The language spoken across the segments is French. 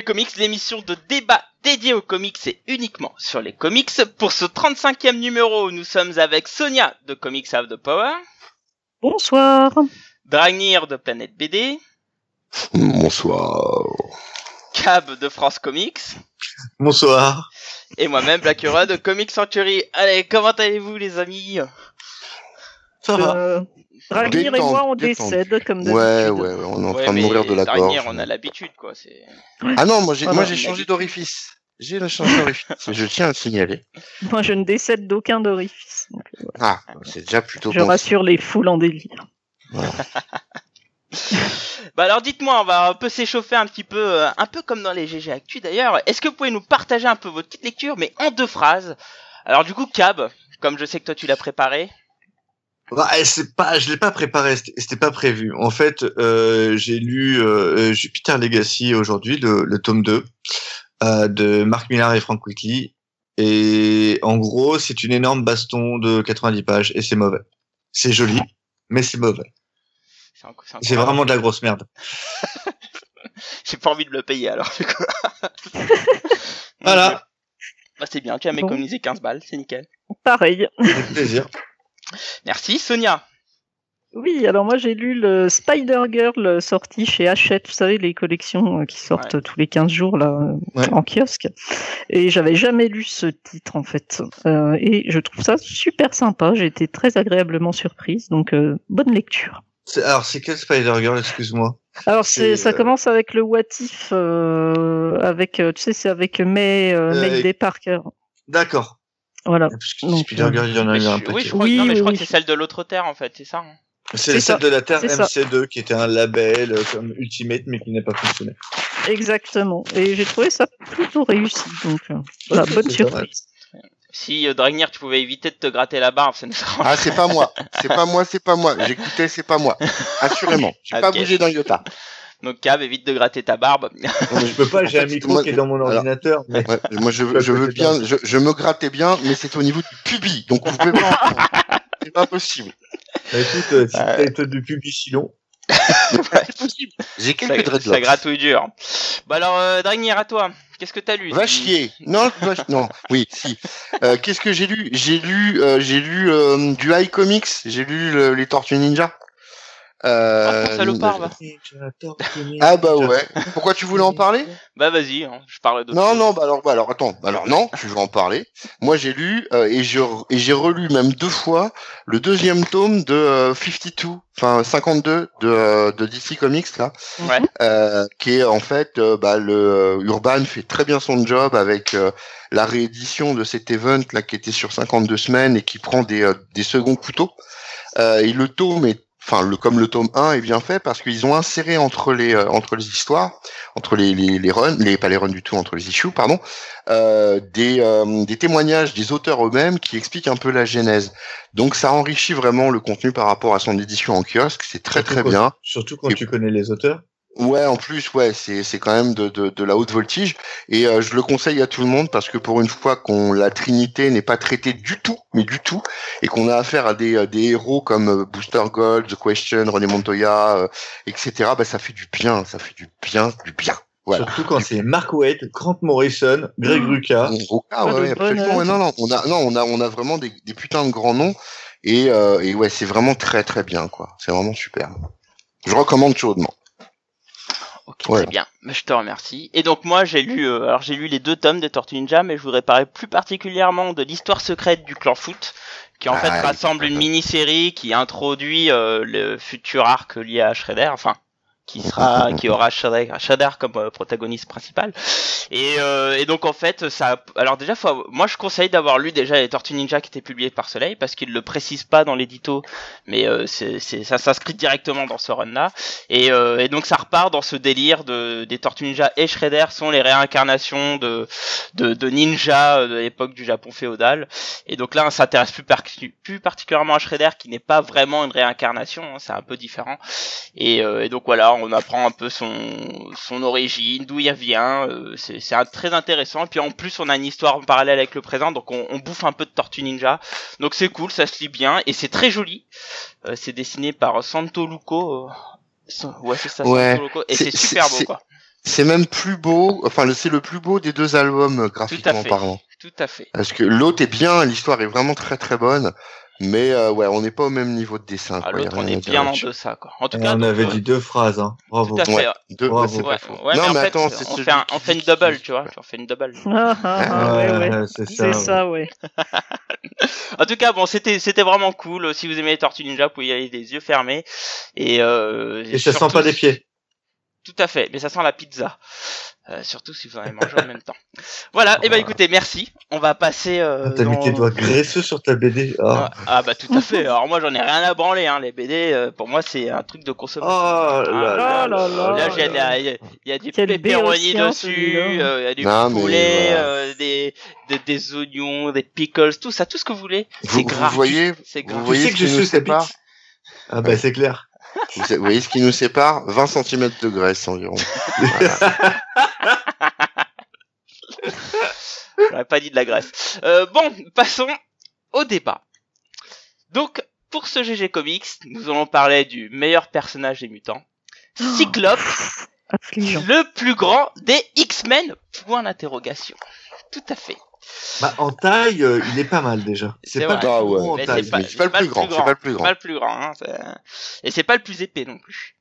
les Comics, l'émission de débat dédiée aux comics et uniquement sur les comics. Pour ce 35e numéro, nous sommes avec Sonia de Comics Have the Power, Bonsoir. Dragnir de Planète BD, Bonsoir. Cab de France Comics Bonsoir. et moi-même Blackura de Comics Century. Allez, comment allez-vous les amis? Ça va. Euh, Dragnir et moi, on détente. décède comme d'habitude. Ouais, ouais, ouais, on est en Ouais, train de mourir de la Dragnir, gorge. on a l'habitude quoi. C'est. Ah non, moi j'ai, Ah moi non, j'ai changé d'orifice. J'ai changé d'orifice. Je tiens à le signaler. Moi, je ne décède d'aucun d'orifice. Donc, euh, Ah, c'est déjà plutôt Je bon. rassure les foules en délire. Bah alors dites-moi, on va un peu s'échauffer un petit peu, euh, un peu comme dans les GG Actu d'ailleurs. Est-ce que vous pouvez nous partager un peu votre petite lecture, mais en deux phrases? Alors du coup, Cab, comme je sais que toi tu l'as préparé. Bah, c'est pas, je l'ai pas préparé, c'était pas prévu. En fait, euh, j'ai lu euh, Jupiter Legacy aujourd'hui, le, le tome 2 euh, de Mark Millar et Frank Quickly. Et en gros, c'est une énorme baston de 90 pages et c'est mauvais. C'est joli, mais c'est mauvais. C'est vraiment de la grosse merde. J'ai pas envie de le payer alors. du coup. Voilà, Bah, c'est bien, tu as Bon. économisé 15 balles, c'est nickel. Pareil. avec plaisir. Merci, Sonia. Oui, alors moi, j'ai lu le Spider-Girl euh, sorti chez Hachette. Vous savez, les collections euh, qui sortent tous les 15 jours là Ouais. en kiosque. Et j'avais jamais lu ce titre, en fait. Euh, et je trouve ça super sympa. J'ai été très agréablement surprise. Donc, euh, bonne lecture. Alors, c'est quel Spider-Girl, excuse-moi? Alors C'est, ça euh, commence avec le What If euh, avec tu sais c'est avec May euh, Euh, Mayday Parker D'accord. Voilà Donc, Spider-Girl, il y en a Mais eu un je- paquet. oui, je crois, Oui, non, mais je oui, crois oui. que c'est celle de l'autre Terre en fait, c'est ça hein C'est celle de la Terre c'est ça. MC2 qui était un label euh, comme Ultimate mais qui n'a pas fonctionné. exactement et j'ai trouvé ça plutôt réussi donc euh, voilà bonne c'est pas mal. surprise Si euh, Dragnir, tu pouvais éviter de te gratter la barbe, ça nous arrange. Ah, c'est pas moi. C'est pas moi, c'est pas moi. J'écoutais, c'est pas moi. Assurément. J'ai pas Ok. bougé d'un iota. Donc Cab, évite de gratter ta barbe. Je peux pas, j'ai un micro moi- qui est dans mon alors- ordinateur. Mais... Ouais, moi je, veux- je veux bien, je, je me grattais bien, mais c'est au niveau du pubis. Donc vous pouvez pas. C'est pas possible. Bah, écoute, euh, si Ouais. t'as du publicilon. C'est possible. J'ai ça, quelques ça dreadlocks. gratouille dur. Bah alors, euh, Dragnir, à toi. Qu'est-ce que t'as lu Va chier. Non, va non. Oui, si. Euh, Qu'est-ce que j'ai lu? J'ai lu, euh, j'ai lu euh, du High Comics. J'ai lu le- les Tortues Ninja. Euh, ton salopard, va. Ah bah ouais. Pourquoi tu voulais en parler? Bah vas-y, hein, je parle de. Non, non, bah alors, bah alors, attends, bah alors non, tu veux en parler? Moi, j'ai lu euh, et je et j'ai relu même deux fois le deuxième tome de euh, 52, enfin 52 de euh, de DC Comics là, Ouais. euh, qui est en fait, euh, bah le Urban fait très bien son job avec euh, la réédition de cet event là qui était sur 52 semaines et qui prend des euh, des seconds couteaux. Euh, et le tome est Enfin, le, comme le tome 1 est bien fait parce qu'ils ont inséré entre les euh, entre les histoires, entre les, les, les runs, les pas les runs du tout, entre les issues, pardon, euh, des, euh, des témoignages des auteurs eux-mêmes qui expliquent un peu la genèse. Donc ça enrichit vraiment le contenu par rapport à son édition en kiosque, c'est très Surtout très quand- bien. Surtout quand Et- tu connais les auteurs. Ouais, en plus, ouais, c'est c'est quand même de, de, de la haute voltige et euh, je le conseille à tout le monde parce que pour une fois qu'on la Trinité n'est pas traitée du tout, mais du tout, et qu'on a affaire à des, à des héros comme euh, Booster Gold, The Question, René Montoya, euh, etc. Bah ça fait du bien, ça fait du bien, du bien. Voilà. Surtout quand c'est Mark Waid, Grant Morrison, Greg Rucka. Au cas, Ah, ouais, ouais, absolument. Ouais, non, non, on a, non, on a, on a vraiment des, des putains de grands noms et, euh, et ouais, c'est vraiment très très bien, quoi. C'est vraiment super. Je recommande chaudement. Ok, Ouais. très bien. Je te remercie. Et donc moi, j'ai lu, euh, alors j'ai lu les deux tomes des Tortues Ninja, mais je voudrais parler plus particulièrement de l'histoire secrète du clan Foot, qui en Ah, fait oui. rassemble une mini-série qui introduit euh, le futur arc lié à Shredder, enfin qui sera, qui aura Shredder, Shredder comme euh, protagoniste principal. Et, euh, et donc en fait, ça, alors déjà, faut, moi je conseille d'avoir lu déjà les Tortues Ninja qui étaient publiées par Soleil parce qu'ils le précisent pas dans l'édito, mais euh, c'est, c'est, ça s'inscrit directement dans ce run-là. Et, euh, et donc ça repart dans ce délire de des Tortues Ninja et Shredder sont les réincarnations de de, de ninja euh, de l'époque du Japon féodal. Et donc là, on s'intéresse plus, par- plus particulièrement à Shredder qui n'est pas vraiment une réincarnation, hein, c'est un peu différent. Et, euh, et donc voilà, on apprend un peu son son origine, d'où il vient. euh, c'est très intéressant. Et puis en plus, on a une histoire en parallèle avec le présent, donc on, on bouffe un peu de Tortue Ninja. Donc c'est cool, ça se lit bien et c'est très joli. Euh, c'est dessiné par Santo Luco. euh, ouais, c'est ça, Ouais, Santo Luco. Et c'est- super beau, quoi. c'est même plus beau. Enfin, c'est le plus beau des deux albums graphiquement fait. parlant. Tout à fait. Parce que l'autre est bien, l'histoire est vraiment très très bonne, mais euh, ouais, on n'est pas au même niveau de dessin. Ah, quoi, L'autre, on est bien en deçà, quoi. En tout Et cas, on donc, avait euh, dit deux phrases, hein. Bravo. Tout à fait. Ouais, deux, Bravo. ouais, Ouais, non, mais en mais fait, attends, c'est on fait, un, on fait une double, tu vois. On fait une double. Ah, ah, ah, ouais, c'est ça. C'est ouais. ça, ouais. En tout cas, bon, c'était c'était vraiment cool. Si vous aimez les Tortues Ninja, vous pouvez y aller les yeux fermés. Et, euh, Et ça sent surtout- pas des pieds. Tout à fait, mais ça sent la pizza. Euh, surtout si vous en avez mangé en même temps. Voilà, et ben écoutez, merci. On va passer. Euh, Ah, T'as mis dans- tes doigts graisseux sur ta BD. Ah. Ah, ah, bah tout à fait. Alors moi j'en ai rien à branler. Hein. Les BD, euh, pour moi c'est un truc de Oh consommation. là là là là. Là, il y a, du pepperoni dessus, euh, il y a du Non, poulet, voilà. euh, des, des, des oignons, des pickles, tout ça, tout ce que vous voulez. Vous, C'est vous grave. voyez, C'est vous voyez tu ce sais que je suis bite Ah bah c'est clair. Vous, voyez ce qui nous sépare? 20 cm de graisse environ. J'aurais pas dit de la graisse. Euh, bon, passons au débat. Donc, pour ce GG Comics, nous allons parler du meilleur personnage des mutants. Cyclope, Affligeant. le plus grand des X-Men? Point d'interrogation. Tout à fait. Bah en taille, euh, il est pas mal déjà. C'est pas Ah ouais. pas, le plus grand, c'est pas le plus grand. pas le plus grand, hein, Et c'est pas le plus épais non plus.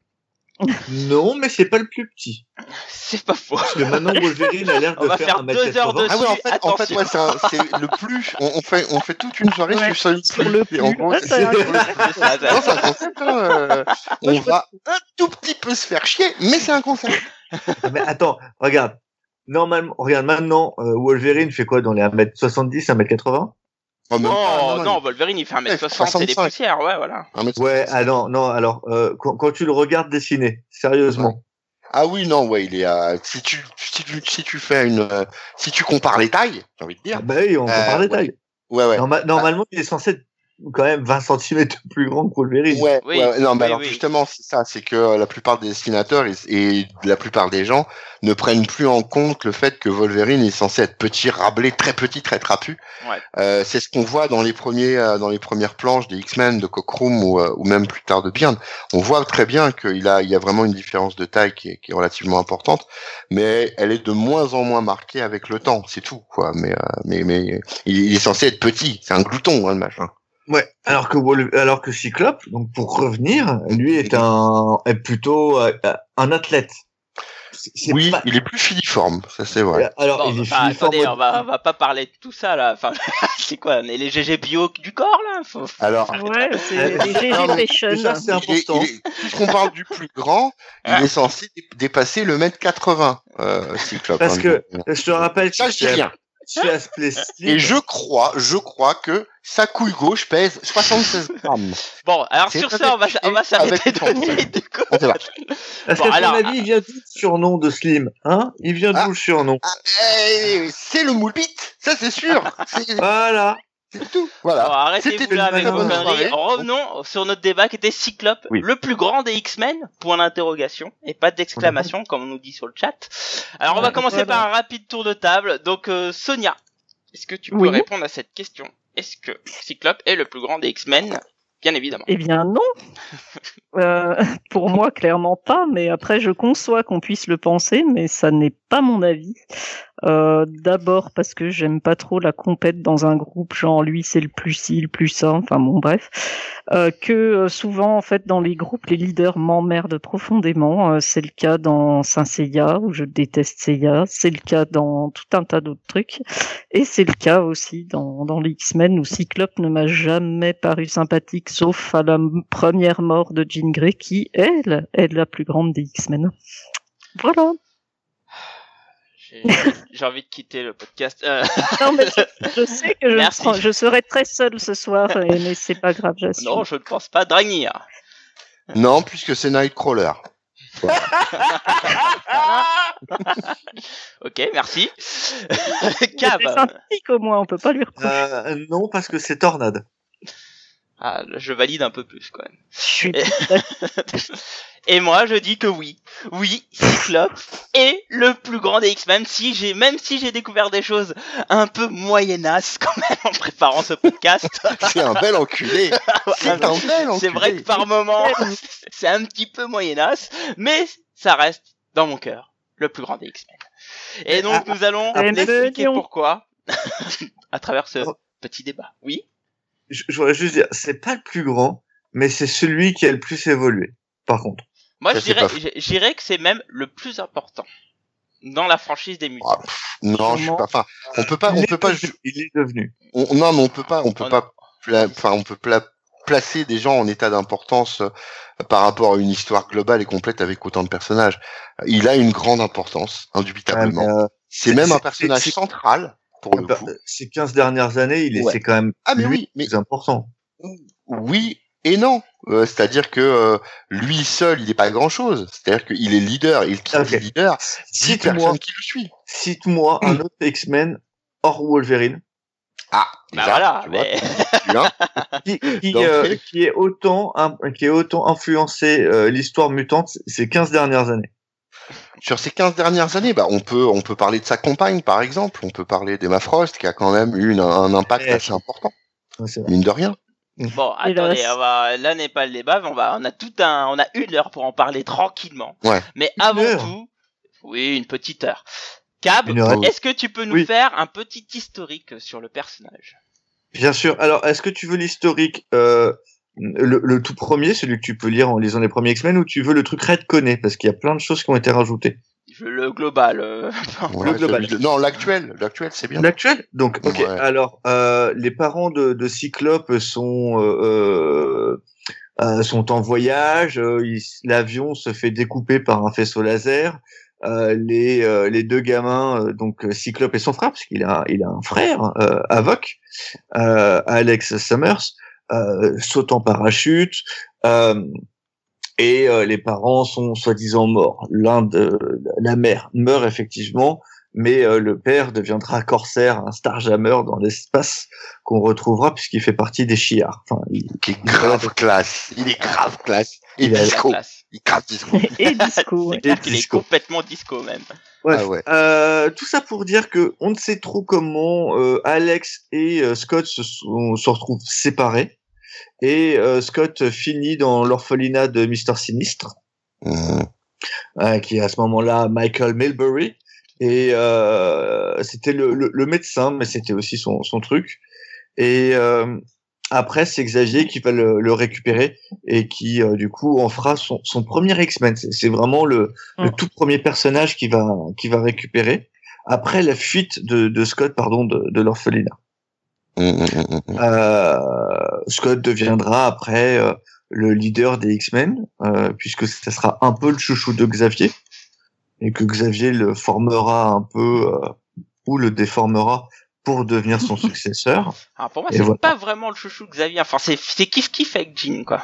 Non, mais c'est pas le plus petit. C'est pas faux. Parce que maintenant Wolverine a l'air On de va faire, faire 1 deux heures de- Ah ouais, en fait, en fait, Attention. ouais, c'est le plus. On, on fait, on fait toute une soirée Ouais, sur le sur le plus. On va un tout petit peu se faire chier, mais c'est un concept. Mais attends, regarde. Normalement, regarde maintenant, euh, Wolverine fait quoi dans les 1m70, 1m80 Oh, Oh non, non, non, Wolverine il fait Ouais, 1m60 et des 65. poussières, ouais, voilà. un mètre Ouais, soixante. ah non, non, alors, euh, quand, quand tu le regardes dessiner, sérieusement. Ah oui, non, ouais, il est à. Si tu, si tu, si tu fais une, euh, si tu compares les tailles, j'ai envie de dire. Ah bah oui, on peut Euh, parler de ouais. Ouais, ouais. Norma- normalement, il est censé être quand même 20 cm plus grand que Wolverine. Ouais, Oui, ouais, ouais, non, mais oui, alors oui. justement, c'est ça, c'est que euh, la plupart des dessinateurs et, et la plupart des gens ne prennent plus en compte le fait que Wolverine est censé être petit, rablé, très petit, très trapu. Ouais. Euh, c'est ce qu'on voit dans les premiers, euh, dans les premières planches des X-Men, de Cockrum ou, euh, ou même plus tard de Byrne. On voit très bien qu'il a, il y a vraiment une différence de taille qui est, qui est relativement importante, mais elle est de moins en moins marquée avec le temps, c'est tout, quoi. Mais, euh, mais, mais il, il est censé être petit, c'est un glouton, hein, le machin. Ouais, alors que alors que Cyclope, donc pour revenir, lui est un est plutôt euh, un athlète. C'est- Oui, pas- il est plus filiforme, ça c'est vrai. Alors Bon, il est filiforme attendez, on va, on va pas parler de tout ça là. Enfin, c'est quoi les les GG bio du corps là? Faut- Alors, Ouais, c'est les GG Fashion. déjà, c'est il est- important. est- puisqu'on parle du plus grand, il est censé dé- dépasser le mètre 80, euh, Cyclope. Parce hein, que je te rappelle ça, je dis rien. chez Aspley Slim, Et je crois, je crois que sa couille gauche pèse 76 grammes. Bon, alors sur ça, on va, on va s'arrêter le de temps. suite du coup. Parce Bon, qu'à ton alors- avis, il vient d'où le surnom de Slim Hein? Il vient d'où Ah. le surnom? Eh, c'est le moule bite, ça c'est sûr. C'est Voilà. c'est tout. Bon, Voilà. arrêtez-vous C'était là avec vos conneries. Revenons sur notre débat qui était Cyclope, Oui. le plus grand des X-Men, point d'interrogation, et pas d'exclamation comme on nous dit sur le chat. Alors on va commencer voilà. par un rapide tour de table. Donc euh, Sonia, est-ce que tu peux Oui. répondre à cette question? Est-ce que Cyclope est le plus grand des X-Men? Bien évidemment. Eh bien non. Euh, pour moi, clairement pas. Mais après, je conçois qu'on puisse le penser, mais ça n'est pas mon avis. Euh, D'abord parce que j'aime pas trop la compète dans un groupe, genre lui c'est le plus ci, le plus ça. Enfin bon, bref. Euh, que euh, souvent en fait dans les groupes, les leaders m'emmerdent profondément. Euh, c'est le cas dans Saint Seiya où je déteste Seiya. C'est le cas dans tout un tas d'autres trucs. Et c'est le cas aussi dans, dans les X-Men où Cyclope ne m'a jamais paru sympathique, sauf à la première mort de Jean Grey, qui, elle, est la plus grande des X-Men. Voilà. J'ai envie de quitter le podcast. Euh, Non, mais je, je sais que je, serai- je serai très seule ce soir, mais c'est pas grave, j'assume. non, je ne pense pas. Dragnir. Non, puisque c'est Nightcrawler. Ok, merci. C'est Cave. sympathique au moins, on peut pas lui reprocher. Euh, non, parce que c'est Tornade. Ah, je valide un peu plus quand même. Je suis Et moi, je dis que oui. Oui, Cyclope est le plus grand des X-Men. Si j'ai, même si j'ai découvert des choses un peu moyennas quand même en préparant ce podcast. C'est un bel enculé. C'est un bel enculé. C'est vrai que par moment, c'est un petit peu moyennas, mais ça reste dans mon cœur le plus grand des X-Men. Et donc Ah, nous allons ah, expliquer pourquoi à travers ce petit débat. Oui? Je, je voudrais juste dire, c'est pas le plus grand, mais c'est celui qui a le plus évolué. Par contre. Moi, je dirais, je dirais que c'est même le plus important dans la franchise des mutants. Ah, pff, non, je suis pas. Enfin, on peut pas, on peut pas. devenu- Il est devenu. on- non, mais on peut pas, on peut On- pas. Enfin, on peut pla- placer des gens en état d'importance euh, par rapport à une histoire globale et complète avec autant de personnages. Il a une grande importance, indubitablement. Ouais, mais, euh, c'est même un personnage central pour le bah, coup. ces 15 dernières années, il est, Ouais. c'est quand même Ah mais lui oui, mais plus important. oui et non. Euh, C'est-à-dire que euh, lui seul, il n'est pas grand-chose. C'est-à-dire qu'il est leader. Il qui Ok. dit leader, Cite-moi, qui le suit. cite-moi un autre X-Men hors Wolverine Ah, Bah voilà, tu vois, tu vois. qui, qui, Donc, euh, oui. qui est autant qui est autant influencé euh, l'histoire mutante ces 15 dernières années. Sur ces 15 dernières années, bah, on peut on peut parler de sa compagne, par exemple. On peut parler d'Emma Frost, qui a quand même eu une- un impact assez important, mine de rien. bon, le attendez, on va, là n'est pas le débat, mais on va, on a tout un, on a une heure pour en parler tranquillement. Ouais. Mais Une avant heure tout, oui, une petite heure. Cab, est-ce que tu peux nous Oui. faire un petit historique sur le personnage? Bien sûr. Alors, est-ce que tu veux l'historique, euh, le, le tout premier, celui que tu peux lire en lisant les premiers X-Men, ou tu veux le truc redconné parce qu'il y a plein de choses qui ont été rajoutées. Je- Le global. euh, Ouais, global. celui de- Non, l'actuel, l'actuel, c'est bien. L'actuel Donc, ok. Ouais. Alors, euh, les parents de, de Cyclope sont euh, euh, sont en voyage. euh, L'avion se fait découper par un faisceau laser. Euh, les euh, les deux gamins, euh, donc euh, Cyclope et son frère, parce qu'il a il a un frère, euh, Avoc, euh, Alex Summers, euh, sautent en parachute. Euh, et euh, les parents sont soi-disant morts. L'un de la mère meurt effectivement, mais euh, le père deviendra corsaire, un starjammer dans l'espace qu'on retrouvera puisqu'il fait partie des chiards. Enfin, il- est grave classe. Il est grave classe. Il la disco. classe. Il est grave disco. Et disco. ouais. Qu'il est complètement disco même. Ah ouais. euh, tout ça pour dire que on ne sait trop comment euh, Alex et euh, Scott se, sont- se retrouvent séparés et euh, Scott finit dans l'orphelinat de Mister Sinistre. Mmh. euh, qui est à ce moment-là Michael Milbury. Et euh, c'était le, le, le médecin, mais c'était aussi son, son truc. Et euh, après, c'est Xavier qui va le, le récupérer et qui, euh, du coup, en fera son, son premier X-Men. C'est- C'est vraiment le, le Mm. tout premier personnage qui va, qui va récupérer après la fuite de, de Scott, pardon, de, de l'orphelinat. Mmh, mmh, mmh, mmh. Euh, Scott deviendra après euh, le leader des X-Men, euh, puisque ça sera un peu le chouchou de Xavier, et que Xavier le formera un peu euh, ou le déformera pour devenir son successeur. Alors pour moi, c'est voilà. pas vraiment le chouchou de Xavier. Enfin, c'est kiff kiff avec Jean quoi.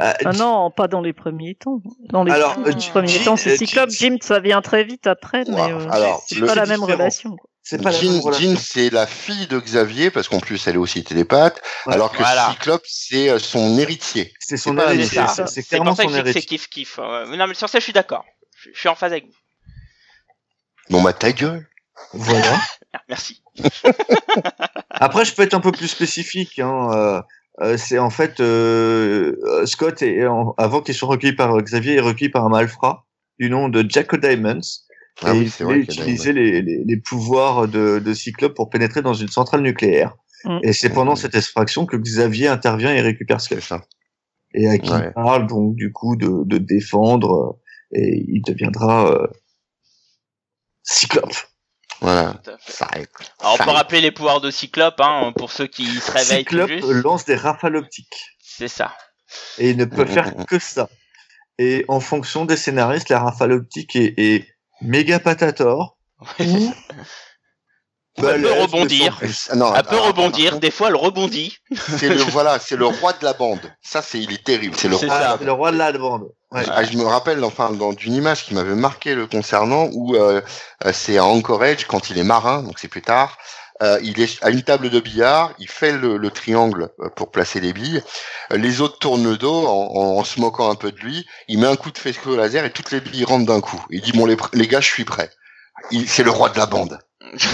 Euh, Ah non, pas dans les premiers temps. Dans les Alors, premiers Jean- temps, c'est Cyclope. Jim, ça vient très vite après, mais euh, c'est pas la même relation. quoi. C'est pas la même Jean, relation. Jean, c'est la fille de Xavier, parce qu'en plus, elle est aussi télépathe, Ouais. alors que Voilà. Cyclope, c'est euh, son héritier. C'est son héritier, c'est clairement pour ça son que c'est héritier. kiff kiff. Euh, non mais sur ça, je suis d'accord. Je je suis en phase avec vous. Bon, bah, ta gueule. Voilà. Ah, Merci. Après, je peux être un peu plus spécifique. Hein. euh, euh, c'est en fait euh, Scott est avant qu'il soit recueilli par Xavier est recueilli par un malfrat du nom de Jack Diamonds Ah et oui, il vrai utiliser les, les, les pouvoirs de, de Cyclope pour pénétrer dans une centrale nucléaire. Mm. Et c'est pendant Mm. cette extraction que Xavier intervient et récupère Scott. ça. Et à qui Ouais. il parle donc du coup de, de défendre euh, et il deviendra euh, Cyclope. Voilà. Alors, on peut rappeler les pouvoirs de Cyclope, hein, pour ceux qui se réveillent tout Cyclope juste. lance des rafales optiques. C'est ça. et il ne peut faire que ça. Et en fonction des scénaristes, la rafale optique est, est méga patator. ou Elle peut rebondir. non, Elle peut alors, rebondir. Des fois, elle rebondit. C'est le voilà, c'est le roi de la bande. Ça, c'est il est terrible. C'est le C'est roi. de ça. la c'est le roi de la bande. Ouais. Ah, je me rappelle enfin dans d'une image qui m'avait marqué le concernant où euh, euh, c'est à Anchorage quand il est marin, donc c'est plus tard. Euh, il est à une table de billard, il fait le, le triangle euh, pour placer les billes. Euh, les autres tournent le dos en, en- se moquant un peu de lui. Il met un coup de faisceau laser et toutes les billes rentrent d'un coup. Il dit bon les, les gars, je suis prêt. C'est le roi de la bande.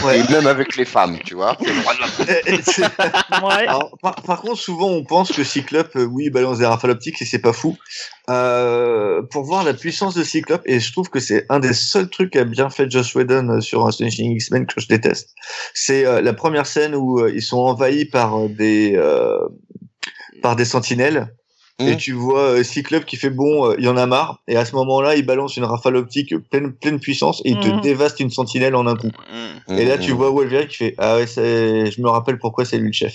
Ouais. Et même avec les femmes, tu vois. ouais. Alors, par, par, contre, souvent on pense que Cyclope, euh, oui, balance des rafales optiques et c'est pas fou. Euh, pour voir la puissance de Cyclope, et je trouve que c'est un des seuls trucs qu'a bien fait Josh Whedon euh, sur Astonishing X-Men que je déteste. C'est euh, la première scène où euh, ils sont envahis par des par des sentinelles et mmh. tu vois euh, Cyclope qui fait bon, euh, il y en a marre. Et à ce moment-là, il balance une rafale optique pleine, pleine puissance et il te mmh. dévaste une sentinelle en un coup. Mmh. Et là, tu vois Wolverine qui fait Ah ouais, je me rappelle pourquoi c'est lui le chef.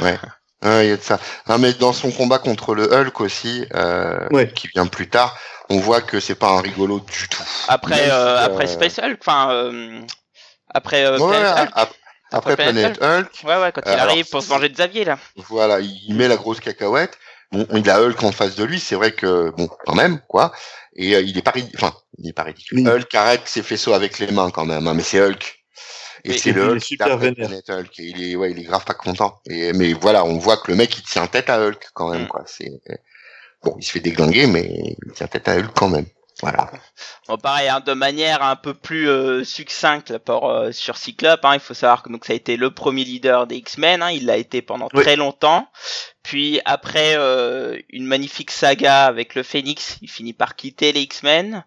Ouais. il y a de ça. mais dans son combat contre le Hulk aussi, euh, qui vient plus tard, on voit que c'est pas un rigolo du tout. Après, après Space Hulk, enfin, après, Hulk. Après, Planet Hulk. Ouais, ouais, quand il arrive pour se manger de Xavier, là. Voilà, il met la grosse cacahuète. Bon, il a Hulk en face de lui, c'est vrai que bon, quand même, quoi. Et euh, il est pas, enfin, il est pas ridicule. Hulk arrête ses faisceaux avec les mains quand même, hein, mais c'est Hulk. Et c'est le Hulk, super Hulk. il est, ouais, il est grave pas content. Et mais voilà, on voit que le mec il tient tête à Hulk quand même, mm. quoi. C'est bon, il se fait déglinguer, mais il tient tête à Hulk quand même. Voilà. Bon, pareil, hein, de manière un peu plus euh, succincte pour, euh, sur Cyclope, hein, il faut savoir que donc ça a été le premier leader des X-Men, hein, il l'a été pendant très longtemps. Puis après euh, une magnifique saga avec le Phoenix, il finit par quitter les X-Men.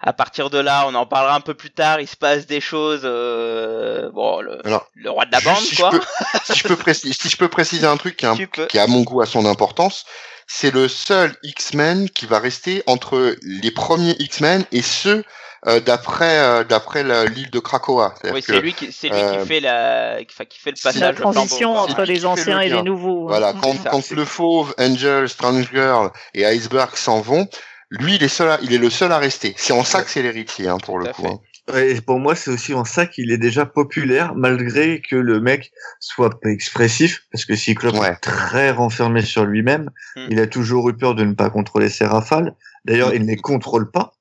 À partir de là, on en parlera un peu plus tard. Il se passe des choses. Euh, bon, le, le, roi de la bande, si quoi. Je peux, si je peux préciser, si je peux préciser un truc qui, a, qui a à mon goût à son importance, c'est le seul X-Men qui va rester entre les premiers X-Men et ceux euh, d'après euh, d'après l'île de Krakoa. Oui, c'est lui qui c'est lui qui euh, fait la qui fait le passage. La transition entre les anciens et les nouveaux. Voilà, quand, quand le fauve, Angel, Strange Girl et Iceberg s'en vont, lui il est seul, il est le seul à rester. C'est en ça que c'est l'héritier hein, pour le coup. Hein. Et pour moi, c'est aussi en ça qu'il est déjà populaire, malgré que le mec soit pas expressif, parce que Cyclope est très renfermé sur lui-même. Hmm. Il a toujours eu peur de ne pas contrôler ses rafales. D'ailleurs, il ne les contrôle pas.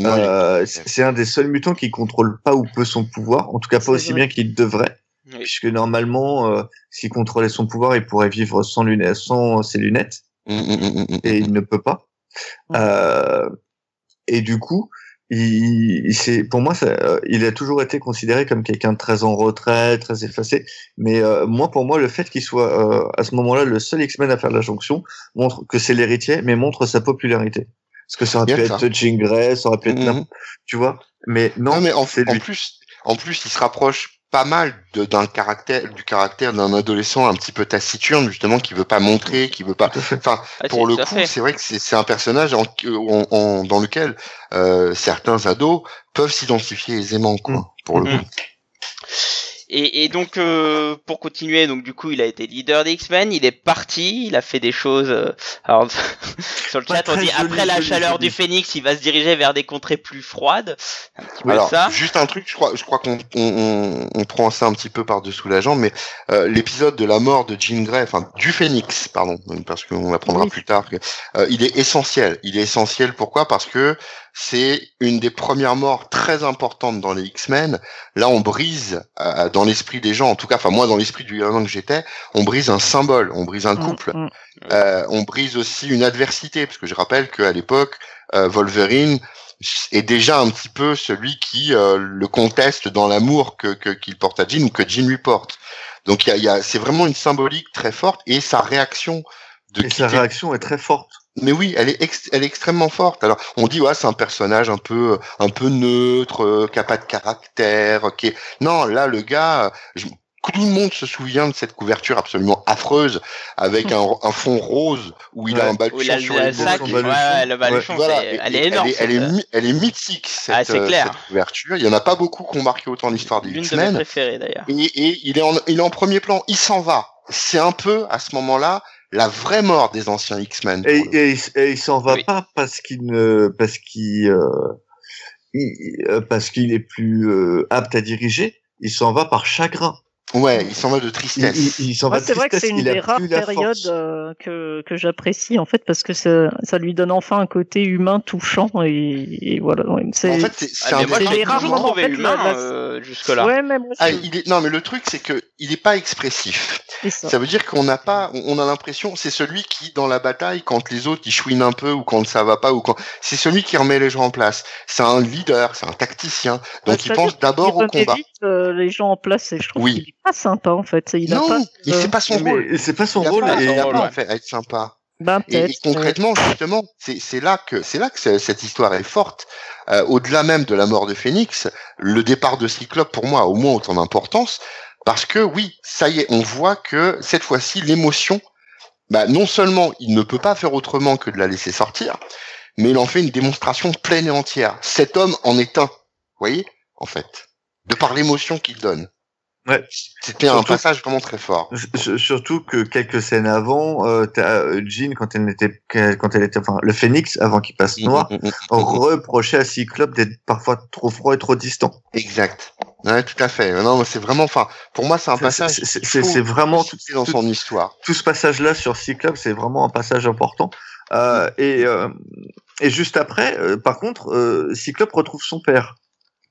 Euh, c'est un des seuls mutants qui contrôle pas ou peu son pouvoir, en tout cas pas aussi bien qu'il devrait, puisque normalement, euh, s'il contrôlait son pouvoir, il pourrait vivre sans lunettes, sans ses lunettes, hum, hum, et il ne peut pas. Euh, et du coup, il, c'est pour moi, ça, euh, il a toujours été considéré comme quelqu'un de très en retrait, très effacé. Mais euh, moi, pour moi, le fait qu'il soit à ce moment-là le seul X-Men à faire la jonction montre que c'est l'héritier, mais montre sa popularité. Parce que ça aurait pu être Jean Grey, ça aurait pu être mhm. tu vois. Mais non, mais en, plus, en plus, il se rapproche pas mal d'un caractère, du caractère d'un adolescent un petit peu taciturne justement qui veut pas montrer, qui veut pas. Enfin, ah, pour le coup, c'est vrai que c'est un personnage en, dans lequel euh, certains ados peuvent s'identifier aisément, quoi. Mm. Pour le mm. coup. Et, et donc euh, pour continuer, donc du coup il a été leader des X-Men, il est parti, il a fait des choses. Euh, alors sur le chat on dit après la chaleur du Phénix, il va se diriger vers des contrées plus froides. Un petit peu alors, ça. Juste un truc, je crois, je crois qu'on on, on, prend ça un petit peu par dessous la jambe, mais euh, l'épisode de la mort de Jean Grey, enfin du Phénix, pardon, parce qu'on apprendra plus tard, que, euh, il est essentiel. Il est essentiel pourquoi? Parce que c'est une des premières morts très importantes dans les X-Men. Là, on brise euh, dans l'esprit des gens, en tout cas, enfin moi dans l'esprit du gamin que j'étais, on brise un symbole, on brise un mm, couple, mm. euh, on brise aussi une adversité, parce que je rappelle qu'à l'époque, euh, Wolverine est déjà un petit peu celui qui le conteste dans l'amour que qu'il porte à Jean ou que Jean lui porte. Donc il y a, c'est vraiment une symbolique très forte et sa réaction de et sa réaction est très forte mais oui, elle est, elle est extrêmement forte. Alors, on dit ouais, c'est un personnage un peu, un peu neutre, euh, qui a pas de caractère, qui est... non, là, le gars, tout le monde se souvient de cette couverture absolument affreuse avec un, un fond rose où il a un baluchon sur le sac, ouais, le baluchon, elle est énorme. Elle, est, elle est mythique cette, ah, euh, cette, couverture. Il y en a pas beaucoup qui ont marqué autant l'histoire des X-Men. Une de mes préférées d'ailleurs. Et, et, il est en, il est en premier plan. Il s'en va. C'est un peu à ce moment-là la vraie mort des anciens X-Men. Et, et, et, il s'en va pas parce qu'il ne, parce qu'il, euh, euh, parce qu'il est plus euh, apte à diriger. Il s'en va par chagrin. Ouais, il s'en va de tristesse. Il, s'en va C'est vrai que c'est une des rares périodes que, que j'apprécie en fait parce que ça, ça lui donne enfin un côté humain touchant et, voilà. c'est, en fait, c'est, ah, un des rares moments humain jusque là. Ouais, même ah, il est... Non, mais le truc c'est que il est pas expressif. Ça. Ça veut dire qu'on n'a pas, on a l'impression, c'est celui qui, dans la bataille, quand les autres ils chouinent un peu ou quand ça va pas ou quand, c'est celui qui remet les gens en place. C'est un leader, c'est un tacticien. Donc il C'est-à-dire pense d'abord au combat. vite, euh, les gens en place et je trouve Oui. qu'il est pas sympa en fait. Il a Non, pas, euh, c'est pas son rôle. C'est pas son Il rôle. pas, et- il a pas ouais. en fait à être sympa. ben, Et, et concrètement, justement, c'est c'est là que c'est là que ce- cette histoire est forte. Euh, Au-delà même de la mort de Phoenix, le départ de Cyclope pour moi a au moins autant d'importance parce que oui, ça y est, on voit que cette fois-ci l'émotion, bah, non seulement il ne peut pas faire autrement que de la laisser sortir, mais il en fait une démonstration pleine et entière. Cet homme en est un, vous voyez, en fait, de par l'émotion qu'il donne. Ouais. C'était un passage vraiment très fort. Surtout que quelques scènes avant, euh, t'as euh, Jean quand elle était, quand elle était, enfin, le Phénix avant qu'il passe noir, Mm, mm, mm, mm. reprochait à Cyclope d'être parfois trop froid et trop distant. Exact. Ouais, tout à fait. Non, mais c'est vraiment, enfin, pour moi, c'est un passage. c'est- vraiment tout- dans tout- son histoire. tout ce passage-là sur Cyclope, c'est vraiment un passage important. Euh, et, euh, et juste après, euh, par contre, euh, Cyclope retrouve son père.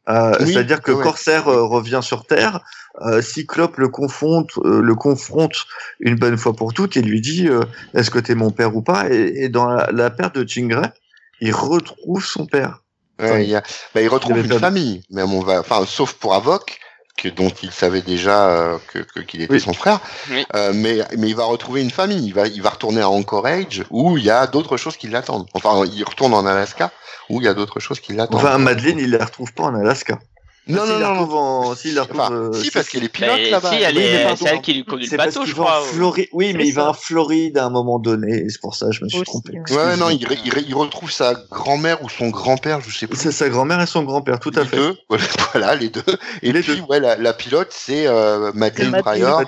Euh, Oui, C'est-à-dire que ouais. Corsair euh, revient sur Terre, euh, Cyclope le confronte, euh, le confronte une bonne fois pour toutes et lui dit euh, Est-ce que t'es mon père ou pas? Et, et dans la, la perte de Jean Grey, il retrouve son père. Ouais, Enfin, il, y a, bah, il retrouve une famille, même on va, enfin, sauf pour Avoc, que dont il savait déjà euh, que que- qu'il était Oui. son frère. Oui. Euh, mais mais il va retrouver une famille. Il va il va retourner à Anchorage où il y a d'autres choses qui l'attendent. Enfin, il retourne en Alaska où il y a d'autres choses qui l'attendent. Enfin, Madeleine, il la retrouve pas en Alaska. Non, non, non, non. euh, si, parce qu'elle est Bah, pilote là-bas. si, elle est, c'est elle qui lui conduit C'est le parce bateau, qu'il je va crois. Floride. Oui, mais il va en Floride à un moment donné. C'est pour ça que je me suis Aussi, trompé. ouais. Ouais, non, il, il, il retrouve sa grand-mère ou son grand-père, je sais plus. C'est sa grand-mère et son grand-père, tout à les fait. deux, voilà les deux. Et Les puis deux. ouais, la, la pilote c'est euh, Madeleine. Pryor.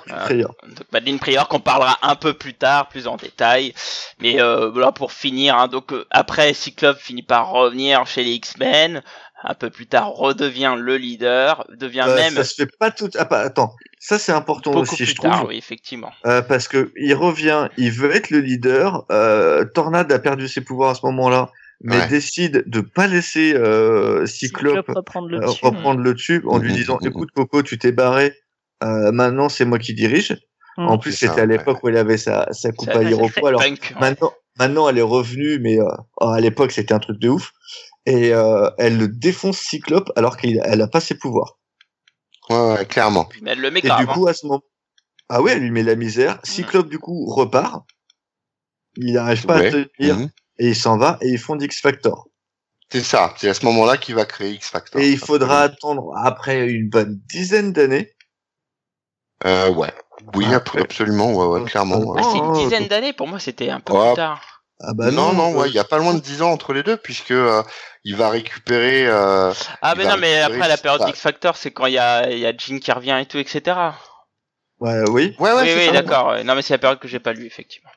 Madeleine Prior qu'on parlera un peu plus tard, plus en détail. Mais euh, voilà pour finir. hein, donc euh, après Cyclope finit par revenir chez les X-Men. Un peu plus tard redevient le leader, devient Euh, même Ça se fait pas tout. Ah, pas, attends, ça c'est important beaucoup aussi, plus je trouve, tard, oui effectivement. euh, parce que il revient, il veut être le leader. Euh, Tornade a perdu ses pouvoirs à ce moment-là, mais Ouais. décide de pas laisser euh, Cyclope, Cyclope reprendre le euh, dessus. reprendre le tube en lui Mhm, disant mhm. "Écoute Coco, tu t'es barré. euh, maintenant c'est moi qui dirige." En plus, c'était à l'époque où elle avait sa, sa coupe Ça- à Iroquois. Alors Punk, ouais. Maintenant, maintenant, elle est revenue, mais euh, oh, à l'époque, c'était un truc de ouf. Et euh, elle le défonce Cyclope alors qu'elle elle a pas ses pouvoirs. Ouais, ouais, clairement. Mais elle le met Et grave. du coup, à ce moment, ah ouais, elle lui met la misère. Cyclope, du coup, repart. Il n'arrive pas Ouais. à tenir Mhm. et il s'en va et ils font X Factor. C'est ça. C'est à ce moment-là qu'il va créer X Factor. Et il faudra attendre après une bonne dizaine d'années. Euh, ouais. Oui, Ah, ab- absolument. Ouais, ouais, clairement. Ah, ouais. c'est une dizaine d'années pour moi, c'était un peu Ouais. plus tard. Ah bah non, non, euh, ouais, il y a pas loin de 10 ans entre les deux, puisque euh, il va récupérer. Euh, Ah mais non, mais après la période X Factor, c'est quand il y a, y a Jean qui revient et tout, etc. ouais, oui. Ouais, ouais, oui, oui, d'accord. ouais. Non, mais c'est la période que j'ai pas lu, effectivement.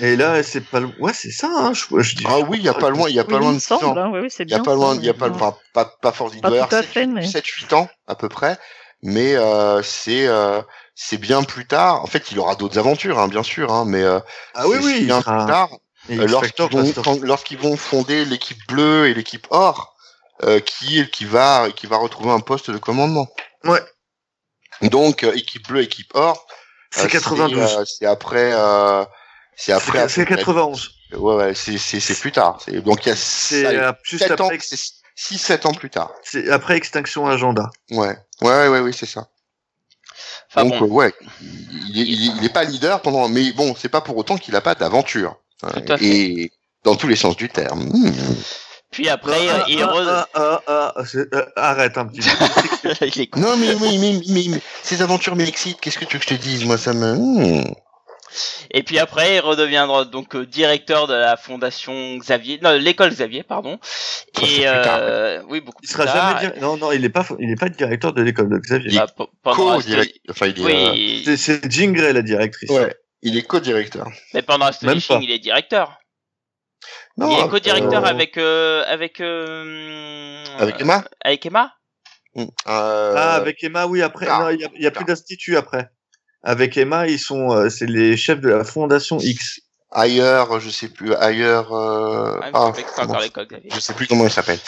Et là, c'est pas loin. Ouais, c'est ça. Hein, je, je dis. Ah oui, il y a pas loin, il y a Oui, pas loin il de me 10 ans. semble, hein, oui, oui, c'est Il y a pas loin, ça, il y a pas, enfin, pas, pas fort, il Pas doit y tout à avoir fait, mais- 7-8 ans, à peu près. Mais, euh, c'est, euh, c'est bien plus tard. En fait, il aura d'autres aventures, hein, bien sûr, hein, mais, euh, Ah oui, oui. bien sera- plus tard. Euh, lorsqu'ils vont, vont fonder l'équipe bleue et l'équipe or, euh, qui, qui va, qui va retrouver un poste de commandement. Ouais. Donc, euh, équipe bleue, équipe or. C'est euh, 92. euh, C'est après, euh, c'est après. C'est c'est 91. Ouais, ouais, c'est, c'est, c'est plus tard. C'est, donc il y a C'est juste 7 ans, après, c'est 6-7 ans plus tard. c'est après Extinction Agenda. Ouais, ouais, ouais, ouais, c'est ça. Enfin Donc, bon, euh, ouais, il est, il est- il est pas leader pendant, mais bon, c'est pas pour autant qu'il a pas d'aventure. Tout à fait. Et dans tous les sens du terme. Mmh. puis après, Ah, il ah, re- ah, ah, ah, c'est- euh, arrête un petit peu. il est. Non, mais, mais, mais, mais, mais ces aventures m'excitent. Qu'est-ce que tu veux que je te dise Moi, ça me. Mmh. Et puis après, il redeviendra donc euh, directeur de la fondation Xavier, non, l'école Xavier, pardon. Ça, Et tard, euh, oui, beaucoup Il plus sera tard. jamais Non, non, il est pas, il est pas directeur de l'école de Xavier. Bah, pe- pendant Co-direct. Enfin, il est. euh, Oui, C'est- C'est Jean Grey la directrice. Ouais, il est co-directeur. mais pendant Astonishing, il est directeur. Non, il est co-directeur euh, avec euh, avec euh, Avec Emma Avec Emma. Euh, Ah, avec Emma, oui, après. Ah, non, il y a, il y a plus d'institut après. Avec Emma, ils sont, euh, c'est les chefs de la fondation X. ailleurs, je sais plus, ailleurs. Euh, Ah, ah, je sais je plus comment il s'appelle.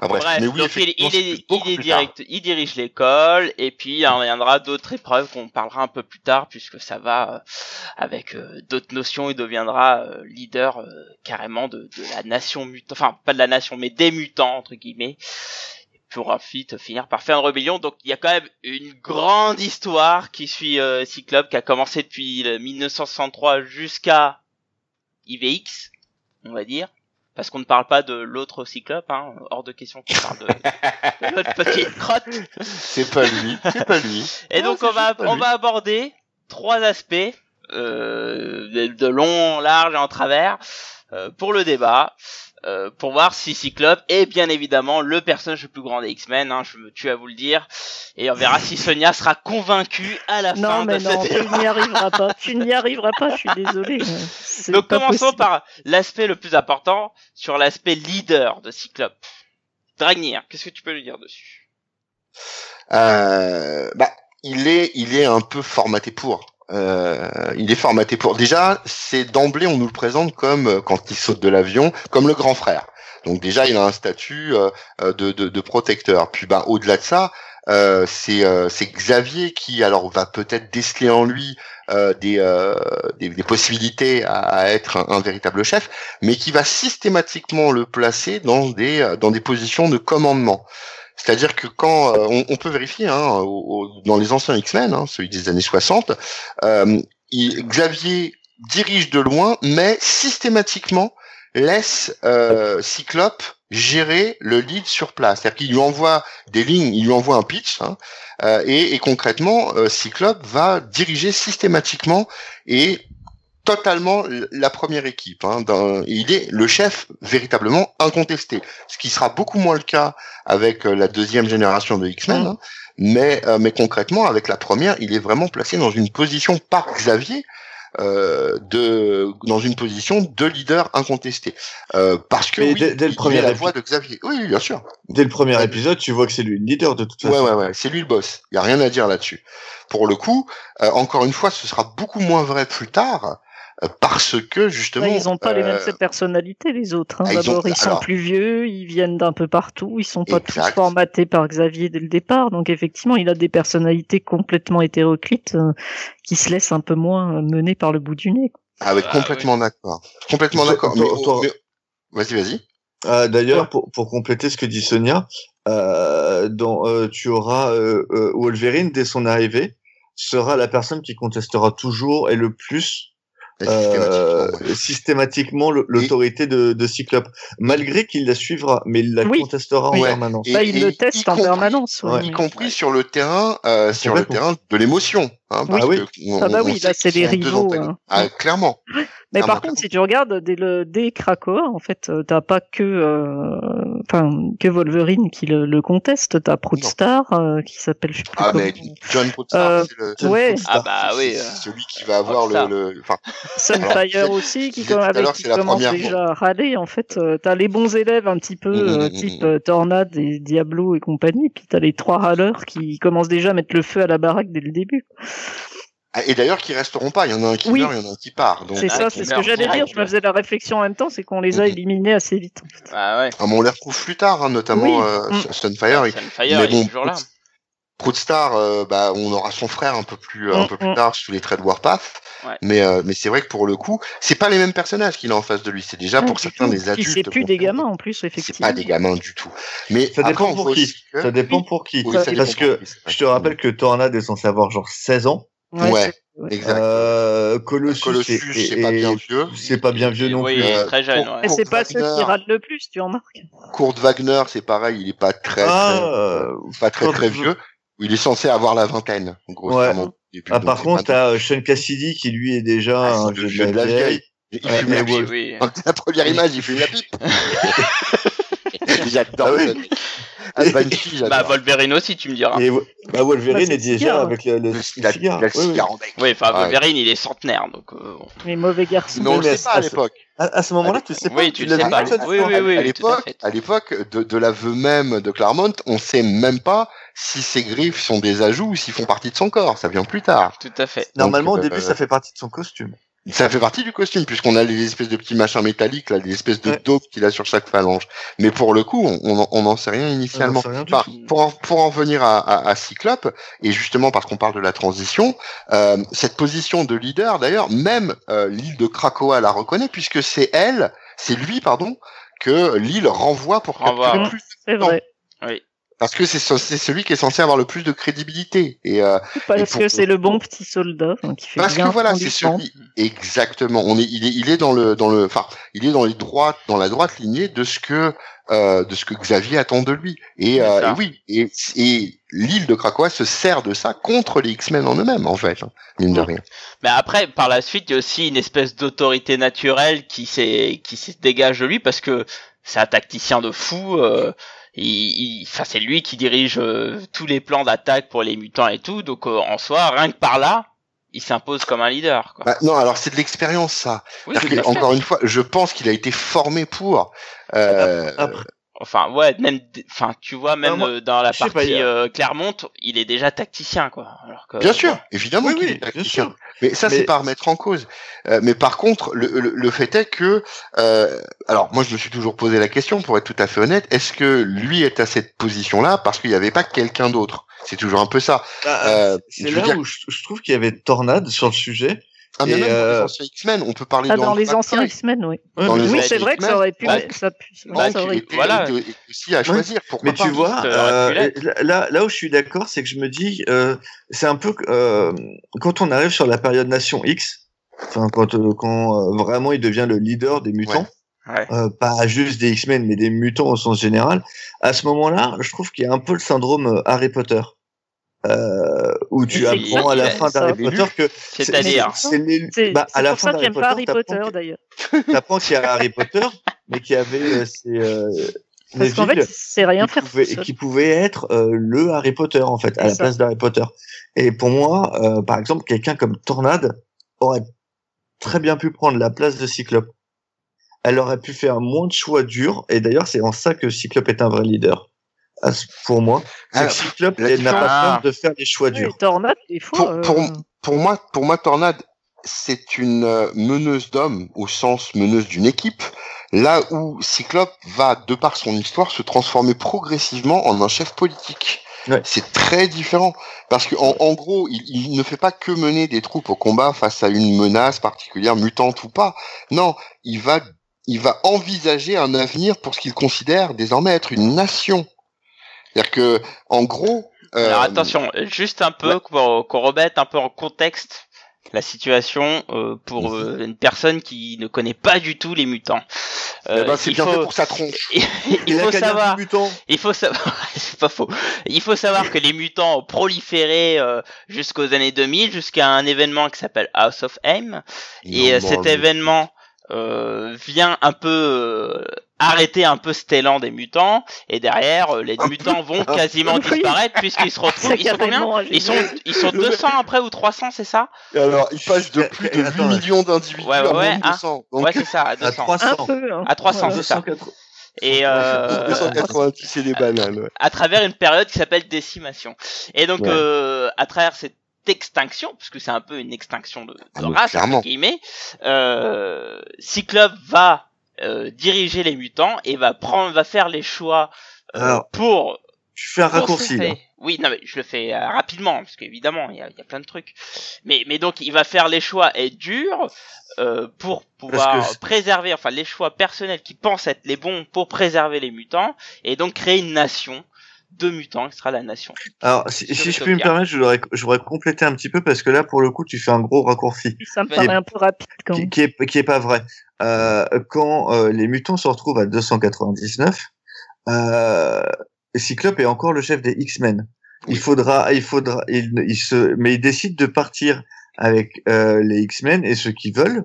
Ah, bref, Bref, mais oui, donc il, est, il, est direct, il dirige l'école et puis il reviendra d'autres épreuves qu'on parlera un peu plus tard puisque ça va euh, avec euh, d'autres notions. Il deviendra euh, leader euh, carrément de, de la nation mutant, enfin pas de la nation mais des mutants entre guillemets pour ensuite finir par faire une rébellion. Donc il y a quand même une grande histoire qui suit Cyclope qui a commencé depuis le 1963 jusqu'à IVX, on va dire. Parce qu'on ne parle pas de l'autre Cyclope, hein, hors de question qu'on parle de, de l'autre petite crotte. C'est pas lui, c'est pas lui. Et Non, donc on va on lui. va aborder trois aspects euh, de, de long, en large et en travers euh, pour le débat. Euh, pour voir si Cyclope est bien évidemment le personnage le plus grand des X-Men, hein, je me tue à vous le dire, et on verra si Sonia sera convaincue à la fin Non, mais de non, cette tu n'y arriveras pas. Tu n'y arriveras pas, je suis désolé. Donc commençons possible. par l'aspect le plus important, sur l'aspect leader de Cyclope. Dragnir, qu'est-ce que tu peux lui dire dessus? Euh, bah, il est, il est un peu formaté pour. Euh, il est formaté pour. Déjà, c'est d'emblée, on nous le présente comme euh, quand il saute de l'avion, comme le grand frère. Donc déjà, il a un statut euh, euh, de, de, de protecteur. Puis, bah, au-delà de ça, euh, c'est euh, Xavier qui, alors, va peut-être déceler en lui euh, des, des, des possibilités à, à être un, véritable chef, mais qui va systématiquement le placer dans des dans des positions de commandement. C'est-à-dire que quand euh, on, peut vérifier hein, dans les anciens X-Men, hein, celui des années 60, euh, Xavier dirige de loin, mais systématiquement laisse euh, Cyclope gérer le lead sur place. C'est-à-dire qu'il lui envoie des lignes, il lui envoie un pitch, hein, euh, et, et concrètement, euh, Cyclope va diriger systématiquement et totalement la première équipe. Hein, il est le chef véritablement incontesté, ce qui sera beaucoup moins le cas avec euh, la deuxième génération de X-Men, hein, mais euh, mais concrètement avec la première, il est vraiment placé dans une position par Xavier. euh, de dans une position de leader incontesté euh, parce que oui, dès- dès le il premier la voix de Xavier oui bien sûr Dès le premier épisode, tu vois que c'est lui le leader de toute Ouais, façon. ouais, ouais, c'est lui le boss. Il y a rien à dire là-dessus. Pour le coup, euh, encore une fois, ce sera beaucoup moins vrai plus tard, parce que justement, Ouais, ils ont pas les mêmes euh, personnalités, les autres. hein. ah, ils ont- D'abord, ils, sont alors- plus vieux, ils viennent d'un peu partout, ils sont pas Exact. tous formatés par Xavier dès le départ. Donc, effectivement, il a des personnalités complètement hétéroclites euh, qui se laissent un peu moins euh, mener par le bout du nez. quoi. avec Ah, complètement d'accord, complètement d'accord. Vas-y, vas-y. Euh, D'ailleurs, pour, pour compléter ce que dit Sonia, euh, dans, euh, tu auras Wolverine dès son arrivée sera la personne qui contestera toujours et le plus euh, Systématiquement, ouais. systématiquement le- l'autorité de, de Cyclope, malgré qu'il la suivra, mais il la Oui. contestera en permanence. Et- Là, il et le y teste en compris- permanence. y compris sur le terrain, euh, sur le terrain de l'émotion. Hein, parce Ah oui. que on- Ah bah oui, là, c'est des rivaux, hein. Ah, clairement. Mais Ah, par contre, si tu regardes dès le dès Krakoa, en fait, euh, t'as pas que euh, enfin que Wolverine qui le, le conteste, t'as Proudstar euh, qui s'appelle je sais plus Ah, comment. mais John Proudstar, Euh, c'est le- ouais. Ah bah oui. c'est euh, celui qui va avoir Proudstar. le, le, enfin, Sunfire aussi qui, avec commence déjà à râler. En fait, euh, t'as les bons élèves un petit peu Mm, mm, euh, mm, type mm. euh, Tornade et Diablo et compagnie, puis t'as les trois râleurs qui commencent déjà à mettre le feu à la baraque dès le début. Ah, Et d'ailleurs, qui resteront pas. Il y en a un qui Oui. meurt, il y en a un qui part. Donc, C'est ah, ça, c'est ce que j'allais dire. Je me faisais la réflexion en même temps, c'est qu'on les a Mhm. éliminés assez vite. en fait. Ah ouais. ah, mais on les retrouve plus tard, hein, notamment Oui. euh, Mm. Stunfire. et- Sunfire, mais il bon, est toujours là. Proudstar, euh, bah, on aura son frère un peu plus, un Mm, peu plus mm. tard sous les traits de Warpath. Ouais. Mais, euh, mais c'est vrai que pour le coup, c'est pas les mêmes personnages qu'il a en face de lui. C'est déjà Ouais, pour certains tout. des adultes. c'est plus des gamins en plus, C'est effectivement. pas des gamins du tout. Mais Ça après, dépend pour qui. que- Ça dépend pour qui. Oui, ça Ça dépend Parce que c'est je te rappelle que Tornade est censé avoir genre 16 ans. Ouais, Ouais. c'est-. Exact. Euh, Colossus, Colossus, est- c'est pas bien vieux. C'est pas bien vieux non oui, plus. il est Euh, très jeune. ouais. Et c'est Kurt pas ceux qui Wagner. râlent le plus, tu remarques. Kurt Wagner, c'est pareil, il est pas très, Ah, très, euh, pas très, très vieux. Il est censé avoir la vingtaine, grossièrement. Et puis, Ah, par contre, t'as euh, Sean Cassidy qui lui est déjà Ah, un vieux de la vieille. Il Ouais, fume la Oui, pipe. oui. La première image, il fume la pipe. J'adore Ah oui. Ah, Banshee, j'adore. Bah Wolverine aussi, tu me diras. Et bah, Wolverine Bah, est le déjà cigare. avec le, le, Le- il a, cigare. le cigare en bec. Oui, enfin Ouais. Wolverine, il est centenaire, donc. euh. Les mauvais garçons. Mais on le mais sait pas à l'époque. À, à ce moment-là, tu sais pas. Oui, tu le sais pas. Oui, oui, à, oui, à l'époque, à l'époque, de, de l'aveu même de Claremont, on sait même pas si ses griffes sont des ajouts ou s'ils font partie de son corps. Ça vient plus tard. Tout à fait. Normalement, au début, euh, ça fait partie de son costume. Ça fait partie du costume, puisqu'on a les espèces de petits machins métalliques, là, les espèces de Ouais. dopes qu'il a sur chaque phalange. Mais pour le coup, on on n'en sait rien initialement. On en sait rien pour, en, pour en venir à, à, à Cyclope, et justement parce qu'on parle de la transition, euh, cette position de leader, d'ailleurs, même euh, l'île de Krakoa la reconnaît, puisque c'est elle, c'est lui, pardon, que l'île renvoie pour capturer ouais. plus. Vrai. Parce que c'est ce- c'est celui qui est censé avoir le plus de crédibilité. Et euh, Parce pour- que c'est le bon petit soldat hein, qui fait parce bien que voilà, c'est celui exactement. On est, il est, il est dans le, dans le, enfin, il est dans les droites, dans la droite lignée de ce que, euh, de ce que Xavier attend de lui. Et, euh, et oui, et, et l'île de Krakoa se sert de ça contre les X-Men en eux-mêmes, en fait, hein, mine de rien. Mais après, par la suite, il y a aussi une espèce d'autorité naturelle qui s'est qui se dégage de lui parce que c'est un tacticien de fou. Euh, il, il- enfin, c'est lui qui dirige euh, tous les plans d'attaque pour les mutants et tout. Donc euh, en soi, rien que par là, il s'impose comme un leader. Quoi. Bah, non, alors c'est de l'expérience, ça. Oui, que, encore une fois, je pense qu'il a été formé pour. Euh, Après, Enfin, ouais, même, enfin, tu vois, même moi, euh, dans la pas, partie euh, Clermont, il est déjà tacticien, quoi. Alors que, Bien sûr, évidemment oui, qu'il oui, est bien tacticien. sûr. Mais ça, Mais- c'est pas à remettre en cause. Euh, mais par contre, le, le, le fait est que, euh, alors moi, je me suis toujours posé la question, pour être tout à fait honnête, est-ce que lui est à cette position-là parce qu'il n'y avait pas quelqu'un d'autre? C'est toujours un peu ça. Bah, Euh, c'est là dire- où je, je trouve qu'il y avait Tornade sur le sujet. Ah, mais Et, même dans les euh, anciens X-Men, on peut parler Ah, de dans les anciens. X-Men, oui. Dans Oui, c'est vrai que ça aurait pu. Hank- Ça, Hank ça aurait pu. voilà. aussi à choisir. Pourquoi Mais pas tu vois, euh, là, là où je suis d'accord, c'est que je me dis, euh, c'est un peu euh, quand on arrive sur la période Nation X, enfin quand euh, quand euh, vraiment il devient le leader des mutants, Ouais. euh, pas juste des X-Men, mais des mutants au sens général. À ce moment-là, je trouve qu'il y a un peu le syndrome Harry Potter. Euh, où tu apprends à la fin a, d'Harry. Potter que C'est-à-dire, bah, à la fin d'Harry Potter qu'il- d'ailleurs. t'apprends qu'il y a Harry Potter, mais qu'il y avait euh, ces, euh, Parce qu'en fait, c'est rien qui faire pouvait, qui pouvait être euh, le Harry Potter en fait à la ça. place d'Harry Potter. Et pour moi, euh, par exemple, quelqu'un comme Tornade aurait très bien pu prendre la place de Cyclope. Elle aurait pu faire moins de choix durs. Et d'ailleurs, c'est en ça que Cyclope est un vrai leader. Pour moi, c'est Alors, que Cyclope n'a pas peur de faire des choix durs. Tornade, des fois. Pour- euh, pour- Pour moi, pour moi, Tornade, c'est une euh, meneuse d'hommes au sens meneuse d'une équipe, là où Cyclope va, de par son histoire, se transformer progressivement en un chef politique. Ouais. C'est très différent parce que en, en gros, il, il ne fait pas que mener des troupes au combat face à une menace particulière, mutante ou pas. Non, il va, il va envisager un avenir pour ce qu'il considère désormais être une nation. C'est-à-dire que, en gros, euh, Alors attention, juste un peu ouais. pour qu'on remette un peu en contexte la situation euh, pour euh, une personne qui ne connaît pas du tout les mutants. eh Euh, ben, c'est il bien faut, fait pour sa tronche. il faut savoir, il faut savoir, c'est pas faux. Il faut savoir que les mutants ont proliféré euh, jusqu'aux années 2000, jusqu'à un événement qui s'appelle House of M. Et euh, Non, cet événement euh, vient un peu euh, arrêter un peu cet élan des mutants. Et derrière, euh, les mutants vont quasiment Oui. disparaître puisqu'ils se retrouvent. Ils sont combien Ils sont, ils sont 200 après ou 300, c'est ça Et alors, il passe de plus de 8 attends, ouais. millions d'individus Ouais, ouais, à ouais, hein. 200. Donc, Ouais, c'est ça, à À 200. 300. Un peu. hein. À 300, Voilà. c'est ça. 280. Et euh, 290, c'est des bananes. Ouais. à travers une période qui s'appelle décimation. Et donc, Ouais. euh, à travers cette extinction, puisque c'est un peu une extinction de, de Ah, mais race, entre guillemets, euh, Cyclope va euh, diriger les mutants et va prendre, va faire les choix euh, Alors, pour Je fais un raccourci. là. Oui, non, mais je le fais euh, rapidement, parce qu'évidemment, il y a, y a plein de trucs. Mais, mais donc, il va faire les choix et durs euh, pour pouvoir préserver, enfin, les choix personnels qui pensent être les bons pour préserver les mutants, et donc créer une nation de mutants qui sera la nation. Alors, si, si je puis me permettre, je voudrais, je voudrais compléter un petit peu parce que là, pour le coup, tu fais un gros raccourci Ça me Qui paraît est- un peu rapide quand qui, même. qui est, qui est pas vrai. Euh, quand euh, les mutants se retrouvent à 299, euh, Cyclope est encore le chef des X-Men. Il faudra, il faudra, il, il se, mais il décide de partir avec euh, les X-Men et ceux qui veulent,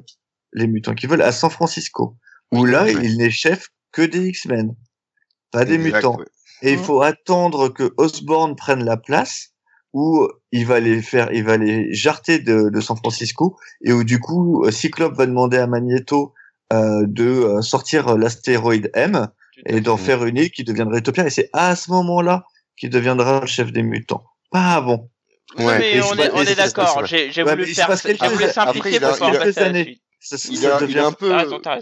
les mutants qui veulent, à San Francisco, où là, il n'est chef que des X-Men, pas des Exact, mutants. Et il Mhm. faut attendre que Osborn prenne la place où il va les faire, il va les jarter de, de San Francisco et où du coup euh, Cyclope va demander à Magneto euh, de euh, sortir l'astéroïde M et d'en faire une île qui deviendrait Utopia et c'est à ce moment-là qu'il deviendra le chef des mutants. Pas avant. Ouais, mais on est, on est d'accord. J'ai voulu faire, voulu simplifier pour il, est un peu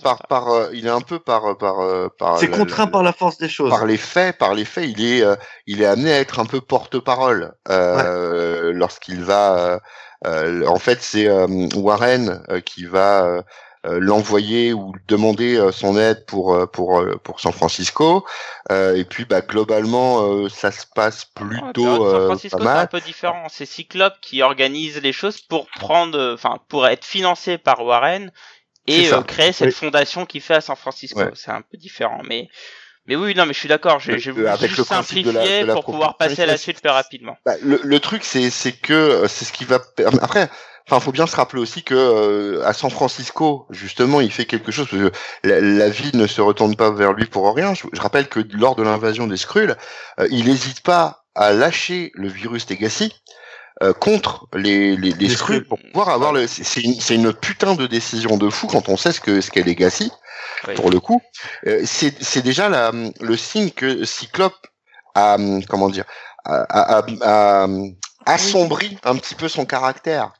par, par, euh, il est un peu par, par, euh, par. C'est contraint par la force des choses. Par les faits, par les faits, il est, euh, il est amené à être un peu porte-parole euh, lorsqu'il va. en fait, c'est Warren qui va euh, l'envoyer ou demander euh, son aide pour euh, pour pour San Francisco. et puis bah globalement ça se passe plutôt San Francisco c'est un peu différent. C'est Cyclope qui organise les choses pour prendre, enfin pour être financé par Warren et créer cette fondation qui fait à San Francisco. C'est un peu différent, mais mais oui, non, mais je suis d'accord. J'ai voulu le simplifier pour pouvoir passer à la suite plus rapidement. Bah, le, le, truc, c'est c'est que c'est ce qui va après. Enfin, faut bien se rappeler aussi que euh, à San Francisco, justement, il fait quelque chose. Parce que la, vie ne se retourne pas vers lui pour rien. Je, rappelle que lors de l'invasion des Skrulls, euh, il n'hésite pas à lâcher le virus Legacy euh, contre les, les, les, Skrulls pour pouvoir avoir le. C'est une, une, putain de décision de fou quand on sait ce que ce qu'est Legacy. Pour le coup, c'est déjà la, le signe que Cyclope a comment dire a, a, a, a assombri un petit peu son caractère.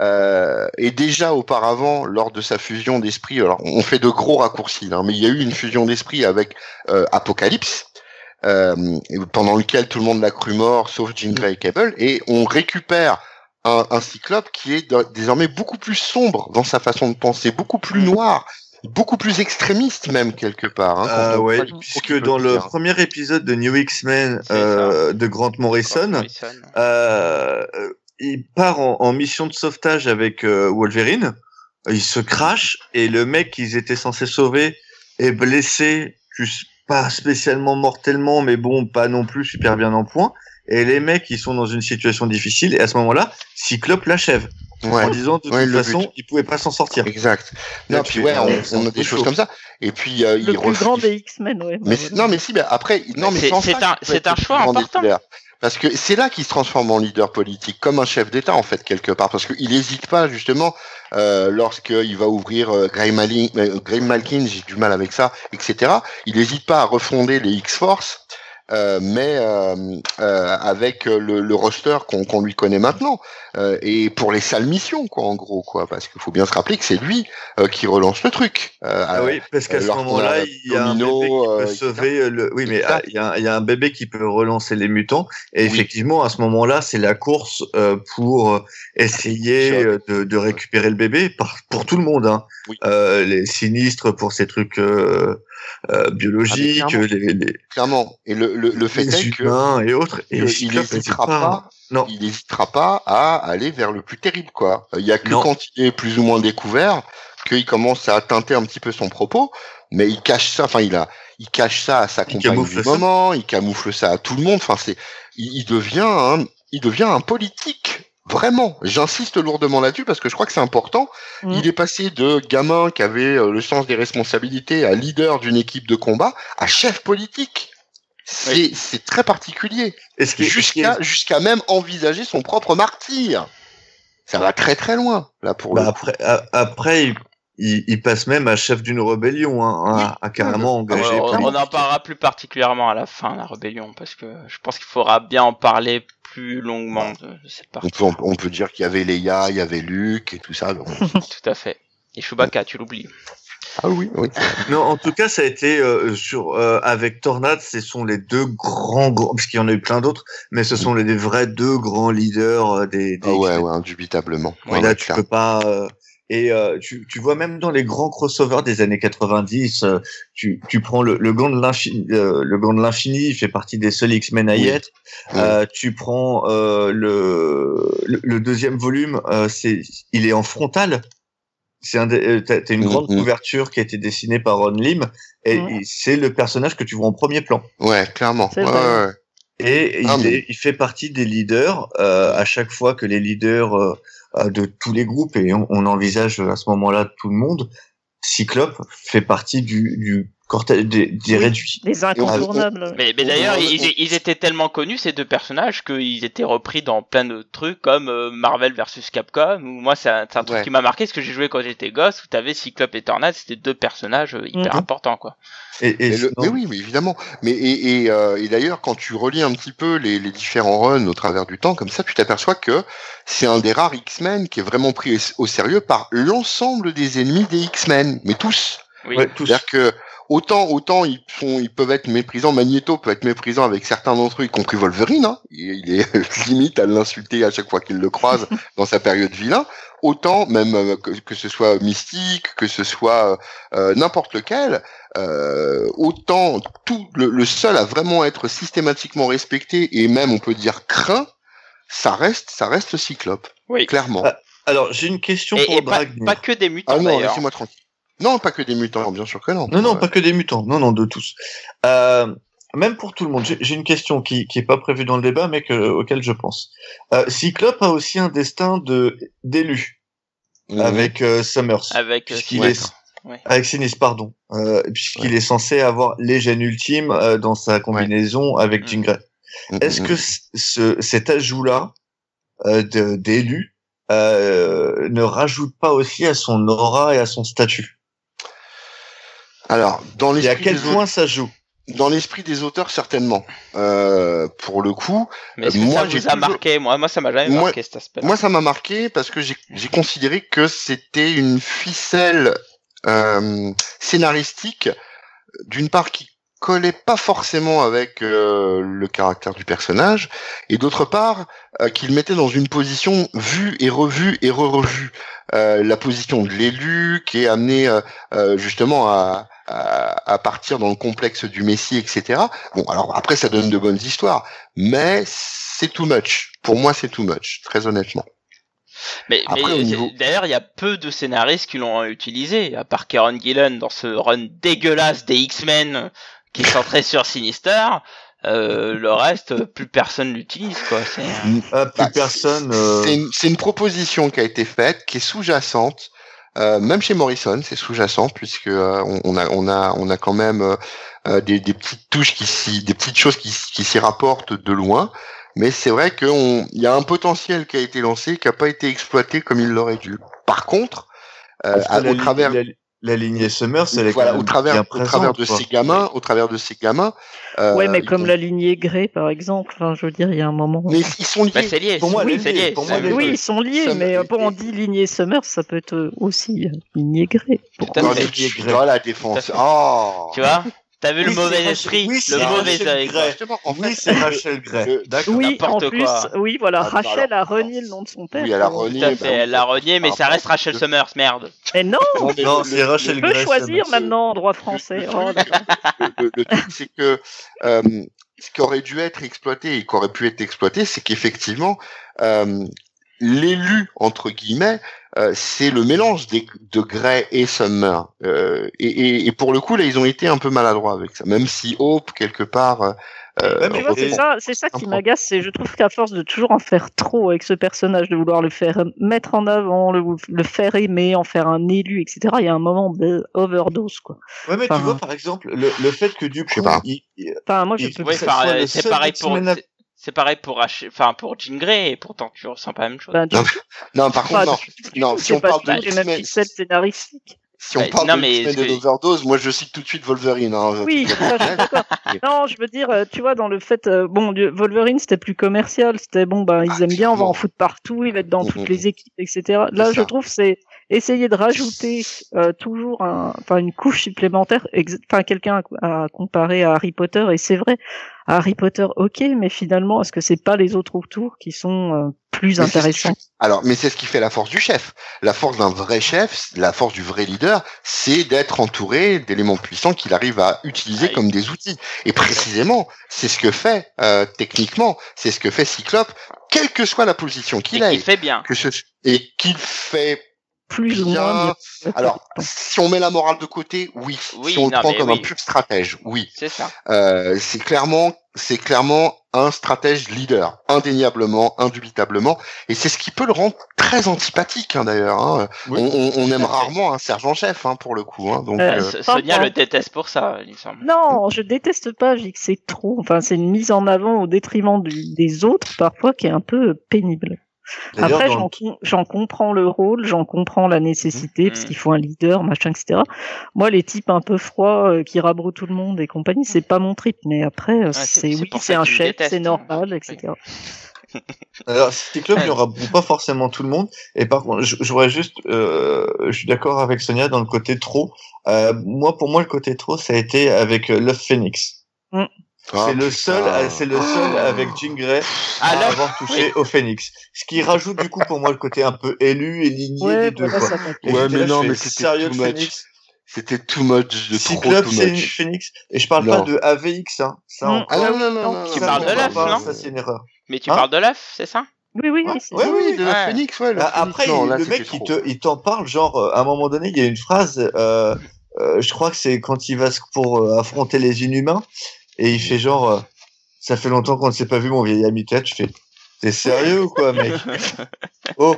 Euh, et déjà auparavant, lors de sa fusion d'esprit, alors on fait de gros raccourcis, hein, mais il y a eu une fusion d'esprit avec euh, Apocalypse, euh, pendant lequel tout le monde l'a cru mort, sauf Jean Grey et Cable, et on récupère un, un cyclope qui est désormais beaucoup plus sombre dans sa façon de penser, beaucoup plus noir, beaucoup plus extrémiste même quelque part. Hein, euh, ouais, puisque dans le premier épisode de New X-Men euh, de Grant Morrison, Grant Morrison. Euh, il part en, mission de sauvetage avec euh, Wolverine. Il se crache et le mec qu'ils étaient censés sauver est blessé, pas spécialement mortellement, mais bon, pas non plus super bien en point. Et les mecs, ils sont dans une situation difficile. Et à ce moment-là, Cyclope l'achève. En disant de toute façon, il pouvait pas s'en sortir. Exact. Non, puis ouais, on, a des choses comme ça. Et puis euh, le plus grand des X-Men, ouais. Mais non, mais si, mais après, non, mais c'est un, c'est un choix important. Parce que c'est là qu'il se transforme en leader politique, comme un chef d'État en fait quelque part, parce qu'il n'hésite pas justement euh, lorsqu'il va ouvrir euh, Graham, euh, Malkin, j'ai du mal avec ça, etc. Il n'hésite pas à refonder les X-Force mais euh, euh, avec le, le roster qu'on lui connaît maintenant. Et pour les sales missions quoi en gros quoi. Parce qu'il faut bien se rappeler que c'est lui qui relance le truc. Ah oui parce qu'à ce moment-là il y a un bébé qui peut sauver le oui mais ah, il y, a, y, a, un bébé qui peut relancer les mutants. Et effectivement à ce moment-là c'est la course pour essayer de, de, récupérer le bébé par, pour tout le monde hein. les sinistres pour ces trucs euh, biologique, ah, les, clairement. Et le, le, le fait est que et autres, et il n'hésitera pas, non. il n'hésitera pas à aller vers le plus terrible, quoi. Il y a que quand il est plus ou moins découvert qu'il commence à teinter un petit peu son propos, mais il cache ça. Enfin, il a, il cache ça à sa compagne du moment, il camoufle ça à tout le monde. Enfin, c'est, il, il devient, il devient un politique Vraiment, j'insiste lourdement là-dessus parce que je crois que c'est important. Mm. Il est passé de gamin qui avait euh, le sens des responsabilités à leader d'une équipe de combat à chef politique. C'est c'est très particulier. Jusqu'à jusqu'à même envisager son propre martyr. Ça va très très loin là pour bah après après il, il, passe même à chef d'une rébellion, hein, à, carrément ah engagé. on, on, en parlera plus particulièrement à la fin, la rébellion, parce que je pense qu'il faudra bien en parler plus longuement de, cette partie. On peut, on peut, dire qu'il y avait Leia, il y avait Luke et tout ça. Donc... tout à fait. Et Chewbacca, tu l'oublies. Ah oui, oui. non, en tout cas, ça a été euh, sur euh, avec Tornade, ce sont les deux grands, grands parce qu'il y en a eu plein d'autres, mais ce sont les, vrais deux grands leaders euh, des. des ah ouais, ouais, indubitablement. Ouais, là, tu peux pas. Et euh, tu, tu, vois même dans les grands crossovers des années 90, euh, tu, tu prends le, le gant de l'infini, euh, le gant de l'infini, il fait partie des seuls X-Men à y être. tu prends le, le, deuxième volume, c'est il est en frontal. C'est un, t'as, une grande couverture qui a été dessinée par Ron Lim et, c'est le personnage que tu vois en premier plan. Ouais, clairement. Ouais, Et il, il, fait partie des leaders. à chaque fois que les leaders euh, de tous les groupes et on, envisage à ce moment-là tout le monde. Cyclope fait partie du, du des, des réduits. Des incontournables. Mais, d'ailleurs, on- ils, ils étaient tellement connus ces deux personnages qu'ils étaient repris dans plein de trucs comme euh, Marvel versus Capcom. Ou moi, c'est un, truc Ouais. qui m'a marqué parce que j'ai joué quand j'étais gosse. Où t'avais Cyclope et Tornade, c'était deux personnages euh, hyper Mhm. importants, quoi. Et, et Mais, le- sinon- mais oui, mais évidemment. Mais et, et, euh, et d'ailleurs, quand tu relis un petit peu les, les différents runs au travers du temps, comme ça, tu t'aperçois que c'est un des rares X-Men qui est vraiment pris au sérieux par l'ensemble des ennemis des X-Men, mais tous. Oui. ouais, tous. C'est-à-dire que autant autant ils sont ils peuvent être méprisants, Magneto peut être méprisant avec certains d'entre eux, y compris Wolverine. Hein. Il, il est limite à l'insulter à chaque fois qu'il le croise dans sa période vilain. Autant même euh, que, que ce soit Mystique, que ce soit euh, n'importe lequel, euh, autant tout le, le seul à vraiment être systématiquement respecté et même on peut dire craint, ça reste ça reste Cyclope, Oui. clairement. Ah, Alors, j'ai une question Et, pour et pas, Dragnir. pas que des mutants Ah non, laissez-moi tranquille. Non, pas que des mutants, bien sûr que non. Non, non, Euh, pas que des mutants. Non, non, de tous. Euh, même pour tout le monde. J'ai j'ai une question qui qui est pas prévue dans le débat, mais que, auquel je pense. Euh, Cyclope a aussi un destin de d'élu mhm. avec euh, Summers, Avec euh, puisqu'il est avec Sinistre, pardon, euh, puisqu'il est censé avoir les gènes ultimes euh, dans sa combinaison avec. Jean Grey. Mhm, Est-ce mhm. que ce, cet ajout-là euh, de- d'élu euh, ne rajoute pas aussi à son aura et à son statut? Alors, dans Et à l'esprit quel point ça joue? dans l'esprit des auteurs, certainement. Euh, pour le coup, Mais est-ce que Moi, ça vous a toujours- marqué? Moi, moi, ça m'a jamais Moi- marqué cet aspect. moi, ça m'a marqué parce que j'ai j'ai considéré que c'était une ficelle euh, scénaristique, d'une part qui collait pas forcément avec euh, le caractère du personnage, et d'autre part euh, qu'il mettait dans une position vue et revue et re-revue. Euh, la position de l'élu qui est amené euh, euh, justement à, à, à partir dans le complexe du Messie, etc. Bon, alors après ça donne de bonnes histoires, mais c'est too much. Pour moi, c'est too much, très honnêtement. Mais, mais niveau- d'ailleurs, il y a peu de scénaristes qui l'ont utilisé, à part Kieron Gillen dans ce run dégueulasse des X-Men qui est centré sur Sinister. Euh, le reste, plus personne l'utilise, quoi. C'est, euh, Ah, Plus Bah, personne. euh, C'est une, c'est une proposition qui a été faite, qui est sous-jacente. Euh, même chez Morrison, c'est sous-jacent puisque euh, on, on a on a on a quand même euh, euh, des, des petites touches qui s'y, des petites choses qui, s'y rapportent de loin. Mais c'est vrai qu'il y a un potentiel qui a été lancé, qui n'a pas été exploité comme il l'aurait dû. Par contre, euh, à- au travers la lignée Summers, elle est voilà, quand au travers, bien au présente, travers de quoi. ces gamins, au travers de ces gamins. euh, ouais, mais comme ont- la lignée Grey, par exemple. Enfin, je veux dire, il y a un moment. mais ils sont liés. bah, c'est lié. Pour moi, oui, c'est liés, lié. pour moi, Oui, ils sont liés, mais pour on dit lignée Summers, ça peut être euh, aussi euh, lignée Grey. Tout à Dans fait. les- dans la défense. Oh. Tu vois? T'as vu le Oui, mauvais Rachel- esprit oui, Le c'est mauvais Rachel esprit. En Oui, fait, c'est Rachel Grey. le- D'accord. Oui, en plus, quoi. oui, voilà, Ah, Rachel alors, a renié le nom de son père. Oui, elle a renié. Tout à bah, fait, elle l'a renié, mais ça reste Rachel Summers, merde. Mais non, Non, c'est Rachel on peut Grey. choisir maintenant en droit français. Oh, le, le truc, c'est que euh, ce qui aurait dû être exploité et qui aurait pu être exploité, c'est qu'effectivement, euh, l'élu, entre guillemets, euh, c'est le mélange des, de Grey et Summer. Euh, et, et, et pour le coup, là, ils ont été un peu maladroits avec ça. Même si Hope, quelque part... euh, Ouais, vois, c'est ça, c'est ça qui m'agace. C'est, je trouve qu'à force de toujours en faire trop avec ce personnage, de vouloir le faire mettre en avant, le, le faire aimer, en faire un élu, etc. Il y a un moment de overdose, quoi. Ouais, mais tu vois, par exemple, le, le fait que du Je sais coup, pas. il- il- Enfin, moi, je Et- peux euh, le c'est pareil pour. C'est- pareil pour Rachel, enfin pour Jean Grey, et pourtant tu ressens pas la même chose. Ben, tu- Non, Non, par contre, non. Non, si on parle du de pixels scénaristiques. si on parle non, de mais de l'overdose, moi, je cite tout de suite Wolverine. Hein, Oui, ça, je suis d'accord. Non, je veux dire, euh, tu vois, dans le fait, euh, bon, Wolverine, c'était plus commercial, c'était bon, ben, ils Ah, aiment bien, on va en foutre partout, ils mettent dans Mhm. toutes les équipes, etc. Là, je trouve, c'est essayer de rajouter euh, toujours, un, enfin, une couche supplémentaire. Enfin, quelqu'un a, a comparé à Harry Potter, et c'est vrai, Harry Potter, ok, mais finalement, est-ce que c'est pas les autres autour qui sont euh, plus Mais c'est ce qui intéressants? Alors, mais c'est ce qui fait la force du chef. La force d'un vrai chef, la force du vrai leader, c'est d'être entouré d'éléments puissants qu'il arrive à utiliser comme des outils. Et précisément, c'est ce que fait euh, techniquement, c'est ce que fait Cyclope, quelle que soit la position qu'il ait, qui fait bien. que ce et qu'il fait plus ou moins. bien. Alors, si on met la morale de côté, oui. Oui, si on le prend comme oui. un pur stratège, oui. C'est ça. Euh, c'est clairement, c'est clairement un stratège leader, indéniablement, indubitablement, et c'est ce qui peut le rendre très antipathique hein, d'ailleurs. Hein. Oui. On, on- on aime rarement un sergent-chef hein, pour le coup. Hein, donc, Euh, euh, So- Sonia le déteste pour ça, il semble. Non, je déteste pas, je dis que c'est trop. Enfin, c'est une mise en avant au détriment du- des autres, parfois, qui est un peu pénible. Après, j'en com- j'en comprends le rôle, j'en comprends la nécessité, parce Mhm. qu'il faut un leader, machin, etc. Moi, les types un peu froids euh, qui rabrouent tout le monde et compagnie, c'est pas mon trip. Mais après, euh, c'est- oui, c'est un chef, c'est normal, etc. Alors, Cyclope, il aura pas forcément tout le monde. Et par contre, je, je voudrais juste, euh, je suis d'accord avec Sonia dans le côté trop. Euh, moi, pour moi, le côté trop, ça a été avec euh, Love Phoenix. Ah, c'est le seul, euh, c'est le seul avec Jean Grey Ah, à là, avoir touché au Phoenix. Ce qui rajoute du coup pour moi le côté un peu élu et ligné Ouais, des deux. quoi. Et Ouais, mais là, non, mais c'était sérieux too le much. Phoenix. C'était too much, de trop Cyclope, too c'est une much. Phoenix. Et je parle Non. pas de AVX, hein. Ça, encore. Ah non, non, non, Non, non, tu non, parles non, de non, l'œuf, non, non Ça, c'est une erreur. Mais tu Hein parles de l'œuf, c'est ça? Oui, oui, Ouais, oui, Ouais, oui, de Ouais. la Phoenix, ouais. le Ah, Phoenix, Après, non, il- là, le mec, il trop. te, il t'en parle, genre, euh, à un moment donné, il y a une phrase, euh, euh, je crois que c'est quand il va pour euh, affronter les inhumains, et il fait genre, euh, ça fait longtemps qu'on ne s'est pas vu, mon vieil ami tête, je fais, t'es sérieux ou quoi, mec? Oh,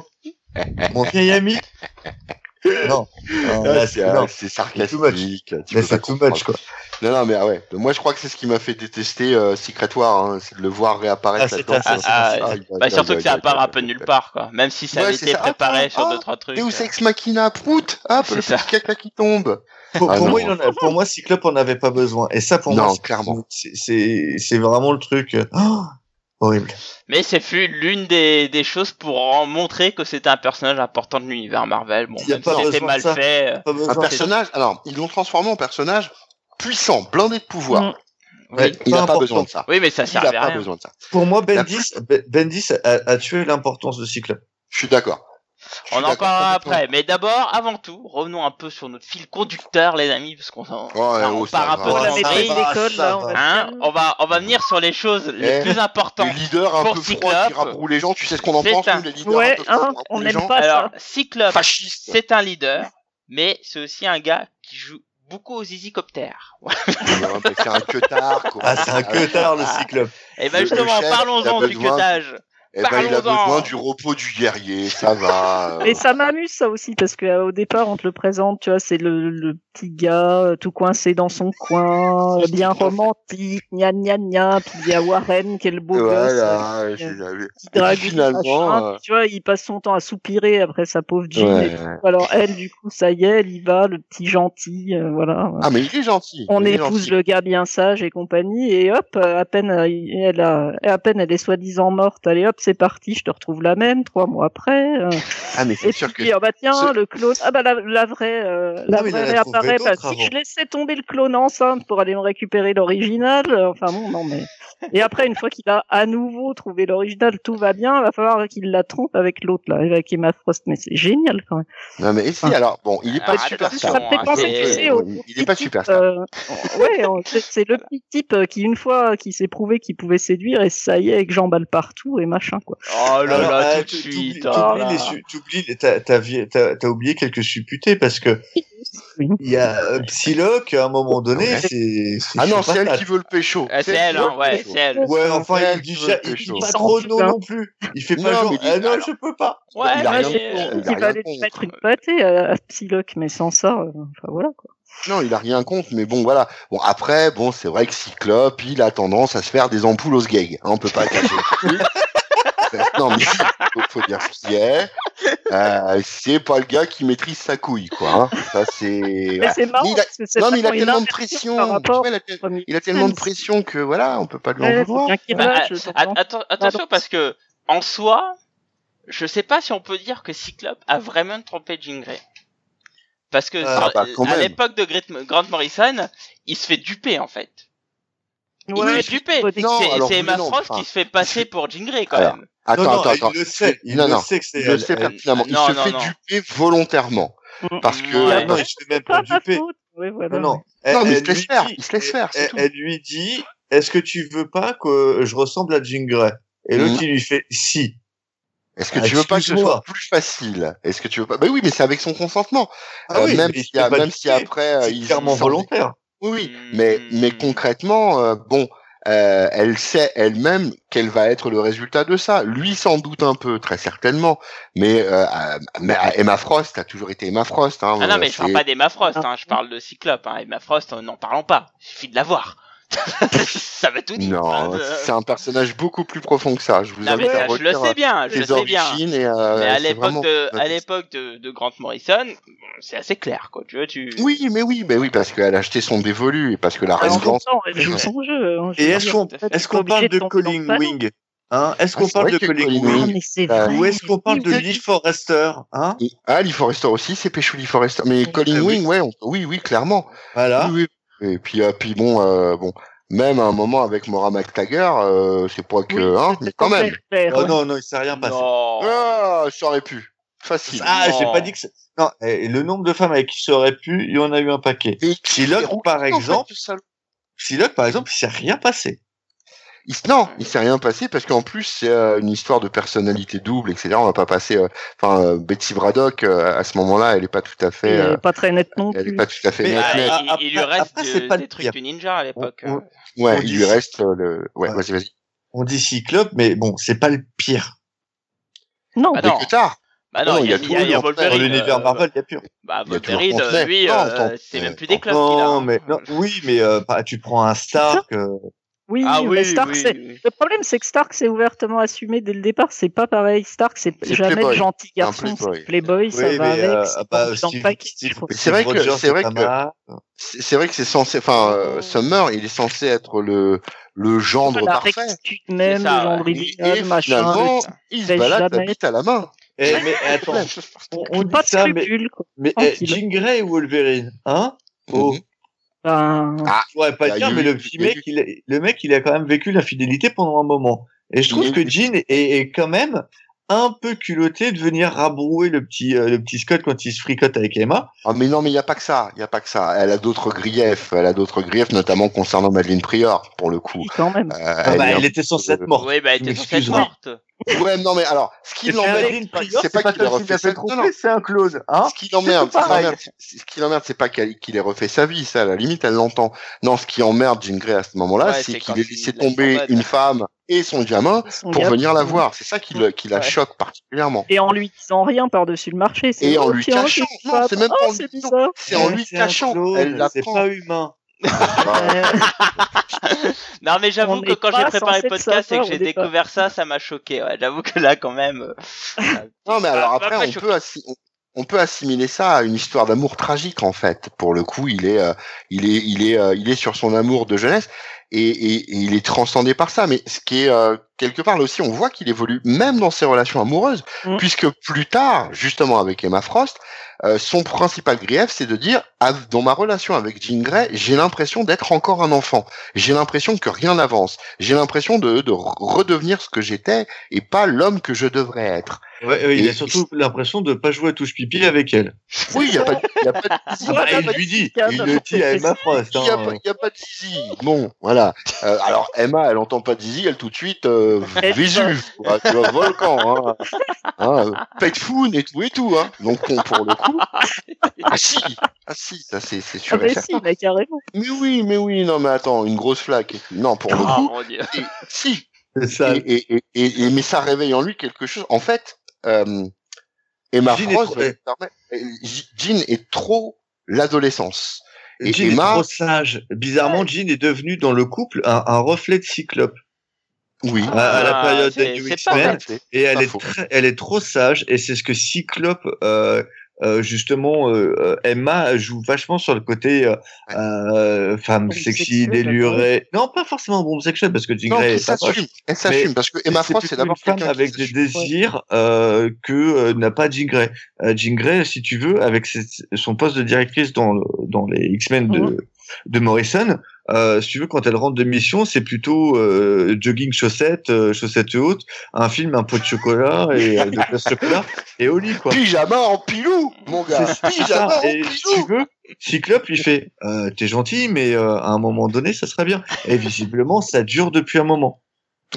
mon vieil ami? Non, non, Ah, là, c'est c'est, c'est sarcastique. Là, pas c'est too much, quoi. Non, non, mais ah ouais. Moi, je crois que c'est ce qui m'a fait détester euh, Secret War, hein, c'est de le voir réapparaître Ah, c'est c'est Ah, Ah, ah, Bah surtout que ça part un peu nulle part, quoi. Même si ça Ouais, avait c'est été ça. Ah, préparé ah, sur ah, deux trois trucs. Deus euh. Ex Machina, prout Hop, C'est le petit caca qui tombe Pour, Ah, moi, il en a- pour moi, Cyclope en avait pas besoin. Et ça, pour Non, moi, c'est- clairement. c'est, c'est, c'est vraiment le truc, euh, oh, horrible. Mais c'est fut l'une des, des choses pour en montrer que c'était un personnage important de l'univers Marvel. Bon, a même pas si c'était mal ça. fait. Pas Un personnage, alors, ils l'ont transformé en personnage puissant, blindé de pouvoir. Mm. Ouais, Il n'a pas besoin de ça. Oui, mais ça n'a à pas rien. besoin de ça. Pour moi, Bendis, Ben- Bendis a, a tué l'importance de Cyclope. Je suis d'accord. On en parlera après. Mais d'abord, avant tout, revenons un peu sur notre fil conducteur, les amis, parce qu'on s'en- Ouais, on oh, part un va. peu d'école, ça là, on va. Hein, on va on va venir sur les choses les Eh, plus importantes. Le leader un Pour peu froid qui Cyclope. rabroue les gens, tu sais ce qu'on en pense, un- nous, les leaders Ouais, un peu froids hein, on les n'aime pas Alors, ça. Cyclope, Fasciste. c'est un leader, mais c'est aussi un gars qui joue beaucoup aux mais C'est un queutard, quoi. Ah, c'est un queutard, le Cyclope. Et ben Le justement, parlons-en du queutage. Eh ben, il a besoin du repos du guerrier, ça va. Et ça m'amuse ça aussi parce que euh, au départ on te le présente, tu vois, c'est le, le petit gars euh, tout coincé dans son coin, euh, bien romantique, gna gna gna, puis il y a Warren qui est le beau gosse, Voilà, euh, qui drague finalement, euh, tu vois, il passe son temps à soupirer après sa pauvre Jean. Ouais. et tout. Alors elle, du coup, ça y est, elle y va, le petit gentil, euh, voilà. Ah, mais il est gentil. On est épouse gentil. le gars bien sage et compagnie, et hop, à peine elle a, à peine elle est soi-disant morte, allez hop, c'est parti, je te retrouve la même trois mois après. euh, Ah, mais c'est et sûr que. puis, ah bah tiens, ce- le clone, ah bah la, la vraie, euh, la Ah, mais il en vraie a trouvé réapparaît. Bah, si je laissais tomber le clone enceinte pour aller me récupérer l'original, euh, enfin bon, non mais. Et après, une fois qu'il a à nouveau trouvé l'original, tout va bien, il va falloir qu'il la trompe avec l'autre là, avec Emma Frost. Mais c'est génial quand même. Non, mais si, Ah. alors, bon, il est pas Ah, super hein, tu au, il- est pas type, superstar. euh, ouais, c'est c'est le petit type qui une fois qui s'est prouvé qu'il pouvait séduire et ça y est avec balle partout et machin quoi. Oh là Alors, là, euh, tout de tu- suite. t'oublies- oh t'as- oublié quelques supputés parce que il y a euh, Psylocke à un moment donné, Ouais. c'est. Ah non, c'est elle qui veut le pécho. C'est elle, hein, ouais, c'est elle. Ouais, enfin, elle il dit, ja- il dit pas trop non non plus. Il fait pas Non, genre, ah non, alors- je peux pas. Ouais, Il va rien aller mettre une pâtée à, à Psylocke, mais sans ça, euh, enfin voilà quoi. Non, il a rien contre, mais bon, voilà. Bon, après, bon, c'est vrai que Cyclope, il a tendance à se faire des ampoules au sgeg. Hein, on peut pas le cacher. non, mais faut, faut dire ce qui est. Euh, c'est pas le gars qui maîtrise sa couille, quoi. hein. Ça, c'est. Mais voilà. c'est marrant Mais il a- parce que c'est Non, mais il a tellement de pression. rapport vois, il, a il tellement de pression que voilà, on peut pas lui en vouloir. Bah, attention parce que en soi, je sais pas si on peut dire que Cyclope a vraiment trompé Jean Grey. Parce que Ah, sur- bah, quand à l'époque de Grant, Morrison, il se fait duper en fait. Il Ouais, se fait duper. C'est Emma non, Frost enfin, qui se fait passer pour Jean Grey quand Alors, même. Attends, non, non, attends, attends. il le sait. Il non, le non. sait que c'est Il le elle. sait Elle- pertinemment. non, il se non, fait non. duper volontairement. Mm. Parce que. Ouais. Non, il se fait même pas duper. Ouais, voilà. Non, non. Non, mais il se laisse faire, dit- il se laisse faire, c'est Elle, tout. elle lui dit, est-ce que tu veux pas que je ressemble à Jean Grey? Et l'autre, Mhm. il lui fait si. Est-ce que Ah, tu veux pas que ce soit plus facile? Est-ce que tu veux pas? Bah oui, mais c'est avec son consentement. Ah Euh, oui, même mais si, il même si après euh, C'est ils clairement volontaire. Oui, oui. Mais mais concrètement, euh, bon, euh, elle sait elle-même quel va être le résultat de ça. Lui sans doute un peu, très certainement. Mais, euh, mais Emma Frost a toujours été Emma Frost. Hein, Ah non, mais euh, je parle pas d'Emma Frost, Ah. hein, je parle de Cyclope. Hein. Emma Frost, euh, n'en parlons pas. Il suffit de la voir. ça va tout dire. Non, hein, de- c'est un personnage beaucoup plus profond que ça. Je vous Non, mais invite à ça, je le sais bien, je le sais bien. et euh, Mais à l'époque vraiment- de, à l'époque de, de Grant Morrison, c'est assez clair, quoi. Tu vois, tu. Oui, mais oui, mais oui, parce qu'elle a acheté son dévolu et parce que la temps, elle joue son jeu. hein, Et est-ce qu'on à est-ce qu'on parle de Colin. Wing hein? Est-ce Ah, qu'on parle de Colin Wing? Ah, mais Euh. Ou est-ce qu'on parle de Lee Forrester hein? Ah, Lee Forrester aussi, c'est Péchou Lee Forrester. Mais Colin Ah oui. Wing, ouais, on- oui, oui, clairement. Voilà. Et puis, euh, puis bon, euh, bon, même à un moment avec Maura McTaggart, euh, c'est pas que, Oui, hein, mais quand même. Oh ouais. non, non, il s'est rien passé. Non. Ah, ça aurait pu. Facile. Ah, j'ai pas dit que c'est... Non, et le nombre de femmes avec qui ça aurait pu, il y en a eu un paquet. Et Psylocke, par en fait, exemple. Psylocke, par exemple, il s'est rien passé. Il, non, il s'est rien passé parce qu'en plus c'est euh, une histoire de personnalité double, etc. On va pas passer. euh, Enfin, euh, Betsy Braddock euh, à ce moment-là, elle est pas tout à fait. Elle euh, est pas très nette non elle est plus. pas tout à fait Mais, nette, Bah, il, il lui après- reste après, de- c'est pas des trucs pire. du ninja à l'époque. On- Ouais, on il dit- lui reste euh, le. Ouais, Ouais. vas-y, vas-y. On dit Cyclope, mais bon, c'est pas le pire. Non, Ah Mais non. que tard. Bah non, il y a, il y a il y a- il y a tout le Dans l'univers euh, Marvel, il y a pur. Bah, Il a Wolverine, lui, euh, c'est même plus des clubs qu'il a. Non, hein. mais non, oui, mais euh, bah, tu prends un Stark. Euh, oui, Ah mais oui, Stark, oui. Le problème, c'est que Stark s'est ouvertement assumé dès le départ. C'est pas pareil. Stark, c'est jamais Playboy. le gentil garçon. Playboy. C'est Playboy, ça oui, va mais avec. euh, c'est bah, vrai que- c'est vrai que-. C'est c'est vrai que c'est censé. Enfin, euh, Summer, il est censé être le le gendre la parfait. même, ça, le gendre idéal, et machin. il se balade la bite à la main. Eh, mais attends, on, on dit pas de ça, mais, scrupules, quoi. mais eh. Jean Grey ou Wolverine, hein? Oh, Ah, je pourrais pas dire, eu- mais le petit mec, il le mec, il a quand même vécu la fidélité pendant un moment. Et je trouve que Jean est, est quand même un peu culotté de venir rabrouer le petit, euh, le petit Scott quand il se fricote avec Emma. Ah mais non, mais il y a pas que ça. Il y a pas que ça. Elle a d'autres griefs. Elle a d'autres griefs, notamment concernant Madeleine Prior, pour le coup. oui, quand même. Euh, Ah bah, un elle était censée être morte. Oui, bah, elle était censée être morte. Ouais, non, mais alors, ce qui l'emmerde, c'est pas qu'il ait refait sa c'est un hein Ce qui l'emmerde, qui l'emmerde, c'est- pas qu'elle- qu'il ait refait sa vie, ça, à la limite, elle l'entend. Non, ce qui emmerde Jean Grey à ce moment-là, Ouais, c'est qu'il ait laissé la tomber une femme et son gamin Son pour venir la voir. C'est ça qui, le, qui la Ouais. choque particulièrement. Et en lui disant rien par-dessus le marché. c'est Et en oh, lui tiens, cachant. j'ai Non, pas- c'est même oh, pas en lui c'est disant. C'est en lui cachant. C'est pas humain. Non, mais j'avoue On que quand j'ai préparé le podcast et que j'ai découvert ça, ça m'a choqué. Ouais, j'avoue que là, quand même. euh, Non, mais ça alors m'a après, on peut, on- on peut assimiler ça à une histoire d'amour tragique en fait. Pour le coup, il est, euh, il est, il est, euh, il est sur son amour de jeunesse et, et- et il est transcendé par ça. Mais ce qui est euh, quelque part là aussi, on voit qu'il évolue même dans ses relations amoureuses, Mm. puisque plus tard, justement avec Emma Frost, euh, son principal grief, c'est de dire, ah, dans ma relation avec Jean Grey, j'ai l'impression d'être encore un enfant. J'ai l'impression que rien n'avance. J'ai l'impression de, de redevenir ce que j'étais et pas l'homme que je devrais être. Ouais, ouais, il Et- a surtout l'impression de pas jouer à touche pipi avec elle. Oui, il n'y a pas de, y a pas de zizi. Ah bah, y il de lui dit, il le dit à Emma Frost. Il n'y a, hein. pas- y a pas de zizi. Bon, voilà. Euh, alors, Emma, elle entend pas de zizi, elle tout de suite, euh, Vésuve, quoi, tu vois, volcan, hein. hein euh, et tout et tout, hein. Donc, on- pour le coup, ah si, ah si, ça c'est c'est Ah sûr bah certain. si, mais carrément. Mais oui, mais oui, non, mais attends, une grosse flaque. Non, pour le Oh coup, mon dieu. et- si. C'est ça. Et, et, et, et- et- mais ça réveille en lui quelque chose. En fait, euh, Emma Jean est trop- permets, euh, Jean est trop l'adolescence. Et Jean Emma- est trop sage. Bizarrement, Jean est devenu dans le couple un, un reflet de Cyclope. Oui. à, à la Ah, période pas X-Men. Et elle est, elle est trop sage, et c'est ce que Cyclope, euh, euh, justement, euh, euh, Emma joue vachement sur le côté euh, euh, femme sexy, délurée. Non, pas forcément bombe sexuelle, parce que Jean Grey s'assume. Elle s'assume parce que Emma C'est Frost, c'est d'abord une femme quelqu'un avec des désirs euh, que euh, n'a pas Jean Grey. Euh, Jean Grey, si tu veux, avec ses- son poste de directrice dans, dans les X-Men de, Mhm. de Morrison, euh, si tu veux, quand elle rentre de mission, c'est plutôt euh, jogging chaussettes, euh, chaussettes hautes, un film, un pot de chocolat et euh, de glace chocolat et au lit, quoi. Pyjama en pilou, mon gars. Pyjama en Et si tu pilou. veux, Cyclope lui fait euh, T'es gentil, mais euh, à un moment donné, ça sera bien. Et visiblement, ça dure depuis un moment.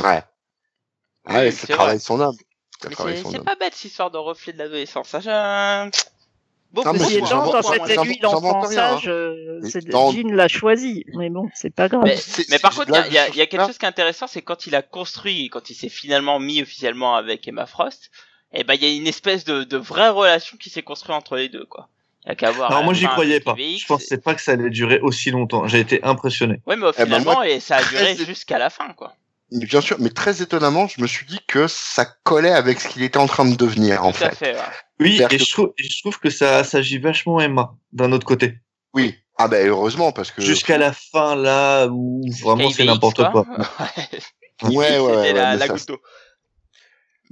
Ouais. Ouais, ça travaille son âme. c'est pas bête cette histoire de reflet de l'adolescence. Ça, je... Bon, Ah, j'invente- point. gens, quand j'invente- cette aiguille j'invente d'enfant rien, hein. Mais c'est dans- Jean l'a choisi. Mais bon, c'est pas grave. Mais, par contre, il y y y a quelque chose qui est intéressant, c'est quand il a construit, quand il s'est finalement mis officiellement avec Emma Frost, et ben il y a une espèce de, de vraie relation qui s'est construite entre les deux, quoi. Il y a qu'à voir. Alors la moi j'y croyais pas. Je pensais pas que ça allait durer aussi longtemps. J'ai été impressionné. Ouais, mais Eh ben, finalement, moi, et ça a duré jusqu'à la fin, quoi. Bien sûr, mais très étonnamment, je me suis dit que ça collait avec ce qu'il était en train de devenir, en Tout à fait. fait, ouais. Oui, et que- je trouve, et je trouve que ça s'agit vachement Emma d'un autre côté. Oui. Ah ben heureusement parce que Jusqu'à la fin là où vraiment c'est n'importe quoi. Ouais, ouais, ouais, C'était la, mais la ça, goutte d'eau.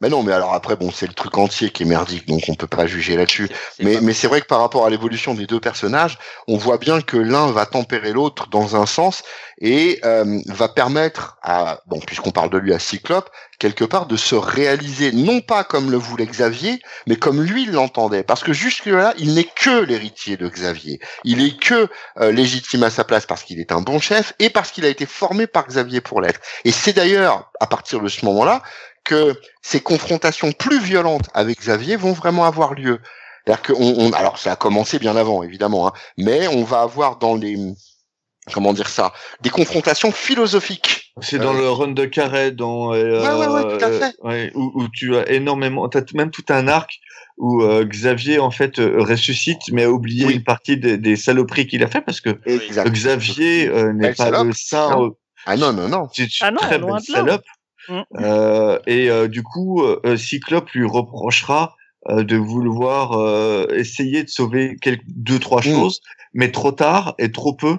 Ben non, mais alors après bon, c'est le truc entier qui est merdique, donc on peut pas juger là-dessus. Mais pas- mais c'est vrai que par rapport à l'évolution des deux personnages, on voit bien que l'un va tempérer l'autre dans un sens et euh, va permettre à bon puisqu'on parle de lui à Cyclope quelque part de se réaliser non pas comme le voulait Xavier, mais comme lui l'entendait. Parce que jusque là, il n'est que l'héritier de Xavier. Il est que euh, légitime à sa place parce qu'il est un bon chef et parce qu'il a été formé par Xavier pour l'être. Et c'est d'ailleurs à partir de ce moment-là que ces confrontations plus violentes avec Xavier vont vraiment avoir lieu. C'est-à-dire que on, on- alors ça a commencé bien avant évidemment, hein, mais on va avoir dans les comment dire ça, des confrontations philosophiques. C'est dans Euh, le run de carré, dans euh, Ouais, ouais, ouais, tout à euh, fait. ouais, où, où tu as énormément, t'as même tout un arc où euh, Xavier en fait euh, ressuscite, mais a oublié Oui. une partie des, des saloperies qu'il a fait parce que. Xavier euh, n'est pas salope, le saint, non. euh, Ah non non non. c'est une Ah non, très belle salope. Mm. Euh, et euh, du coup, euh, Cyclope lui reprochera euh, de vouloir euh, essayer de sauver quelques, deux trois Mm. choses, mais trop tard et trop peu,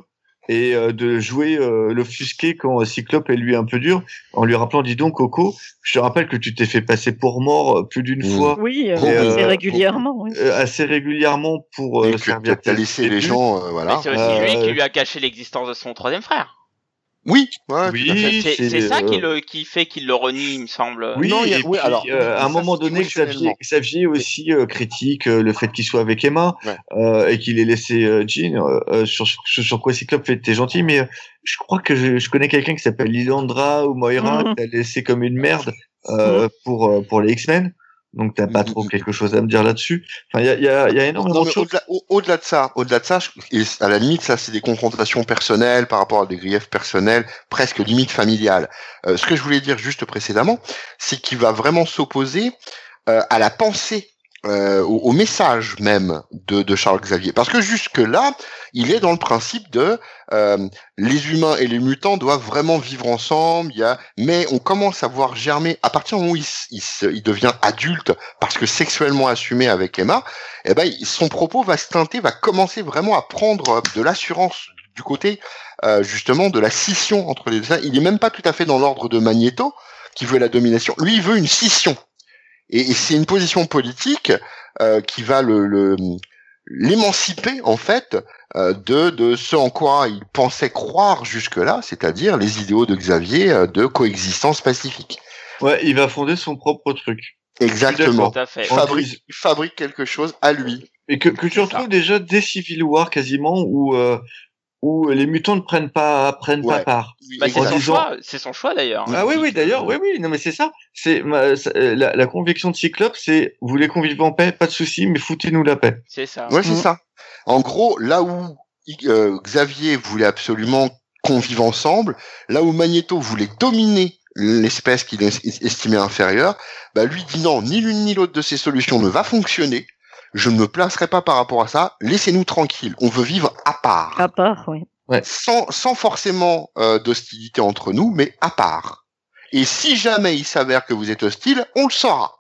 et euh, de jouer euh, l'offusqué quand euh, Cyclope est lui un peu dur, en lui rappelant dis donc Coco, je te rappelle que tu t'es fait passer pour mort plus d'une Mm. fois. Oui, euh, assez régulièrement. Oui. euh, assez régulièrement pour Et euh, servir laissé les gens, euh, voilà. c'est aussi Euh, lui qui lui a caché l'existence de son troisième frère. Oui, ouais, Oui. C'est c'est, c'est ça euh, qui, le, qui fait qu'il le renie, il me semble. Oui, Non, il y a- et oui, puis, alors, euh, à ça, un moment donné, Xavier. Xavier aussi euh, critique euh, le fait qu'il soit avec Emma Ouais. euh, et qu'il ait laissé euh, Jean. euh, sur, sur, sur quoi Cyclope fait t'es gentil, mais euh, je crois que je, je connais quelqu'un qui s'appelle Lilandra ou Moira Mhm. qui t'a laissé comme une merde euh, pour euh, pour les X-Men. Donc t'as pas Mhm. trop quelque chose à me dire là-dessus. Enfin, il y a, y, a, y a énormément de choses. au-delà, au- de ça, au-delà de ça, je- et à la limite, ça, c'est des confrontations personnelles par rapport à des griefs personnels, presque limite familiales. Euh, ce que je voulais dire juste précédemment, c'est qu'il va vraiment s'opposer euh, à la pensée, euh, au, message même de, Charles Xavier, parce que jusque là, il est dans le principe de euh, les humains et les mutants doivent vraiment vivre ensemble. A, mais on commence à voir germer à partir du moment où il, devient adulte parce que sexuellement assumé avec Emma eh ben, son propos va se teinter, va commencer vraiment à prendre euh, de l'assurance du côté euh, justement de la scission entre les deux. Il est même pas tout à fait dans l'ordre de Magneto qui veut la domination. Lui, il veut une scission. Et, et c'est une position politique euh, qui va le, le- l'émanciper en fait euh, de, de ce en quoi il pensait croire jusque-là, c'est-à-dire les idéaux de Xavier euh, de coexistence pacifique. Ouais, il va fonder son propre truc. Exactement. Tout à fait. Il fabrique, il fabrique quelque chose à lui. Et que, que tu retrouves déjà dès Civil War quasiment où euh, où les mutants ne prennent pas prennent pas part. Bah, c'est son disant- choix, c'est son choix d'ailleurs. Ah oui, oui, d'ailleurs, oui, oui, non, mais c'est ça. C'est euh, la, la conviction de Cyclope, c'est vous voulez qu'on vive en paix, pas de souci, mais foutez-nous la paix. C'est ça. Ouais, c'est Mhm. ça. En gros, là où euh, Xavier voulait absolument qu'on vive ensemble, là où Magneto voulait dominer l'espèce qu'il es- estimait inférieure, bah lui dit non, ni l'une ni l'autre de ces solutions ne va fonctionner. Je ne me placerai pas par rapport à ça. Laissez-nous tranquilles. On veut vivre à part, À part, oui. sans, sans forcément euh, d'hostilité entre nous, mais à part. Et si jamais il s'avère que vous êtes hostile, on le saura.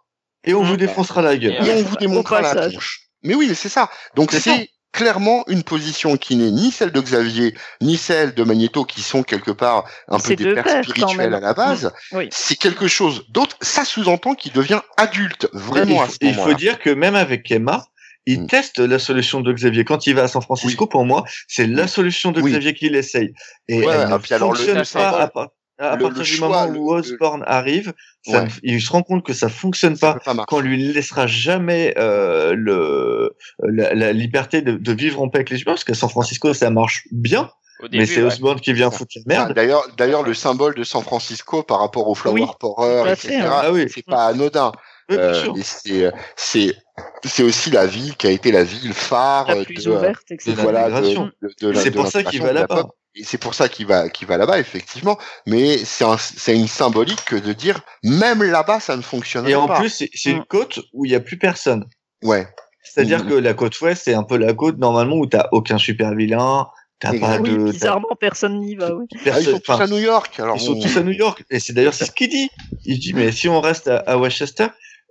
Et on vous défoncera la gueule. Et Ouais. on vous démontrera la tronche. Mais oui, c'est ça. Donc c'est clairement une position qui n'est ni celle de Xavier, ni celle de Magneto, qui sont quelque part un peu des pères spirituels à la base. Oui. C'est quelque chose d'autre. Ça sous-entend qu'il devient adulte, vraiment à ce il faut moment-là. dire que même avec Emma, il Mm. teste la solution de Xavier. Quand il va à San Francisco, pour moi, c'est la solution de Oui. Xavier qu'il essaye. Et Ouais, elle ah, ne puis alors le- fonctionne le pas symbole. à, pa- à Le- partir le du choix, moment où Osborn arrive. Ça Ouais. ne- il se rend compte que ça fonctionne Ça pas pas qu'on lui laissera jamais euh, le la, la liberté de, de vivre en paix avec les humains parce qu'à San Francisco ça marche bien début, mais c'est ouais. Osborn qui vient foutre la Ah, merde D'ailleurs, d'ailleurs, le symbole de San Francisco par rapport au Flower Oui, Power, etc., hein. Ah oui. c'est pas anodin. Euh, et c'est c'est c'est aussi la ville qui a été la ville phare La de, plus ouverte, de voilà de, l'immigration. de, de la- C'est pour ça qu'il va là-bas. Et c'est pour ça qu'il va qu'il va là-bas effectivement. Mais c'est un- c'est une symbolique que de dire même là-bas ça ne fonctionnerait Et en pas. plus, c'est c'est une Mm. côte où il y a plus personne. ouais. C'est-à-dire Mm. que la côte ouest, c'est un peu la côte normalement où t'as aucun super vilain, t'as pas Exact. Oui, de, t'as bizarrement, personne n'y va. Oui. Ah, ils sont tous à New York. Alors ils sont on- tous à New York. Et c'est d'ailleurs c'est ce qu'il dit. Il dit mais si on reste à, à Westchester,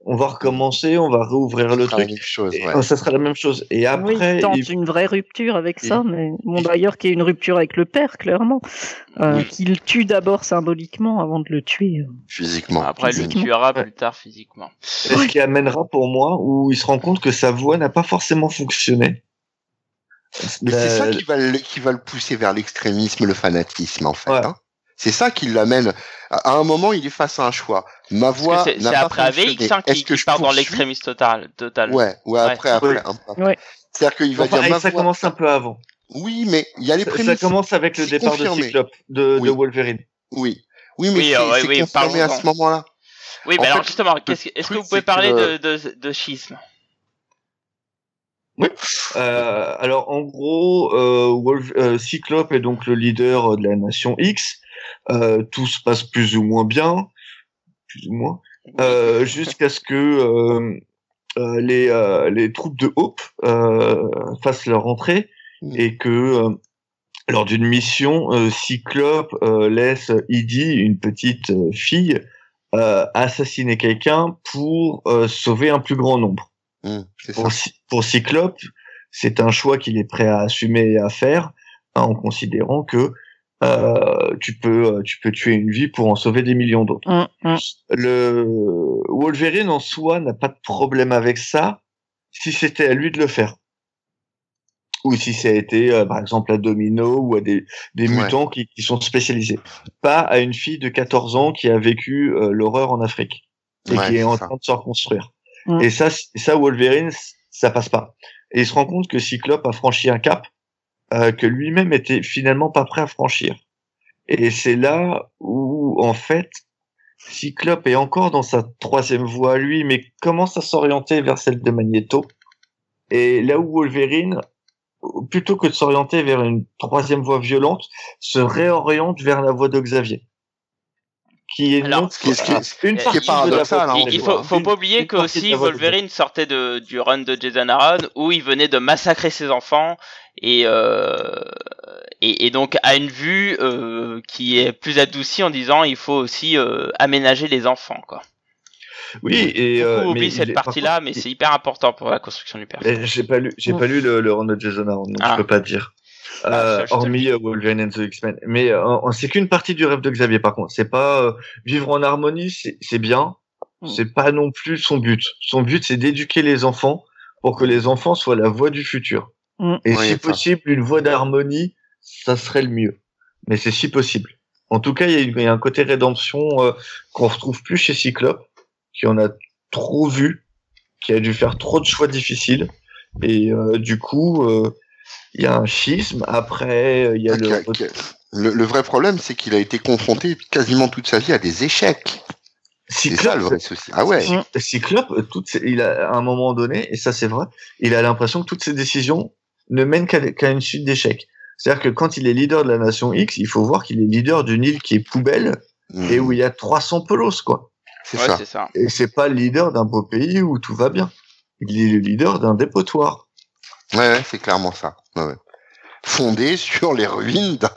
on va recommencer, on va réouvrir le ce sera la truc. même chose. Et, ouais. euh, ça sera la même chose. Et oui, après, il tente il- une vraie rupture avec il- ça, mais bon, il- d'ailleurs, qu'il y ait une rupture avec le père, clairement. Euh, Oui. Qu'il tue d'abord symboliquement avant de le tuer. Physiquement. Après, il le tuera plus tard physiquement. c'est ce qui amènera pour moi où il se rend compte que sa voix n'a pas forcément fonctionné. Mais La- c'est ça qui va, le, qui va le pousser vers l'extrémisme, le fanatisme, en fait. Ouais. hein. C'est ça qui l'amène. À un moment, il est face à un choix. Ma voix que c'est n'a pas après AVX hein, qui, Est-ce que qui je part dans l'extrémisme total. total. Ouais, ouais, après, Ouais. après. Ouais. un peu. Ouais. C'est-à-dire qu'il va Enfin, dire ma ça voix- commence un peu avant. Oui, mais il y a les Ça, ça prémices. commence avec le départ confirmé. de Cyclope de, Oui. de Wolverine. Oui. Oui, mais Oui, c'est euh, oui, confirmé à ce moment-là. Oui, En mais alors fait, justement, qu'est-ce que- est-ce que truc, vous pouvez parler que- de, de, de schisme? Euh, alors en gros, euh, Wolf- euh, Cyclope est donc le leader de la nation X. Euh, tout se passe plus ou moins bien, plus ou moins, euh, jusqu'à ce que euh, euh, les, euh, les troupes de Hope euh, fassent leur entrée Mm. et que euh, lors d'une mission, euh, Cyclope euh, laisse Edie, une petite fille, euh, assassiner quelqu'un pour euh, sauver un plus grand nombre ça. pour, pour Cyclope, c'est un choix qu'il est prêt à assumer et à faire, hein, en considérant que euh, tu peux tu peux tuer une vie pour en sauver des millions d'autres. Hum, hum. Le Wolverine en soi n'a pas de problème avec ça, si c'était à lui de le faire. Ou si ça a été, euh, par exemple, à Domino ou à des, des Ouais. mutants qui, qui sont spécialisés. Pas à une fille de 14 ans qui a vécu euh, l'horreur en Afrique et Ouais, qui est en ça. train de se reconstruire. Mm. Et ça, ça Wolverine, ça passe pas. Et il se rend compte que Cyclope a franchi un cap euh, que lui-même était finalement pas prêt à franchir. Et c'est là où, en fait, Cyclope est encore dans sa troisième voie, lui, mais commence à s'orienter vers celle de Magneto. Et là où Wolverine, plutôt que de s'orienter vers une troisième voie violente, se réoriente vers la voie de Xavier. Qui est Alors, qui qui une ce qui est partie de la paradoxal, voie de hein, Il, faut, faut pas oublier que partie aussi Wolverine sortait de, du run de Jason Aaron où il venait de massacrer ses enfants et, euh, et, et donc a une vue euh, qui est plus adoucie en disant il faut aussi euh, aménager les enfants quoi. Oui, et euh, mais oublient il cette est- partie-là, mais c'est hyper important pour la construction du personnage. J'ai pas lu, j'ai pas lu le, le run de Jason Aaron, donc Ah. je peux pas dire. Ah, ça, hormis euh, Wolverine and the X-Men. Mais euh, c'est qu'une partie du rêve de Xavier, par contre. C'est pas euh, vivre en harmonie, c'est bien. Mm. C'est pas non plus son but. Son but, c'est d'éduquer les enfants pour que les enfants soient la voix du futur. Mm. Et Oui, si ça. possible, une voix d'harmonie, ça serait le mieux. Mais c'est si possible. En tout cas, il y, a y un côté rédemption euh, qu'on retrouve plus chez Cyclope, qui en a trop vu, qui a dû faire trop de choix difficiles. Et euh, du coup, euh, il y a un schisme. Après, euh, il y a le... Le, le vrai problème, c'est qu'il a été confronté quasiment toute sa vie à des échecs. C'est ça le vrai souci. Ah ouais. Cyclope, toutes il a à un moment donné, et ça c'est vrai, il a l'impression que toutes ses décisions ne mènent qu'à une suite d'échecs. C'est-à-dire que quand il est leader de la nation X, il faut voir qu'il est leader d'une île qui est poubelle Mm. et où il y a 300 pelos, quoi. C'est Ouais, ça. Et c'est pas le leader d'un beau pays où tout va bien. Il est le leader d'un dépotoir. Ouais, ouais, c'est clairement ça. Ouais, ouais. Fondé sur les ruines d'un,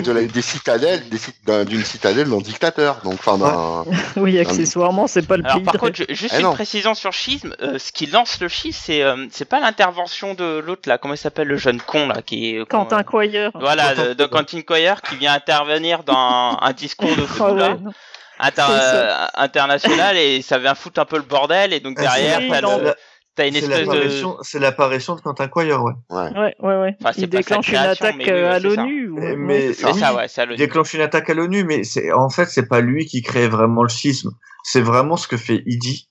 de la- des citadelles, d'une citadelle d'un dictateur. Donc, enfin, d'un, Oui, accessoirement, c'est pas le Alors pays par de contre, ju- juste Eh une non. précision sur Schisme, euh, ce qui lance le schisme, c'est euh, c'est pas l'intervention de l'autre là, comment il s'appelle le jeune con là qui est Quentin Coyer. Voilà, Quentin de. Quentin Coyer qui vient intervenir dans un discours de foot ouais, là, non. inter- C'est ça. euh, international et ça vient foutre un peu le bordel et donc derrière t'as le- t'as une C'est espèce de l'apparition, c'est l'apparition de Quentin Quire, ouais. ouais. Ouais, ouais, ouais. Enfin, c'est il déclenche une attaque euh, à c'est ça. l'ONU. ou- Mais- ouais, c'est ça. ouais, Il le déclenche une attaque à l'ONU, mais c'est en fait c'est pas lui qui crée vraiment le schisme. C'est vraiment ce que fait Idi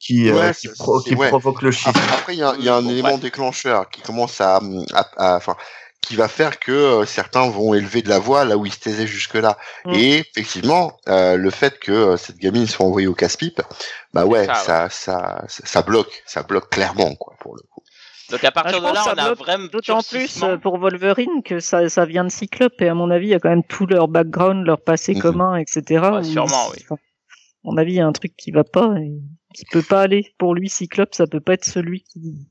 qui, euh, qui, c'est- pro- c'est- qui ouais. provoque le schisme. Après, il y a, il y a un Bon, élément déclencheur qui commence à, à- à- enfin, qui va faire que euh, certains vont élever de la voix là où ils se taisaient jusque-là. Mm. Et effectivement, euh, le fait que euh, cette gamine soit envoyée au casse-pipe, bah ouais, ça, ça, ça, ça, ça bloque, ça bloque clairement quoi pour le coup. Donc à partir je de là, on a vraiment D'autant plus euh, pour Wolverine que ça, ça vient de Cyclope et à mon avis il y a quand même tout leur background, leur passé Mhm. commun, etc. Ouais, sûrement, oui. enfin, à mon avis il y a un truc qui va pas et qui peut pas aller. Pour lui Cyclope ça peut pas être celui qui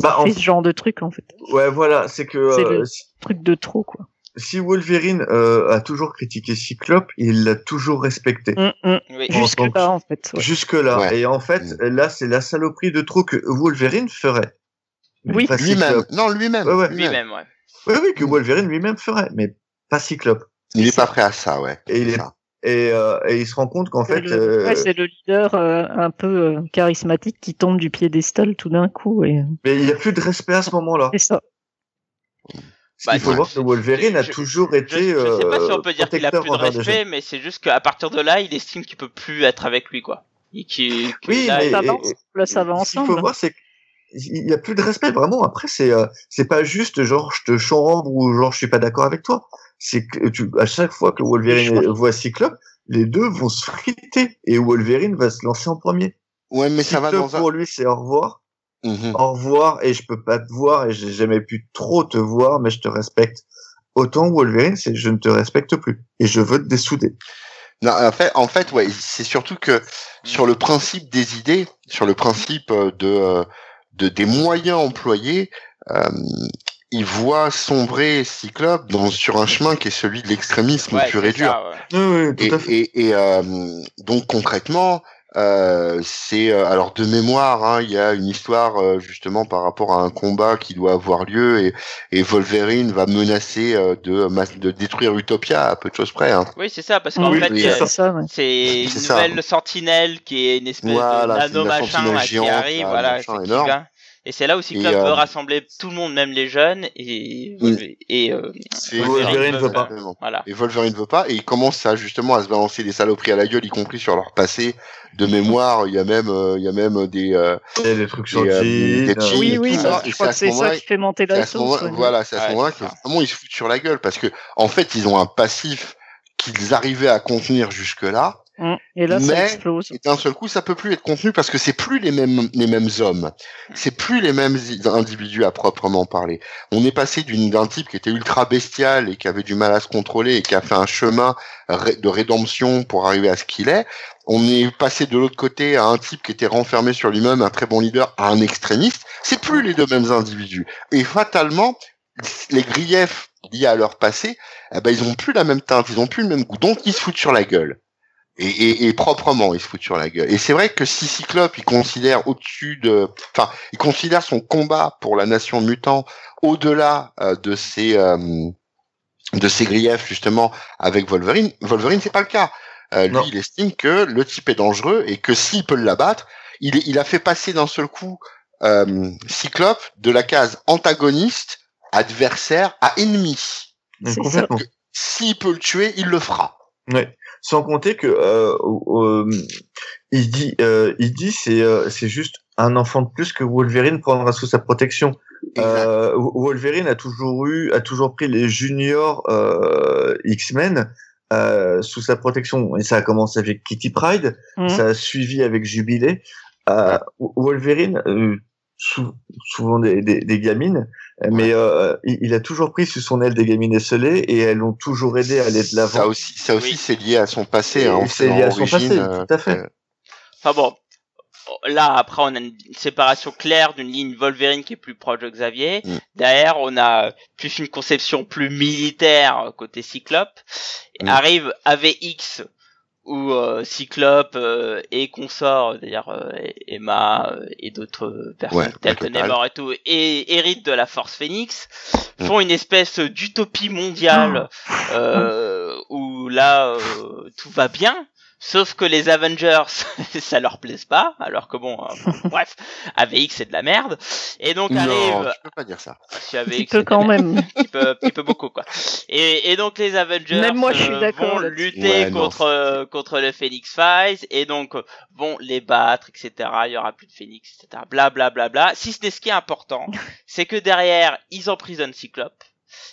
Bah, en fait ce genre de truc en fait. Ouais, voilà, c'est que C'est euh, le- si- Truc de trop quoi. si Wolverine euh, a toujours critiqué Cyclope, il l'a toujours respecté. Mm, mm. Oui. Jusque que- là en fait. ouais. Jusque là. Ouais. Et en fait, là, c'est la saloperie de trop que Wolverine ferait. Oui. Lui-même, non lui-même, Ouais, ouais. lui-même. Ouais. Oui, oui, que Wolverine lui-même ferait, mais pas Cyclope. il est pas prêt à ça, ouais. Et il est- Ça. Et, euh, et il se rend compte qu'en fait, le, euh, ouais, c'est le leader euh, un peu euh, charismatique qui tombe du piédestal tout d'un coup et mais il n'y a plus de respect à ce moment-là. c'est ça. Parce qu'il faut Bah, voir que Wolverine a je- toujours Je, été. je sais pas si on peut dire qu'il a protecteur plus de respect, mais c'est juste qu'à partir de là, il estime qu'il peut plus être avec lui, quoi. Et Oui, là, mais- il- Ça et- avance, là ça va Ce qu'il ensemble. faut voir, c'est qu'il y a plus de respect vraiment. Après, c'est euh, c'est pas juste genre je te chambre ou genre je suis pas d'accord avec toi. C'est que tu, à chaque fois que Wolverine voit Cyclope, les deux vont se friter et Wolverine va se lancer en premier. Ouais, mais ça va dans un. pour lui c'est au revoir, Mhm. au revoir et je peux pas te voir et j'ai jamais pu trop te voir mais je te respecte. Autant Wolverine c'est je ne te respecte plus et je veux te dessouder. Non, en fait, en fait, ouais, c'est surtout que sur le principe des idées, sur le principe euh, de, euh, de des moyens employés, euh, il voit sombrer Cyclope dans, sur un chemin qui est celui de l'extrémisme ouais, pur et dur. ça, ouais. Oui, oui, Et, tout à fait. et, et, euh, donc concrètement, euh, c'est euh, alors de mémoire, hein, il y a une histoire euh, justement par rapport à un combat qui doit avoir lieu et, et Wolverine va menacer euh, de, de détruire Utopia à peu de choses près. Hein. Oui, c'est ça, parce qu'en Oui, fait, oui, c'est ça, ouais. c'est une C'est ça. nouvelle sentinelle qui est une espèce Voilà, de nano la machin qui arrive, là, voilà, machin qui. Et c'est là où Cyclope Et, euh, veut rassembler tout le monde, même les jeunes, et, et euh, C'est Wolverine veut pas. Voilà. Et Wolverine veut pas, et il commence à justement à se balancer des saloperies à la gueule, y compris sur leur passé. De mémoire, il y a même, euh, il y a même des, euh, des trucs sur euh, des Oui, oui, bah, ça, et je crois que ce c'est ça qui fait monter la sauce. voilà, c'est à ce moment-là que vraiment ils se foutent sur la gueule parce que en fait ils ont un passif qu'ils arrivaient à contenir jusque Mm. Et là, ça Mais- explose. et d'un seul coup ça peut plus être contenu parce que c'est plus les mêmes les mêmes hommes. C'est plus les mêmes individus à proprement parler. On est passé d'une d'un type qui était ultra bestial et qui avait du mal à se contrôler et qui a fait un chemin de rédemption pour arriver à ce qu'il est on est passé de l'autre côté à un type qui était renfermé sur lui-même un très bon leader à un extrémiste. C'est plus les deux mêmes individus. Et fatalement les griefs liés à leur passé eh ben ils ont plus la même teinte ils ont plus le même goût. Donc ils se foutent sur la gueule et, et, et proprement, il se fout sur la gueule. Et c'est vrai que si Cyclope, il considère au-dessus de, enfin, il considère son combat pour la nation mutant au-delà euh, de ses euh, de ses griefs justement avec Wolverine. Wolverine, c'est pas le cas. Euh, lui, il estime que le type est dangereux et que s'il peut l'abattre, il, est- il a fait passer d'un seul coup euh, Cyclope de la case antagoniste, adversaire à ennemi. S'il peut le tuer, il le fera. Ouais. Sans compter que euh, euh, il dit, euh, il dit c'est euh, c'est juste un enfant de plus que Wolverine prendra sous sa protection. Euh, Wolverine a toujours eu, a toujours pris les juniors euh, X-Men euh, sous sa protection. Et ça a commencé avec Kitty Pride, Mhm. ça a suivi avec Jubilé. Euh, Wolverine, euh, sou- souvent des, des, des gamines, mais euh, il, il a toujours pris sous son aile des gamines esselées et elles l'ont toujours aidé à aller de l'avant. Ça aussi, ça aussi, Oui. c'est lié à son passé. Hein, c'est lié à son origine, passé, euh, tout à fait. euh, Enfin bon, là après on a une séparation claire d'une ligne Wolverine qui est plus proche de Xavier. Mm. Derrière on a plus une conception plus militaire côté Cyclope. Mm. Arrive AVX où euh, Cyclope euh, et consorts, d'ailleurs euh, Emma euh, et d'autres personnes Ouais, telles au que total. Namor et tout, et héritent de la Force Phoenix, Mm. font une espèce d'utopie mondiale euh, où là euh, tout va bien. Sauf que les Avengers, ça leur plaise pas, alors que bon, euh, bref, AVX c'est de la merde. Et donc Non, arrive, je peux pas dire ça. si Un AVX petit c'est peu quand même. un petit peu, un petit peu beaucoup quoi. Et, et donc les Avengers Même moi, je suis euh, vont lutter Ouais, contre euh, contre le Phoenix Files et donc euh, vont les battre, etc. Il y aura plus de Phoenix, etc. Bla bla bla bla. Si ce n'est ce qui est important, c'est que derrière ils emprisonnent Cyclope.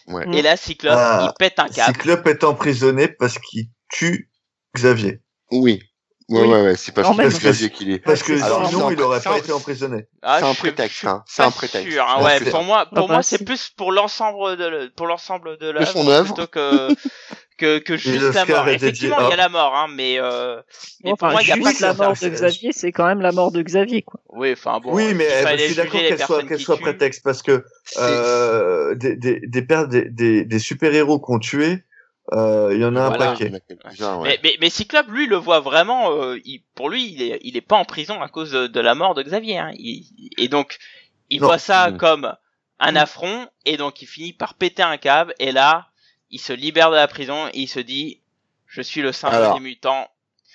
Ouais. Et là, Cyclope, Ah, il pète un câble. Cyclope est emprisonné parce qu'il tue Xavier. Oui. Ouais, Oui. ouais, ouais, c'est parce que même. Xavier qu'il est. Parce que Alors, sinon, il aurait pas été emprisonné. Ah, c'est un prétexte, hein, c'est un prétexte. sûr, hein, Je ouais, pour moi, pour Ah bah, moi, c'est plus pour l'ensemble de le- pour l'ensemble de œuvre. plutôt que que que juste la mort. est Effectivement, il y a la mort, hein, mais euh, mais pour Enfin, moi, il y a juste pas la que mort ça, de c'est- Xavier, c'est quand même la mort de Xavier, quoi. Oui, enfin bon. oui, mais je suis d'accord qu'elle soit, qu'elle soit prétexte parce que euh, des, des, des, des, super-héros qu'on tué, euh, il y en a un Voilà. Paquet. ouais. Mais, mais, mais Cyclope, lui, le voit vraiment. euh, il, pour lui, il est, il est pas en prison à cause de, de la mort de Xavier. Hein. Il- et donc, il Non. voit ça Mm. comme un affront, et donc il finit par péter un câble. Et là, il se libère de la prison et il se dit Je suis le symbole Alors. des mutants.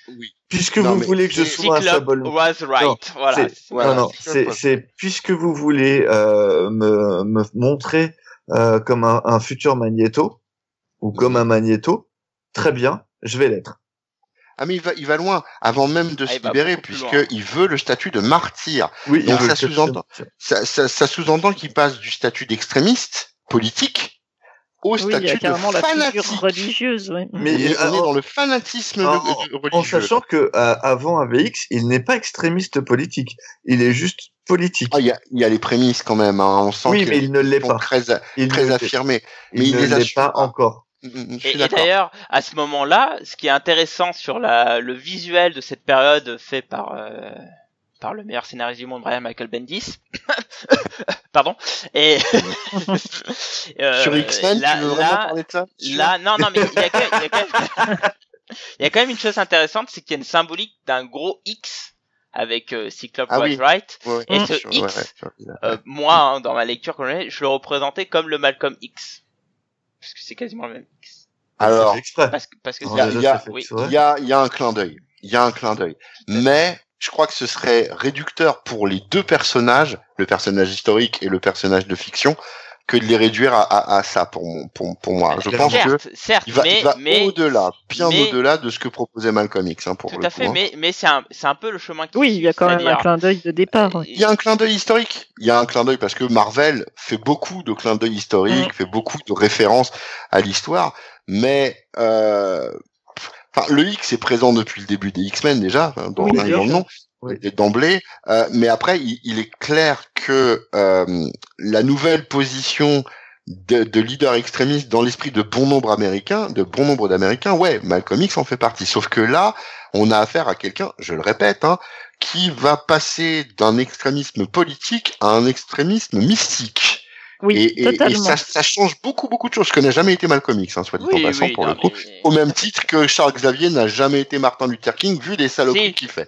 Oui. Puisque Non, vous voulez que je c'est- sois un Cyclope symbole. was right. Non, voilà. c'est- Voilà, non, non, c'est c'est, ça. c'est puisque vous voulez euh, me, me montrer euh, comme un, un futur Magneto ou comme un Magneto, très bien, je vais l'être. Ah mais il va, il va loin, avant même de Ah, se il libérer, puisqu'il veut le statut de martyr. Oui, Donc, il ça sous-entend- Ça, ça, ça sous-entend qu'il passe du statut d'extrémiste politique au Oui, il y a statut de la fanatique. religieuse, ouais. Mais on alors- est dans le fanatisme en, de- de- en religieux. sachant que euh, avant AVX, il n'est pas extrémiste politique, il est juste politique. Ah, il y, a, il y a les prémices quand même, hein. on sent oui, mais il ne l'est pas. très, a- Il très ne l'est- affirmés. il mais il ne les l'est pas. encore. Mm, mm, Je Et, d'ailleurs, à ce moment-là, ce qui est intéressant sur la, le visuel de cette période fait par euh, par le meilleur scénariste du monde, Brian Michael Bendis, pardon, et euh, Sur X-Men, là, tu veux vraiment là, parler de ça là, non, non, mais il y a quand même, il y a quand même, il y a quand même une chose intéressante, c'est qu'il y a une symbolique d'un gros X avec euh, Cyclope Ah oui. right. Ouais, Et ouais, ce X, Euh, moi, hein, dans ma lecture je le représentais comme le Malcolm X, parce que c'est quasiment le même X. Alors. Parce que parce que il y y oui. y a, il y a un clin d'œil. Il y a un clin d'œil. Mais je crois que ce serait réducteur pour les deux personnages, le personnage historique et le personnage de fiction, que de les réduire à, à, à ça pour, mon- pour, pour moi. Je pense que certes, certes, il va, va mais au-delà, bien au-delà de ce que proposait Malcolm X, hein, pour tout le à coup. fait, hein. mais mais c'est un c'est un peu le chemin qui Oui, il y a quand même un clin d'œil de départ. Il y a un clin d'œil historique. Il y a un clin d'œil parce que Marvel fait beaucoup de clins d'œil historiques, fait beaucoup de références à l'histoire, mais euh, enfin le X est présent depuis le début des X-Men déjà, hein, dans, Oui, dans le nom, Oui. d'emblée. euh, mais après, il, il est clair que euh, la nouvelle position de, de leader extrémiste dans l'esprit de bon nombre américains, de bon nombre d'Américains, ouais, Malcolm X en fait partie. Sauf que là, on a affaire à quelqu'un, je le répète, hein, qui va passer d'un extrémisme politique à un extrémisme mystique. Oui, et, et- ça, ça change beaucoup, beaucoup de choses. Je connais jamais été Malcolm X, hein, soit dit Oui, en passant, oui, pour non, le coup. mais- Au même titre que Charles Xavier n'a jamais été Martin Luther King, vu les saloperies Si. qu'il fait.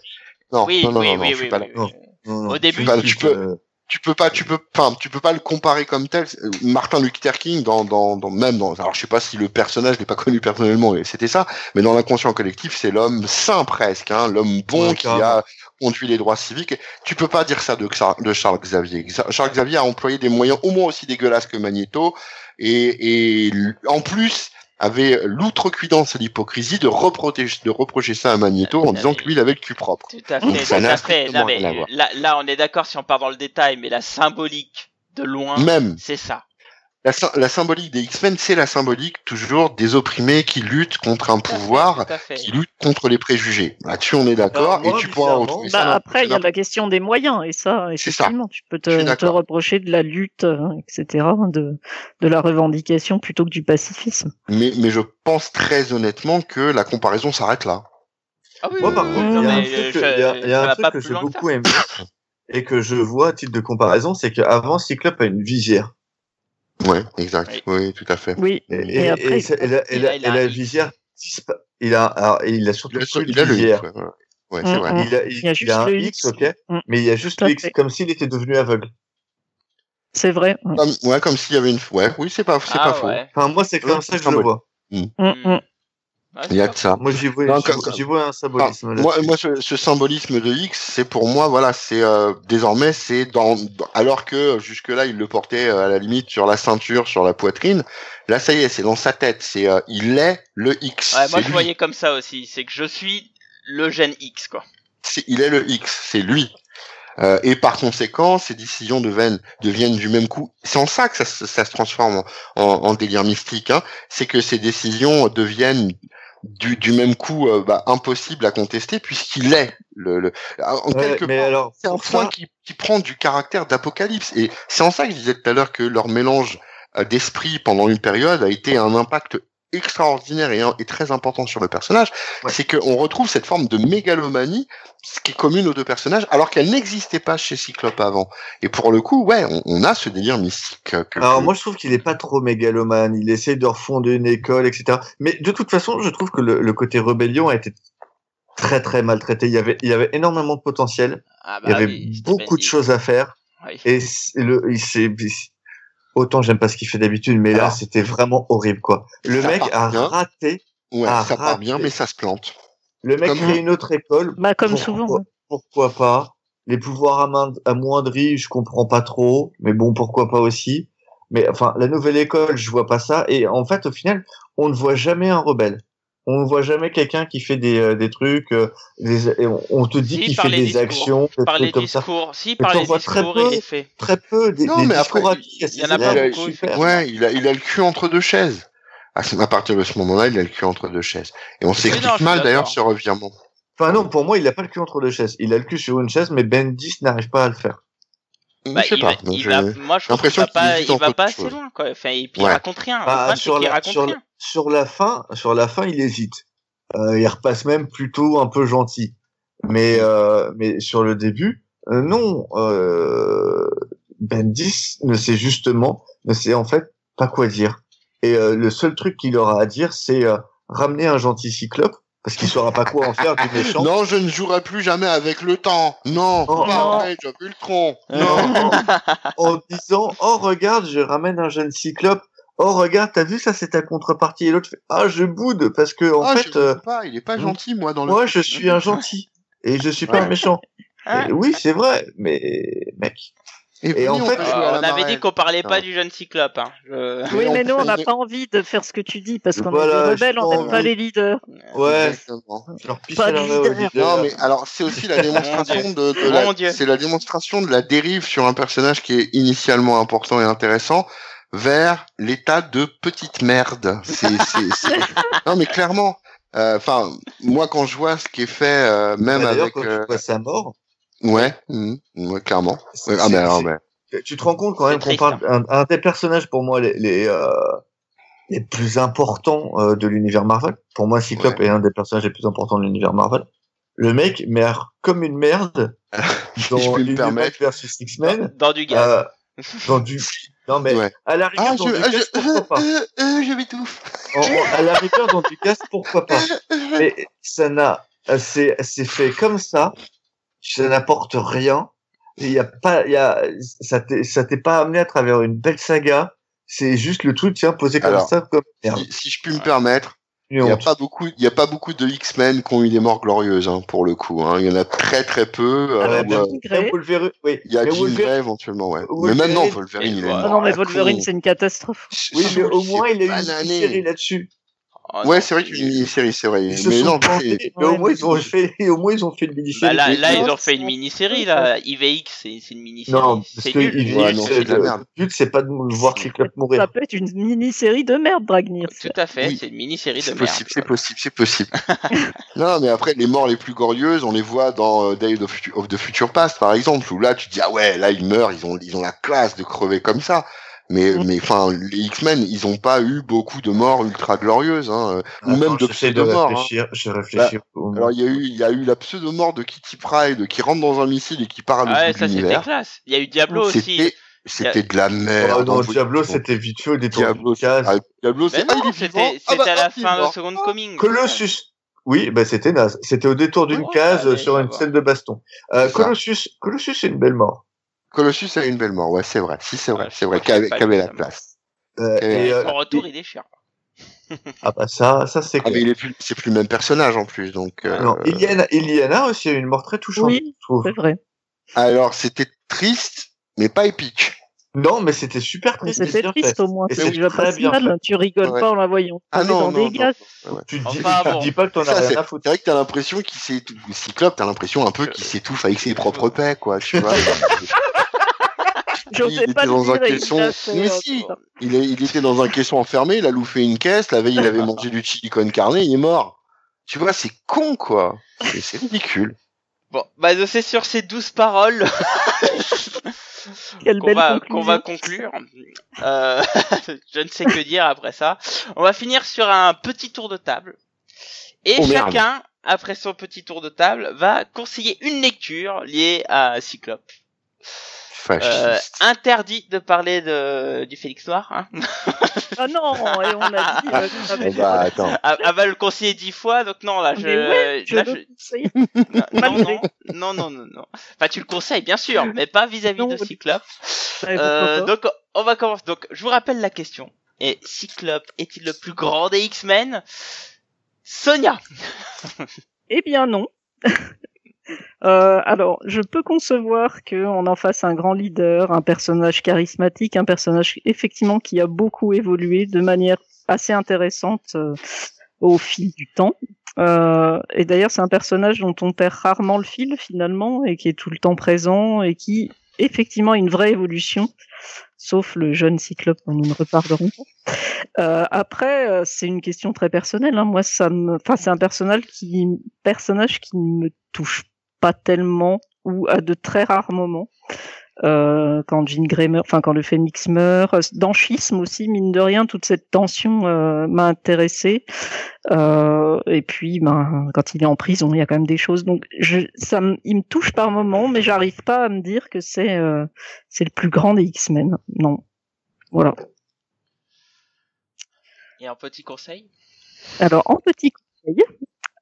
Non, oui, non, non, oui, non, non, oui, je suis oui, pas oui, là. oui. Non, non, Au début, Bah, tu peux- euh, tu peux pas, tu peux, enfin, tu peux pas le comparer comme tel. Martin Luther King, dans, dans, dans même dans, alors je sais pas si le personnage, je l'ai pas connu personnellement, et c'était ça, mais dans l'inconscient collectif, c'est l'homme saint presque, hein, l'homme bon Ouais, qui a conduit les droits civiques. Et Tu peux pas dire ça de, de Charles Xavier. Xa- Charles Xavier a employé des moyens au moins aussi dégueulasses que Magneto, et, et en plus avait l'outrecuidance et l'hypocrisie de reprocher, de reprocher ça à Magneto en disant que lui il avait le cul propre. Tout à Donc, fait, ça tout à fait. Non, mais là, là, on est d'accord si on part dans le détail, mais la symbolique de loin, Même c'est ça. La, la symbolique des X-Men, c'est la symbolique toujours des opprimés qui luttent contre un pouvoir, qui luttent contre les préjugés. Là-dessus, on est d'accord, et tu pourras retrouver ça. Bah, après, il y a la question des moyens, et ça, C'est ça. effectivement, tu peux te, te reprocher de la lutte, euh, etc., de, de la revendication plutôt que du pacifisme. mais, mais je pense très honnêtement que la comparaison s'arrête là. Ah oui, Moi, par oui, contre, il y a un truc, je- que- il y a, il y a ça un truc que j'ai beaucoup aimé et que je vois à titre de comparaison, c'est qu'avant, Cyclope a une visière. Ouais, exact. Oui. Oui, tout à fait. Oui, Et, Et et, après, et la, la- la visière, dispa- il a, alors, et il a surtout Il a, plus de il a le X. visière. Ouais. Ouais, c'est Mm, vrai. mm. Il a, il, Il y a il juste a un X, X. ok, Mm. mais il y a juste le X, fait. comme s'il était devenu aveugle. c'est vrai. Mm, Comme, ouais, comme s'il y avait une. Ouais, oui, c'est pas, c'est Ah, pas faux. ouais. Enfin, moi, c'est comme ça que je le vois. mm, mm. Il y a que ça. Moi, j'y vois, vois- j'y vois un symbolisme. moi, là-dessus. moi, ce, ce symbolisme de X, c'est pour moi, voilà, c'est euh, désormais, c'est dans, alors que jusque là, il le portait euh, à la limite sur la ceinture, sur la poitrine. Là, ça y est, c'est dans sa tête. C'est, euh, il est le X. Ouais, moi, je lui. voyais comme ça aussi. C'est que je suis le gène X, quoi. C'est- il est le X. C'est lui. Euh, et par conséquent, ces décisions deviennent, deviennent du même coup. C'est en ça que ça, se- ça se transforme en, en- en délire mystique. Hein. C'est que ces décisions deviennent du, du même coup euh, bah, impossible à contester puisqu'il est le, le- en Ouais, quelque part, c'est un point ça- qui, qui prend du caractère d'apocalypse. Et c'est en ça que je disais tout à l'heure que leur mélange euh, d'esprit pendant une période a été un impact extraordinaire et, et très important sur le personnage. Ouais. C'est qu'on retrouve cette forme de mégalomanie ce qui est commune aux deux personnages, alors qu'elle n'existait pas chez Cyclope avant. Et pour le coup, ouais, on, on a ce délire mystique. Que, Alors que- moi je trouve qu'il est pas trop mégalomane, il essaye de refonder une école, etc. Mais de toute façon, je trouve que le, le côté rébellion a été très très maltraité. Il y avait il y avait énormément de potentiel, Ah, il y bah avait oui, beaucoup de choses à faire. Oui. Et le il s'est autant j'aime pas ce qu'il fait d'habitude, mais là c'était vraiment horrible quoi. Le ça mec a bien. raté. ouais, ah, ça part raté. bien, mais ça se plante. Le mec Comme- crée une autre école. Bah, comme Pourquoi- souvent. Pourquoi pas Les pouvoirs amoindri- amoindris, je comprends pas trop, mais bon, pourquoi pas aussi. Mais enfin, la nouvelle école, je vois pas ça. Et en fait, au final, on ne voit jamais un rebelle. On ne voit jamais quelqu'un qui fait des, euh, des trucs. euh, des- on, te dit Si, qu'il par fait les des discours. actions, des Par les comme ça. discours, si, Mais par les très peu. il fait. Très peu. Des, Non, des mais discours après, il y en a pas il a- beaucoup. Ouais, il a, il a le cul entre deux chaises. À, partir de ce moment-là, il a le cul entre deux chaises. Et on s'explique mal d'ailleurs ce revirement. Enfin non, pour moi, il a pas le cul entre deux chaises. Il a le cul sur une chaise, mais Bendis n'arrive pas à le faire. Bah, je sais il pas. va- il va- moi, je trouve qu'il l'impression va qu'il pas, il va pas assez loin, quoi. Enfin, et puis Ouais. il raconte rien. Bah, sur la, raconte sur, rien. sur la fin, sur la fin, il hésite. Euh, il repasse même plutôt un peu gentil. Mais, euh, mais sur le début, euh, non. Euh, Bendis ne sait justement, ne sait en fait pas quoi dire. Et euh, le seul truc qu'il aura à dire, c'est euh, ramener un gentil cyclope, parce qu'il saura pas quoi en faire du méchant. Non, je ne jouerai plus jamais avec le temps. Non, Oh, pas vrai, j'ai vu le tronc. Non, en, disant oh regarde je ramène un jeune cyclope. Oh regarde t'as vu ça c'est ta contrepartie et l'autre fait ah je boude parce que en Ah, fait je euh, pas, il est pas gentil, moi, dans le. moi je suis un gentil. Et je suis pas Ouais. un méchant Et oui c'est vrai mais mec Et, Et en on fait, on avait dit qu'on parlait pas Ah. du jeune cyclope. Hein. Je... Oui, mais peut nous, on n'a pas envie de faire ce que tu dis parce qu'on Voilà, est des rebelles, on n'aime pas les leaders. ouais Exactement. leur Pas à de la leader. au leader. Non, mais alors c'est aussi la démonstration de, la, Dieu. c'est la démonstration de la dérive sur un personnage qui est initialement important et intéressant vers l'état de petite merde. C'est, c'est, c'est- non mais clairement. euh, Enfin, moi quand je vois ce qui est fait, euh, même Bah, avec, quand euh, tu vois sa mort ouais, ouais, clairement. Ouais, ah c'est- mais, alors, mais- tu te rends compte quand même qu'on parle un, un des personnages pour moi les les, euh, les plus importants euh, de l'univers Marvel. Pour moi, Cyclope Ouais. est un des personnages les plus importants de l'univers Marvel. Le mec meurt comme une merde dans permettre. versus X-Men. Dans du gaz. Euh, dans du non mais Ouais. à la rigueur Ah, dans je, du ah, gaz, je, pourquoi pas? euh, euh, je m'étouffe. À la rigueur dans du gaz pourquoi pas? Mais ça n'a c'est c'est fait comme ça ça n'apporte rien il y a pas il y a ça t'est ça t'est pas amené à travers une belle saga c'est juste le truc tiens posé comme Alors, ça comme Si, si je puis me permettre, Il n'y a pas beaucoup, il y a pas beaucoup de X-Men qui ont eu des morts glorieuses, hein, pour le coup. Hein. Il y en a très très peu. euh, où, euh, Wolverine, oui. il y a Mais Wolverine- Grey éventuellement, ouais. Wolverine- Mais maintenant, Wolverine, il Ah Ah mort non, mais Wolverine, c'est une catastrophe. Oui, mais au moins il a eu une série là-dessus. Oh, Ouais, c'est vrai qu'il y a une mini-série, c'est vrai. Ils Mais non, mais au moins ils ont fait, au moins ils ont fait une Bah mini-série. là, là, ils ont fait une mini-série, là. IVX, c'est c'est une mini-série. Non, parce que Ouais, non, c'est de la le- merde. le but c'est pas de voir Cyclope Ça mourir. peut être une mini-série de merde, Dragnir. Tout à fait, Oui. c'est une mini-série de c'est merde. possible, c'est possible, c'est possible. non, mais après, les morts les plus glorieuses, on les voit dans euh, Days of, the Future Past, par exemple, où là, tu te dis, ah ouais, là, ils meurent, ils ont, ils ont la classe de crever comme ça. Mais, Mm. mais, enfin, les X-Men, ils ont pas eu beaucoup de morts ultra glorieuses, hein, ou même de pseudo-morts. hein. réfléchir, je réfléchis. au- Alors, il y a eu, il y a eu la pseudo-mort de Kitty Pryde qui rentre dans un missile et qui part à l'autre Ah ouais, bout ça c'était classe. Il y a eu Diablo aussi. C'était, c'était de la merde. Oh, non, fait. Diablo, c'était vite fait au détour Diablo, ah, Diablo, c'est, ah, c'était. Ah, bah, à la fin de. Second Coming. Colossus. Oui, bah c'était naze. C'était au détour d'une Ouais, case allez, sur une scène de baston. Euh. Colossus, Colossus, c'est une belle mort. Colossus a eu une belle mort, ouais, c'est vrai. Si, c'est vrai, Ouais, c'est vrai, qu'avait, fallait la place. Euh, Et et, euh, Son retour, il déchire. ah bah ça, ça c'est Ah, mais il est plus, c'est plus le même personnage en plus, donc. euh, Non, Iliana, Iliana aussi a eu une mort très touchante. Oui, c'est vrai. Alors, c'était triste, mais pas épique. Non, mais c'était super triste. C'était triste fait. au moins. C'est déjà pas mal. Tu rigoles Ouais. pas en la voyant. Ah non, non, non, ouais. Tu te dis, Enfin, tu te bon. dis pas que t'en as rien c'est à foutre. c'est vrai que t'as l'impression qu'il s'est, Cyclope, t'as l'impression un peu qu'il s'étouffe avec ses propres paix, quoi, tu vois. Il était dans un caisson. Mais euh, si. Il, est- il était dans un caisson enfermé, il a louffé une caisse, la veille il avait mangé du chili con carne, il est mort. Tu vois, c'est con, quoi. C'est- C'est ridicule. Bon, bah c'est sur ces douze paroles qu'on va, conclure. Euh, je ne sais que dire après ça. On va finir sur un petit tour de table. Et Oh, merde. chacun, après son petit tour de table, va conseiller une lecture liée à Cyclope. Euh, interdit de parler de, du Félix Noir. Hein. Ah non, et on a dit. euh, qu'on Oh, avait- bah, attends. Ah, ah bah le conseiller dix fois, donc non là je, ouais, je là, le je- conseille. non, non, non, non, non, non. Enfin, tu le conseilles, bien sûr, mais pas vis-à-vis de. Cyclope. Ouais, Euh, donc, on va commencer. Donc, je vous rappelle la question. Et Cyclope est-il le plus grand des X-Men? Sonia. Eh bien non. Euh, alors, je peux concevoir qu'on en fasse un grand leader, un personnage charismatique, un personnage effectivement qui a beaucoup évolué de manière assez intéressante euh, au fil du temps. Euh, et d'ailleurs, c'est un personnage dont on perd rarement le fil finalement et qui est tout le temps présent et qui effectivement a une vraie évolution, sauf le jeune Cyclope dont nous ne reparlerons pas. Après, c'est une question très personnelle. Hein. Moi, ça enfin, c'est un personnage qui, personnage qui me touche pas tellement ou à de très rares moments. Euh, quand Jean Grey meurt, enfin quand le Phénix meurt, dans Schisme aussi, mine de rien, toute cette tension euh, m'a intéressé. Euh, et puis, ben, quand il est en prison, il y a quand même des choses. Donc, je, ça, me- il me touche par moments, mais j'arrive pas à me dire que c'est, euh, c'est le plus grand des X-Men. Non, voilà. Et un petit conseil? Alors, en petit conseil,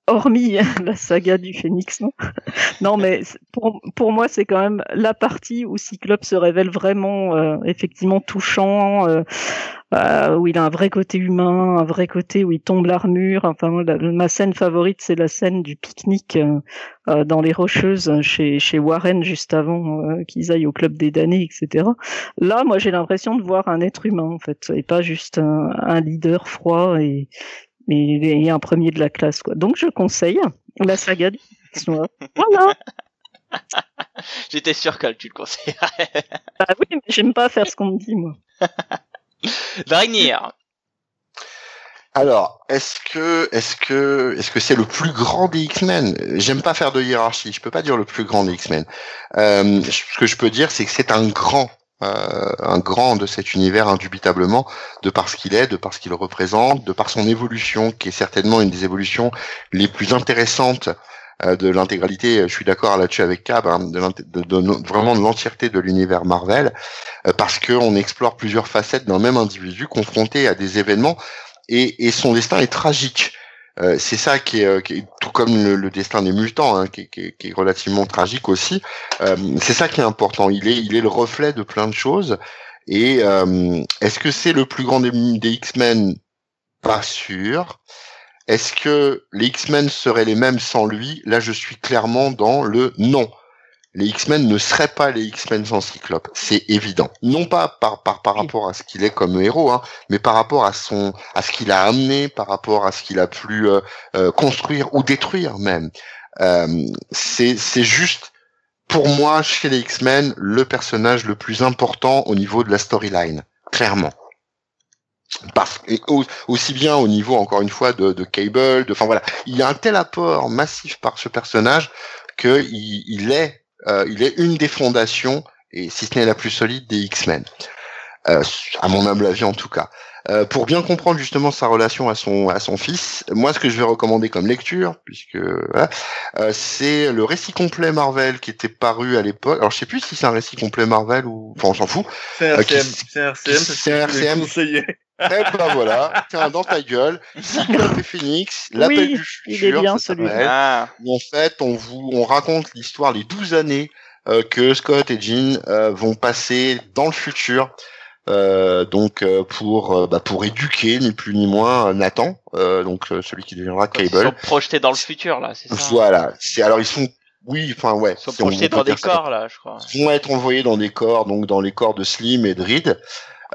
hormis la saga du Phénix, non, non mais pour, pour moi, c'est quand même la partie où Cyclope se révèle vraiment, euh, effectivement, touchant, euh, euh, où il a un vrai côté humain, un vrai côté où il tombe l'armure. Enfin, ma scène favorite, c'est la scène du pique-nique euh, euh, dans les Rocheuses chez, chez Warren juste avant qu'ils aillent au club des damnés, etc. Là, moi, j'ai l'impression de voir un être humain, en fait, et pas juste un, un leader froid et, et, et un premier de la classe, quoi. Donc, je conseille la saga du. Voilà. J'étais sûr que tu le conseillerais. Ah oui, mais j'aime pas faire ce qu'on me dit, moi. Dragnir. Alors, est-ce que, est-ce que, est-ce que c'est le plus grand des X-Men? J'aime pas faire de hiérarchie. Je peux pas dire le plus grand des X-Men. Euh, ce que je peux dire, c'est que c'est un grand, euh, un grand de cet univers indubitablement, de par ce qu'il est, de par ce qu'il représente, de par son évolution, qui est certainement une des évolutions les plus intéressantes euh, de l'intégralité. Je suis d'accord là-dessus avec Cab, hein, de, de- de- vraiment de l'entièreté de l'univers Marvel, euh, parce qu'on explore plusieurs facettes d'un même individu confronté à des événements et son destin est tragique. Euh, c'est ça qui est, euh, qui est- tout comme le, destin des mutants, hein, qui, est- relativement tragique aussi. Euh, c'est ça qui est important. Il est, il est le reflet de plein de choses. Et est-ce que c'est le plus grand des, des X-Men? Pas sûr. Est-ce que les X-Men seraient les mêmes sans lui? Là, je suis clairement dans le non. Les X-Men ne seraient pas les X-Men sans Cyclope, c'est évident. Non pas par par par rapport à ce qu'il est comme héros, hein, mais par rapport à son à ce qu'il a amené, par rapport à ce qu'il a pu euh, euh, construire ou détruire même. Euh, c'est c'est juste pour moi chez les X-Men le personnage le plus important au niveau de la storyline, clairement. Parce, et au- aussi bien au niveau encore une fois de, de Cable, de, enfin voilà, il y a un tel apport massif par ce personnage que il, il est il est une des fondations et si ce n'est la plus solide des X-Men, euh, à mon humble avis en tout cas. Euh, pour bien comprendre justement sa relation à son à son fils, moi ce que je vais recommander comme lecture, puisque voilà, euh, c'est le récit complet Marvel qui était paru à l'époque. Alors je sais plus si c'est un récit complet Marvel ou enfin on s'en fout. C'est un Euh, qui- RCM, c'est un RCM, c'est un RCM. Eh ben voilà, tiens dans ta gueule, Cyclope et Phoenix, l'appel Oui, du il est futur, bien, ça Ah, où en fait on vous on raconte l'histoire les 12 années euh, que Scott et Jean euh, vont passer dans le futur euh, donc euh, pour euh, bah, pour éduquer ni plus ni moins Nathan euh, donc euh, celui qui deviendra quand ils Cable sont projetés dans le futur là, c'est ça voilà c'est alors ils sont oui, enfin ouais. Ils sont projetés dans des dire ça. corps là, je crois. Ils vont être envoyés dans des corps, donc dans les corps de Slim et de Reed.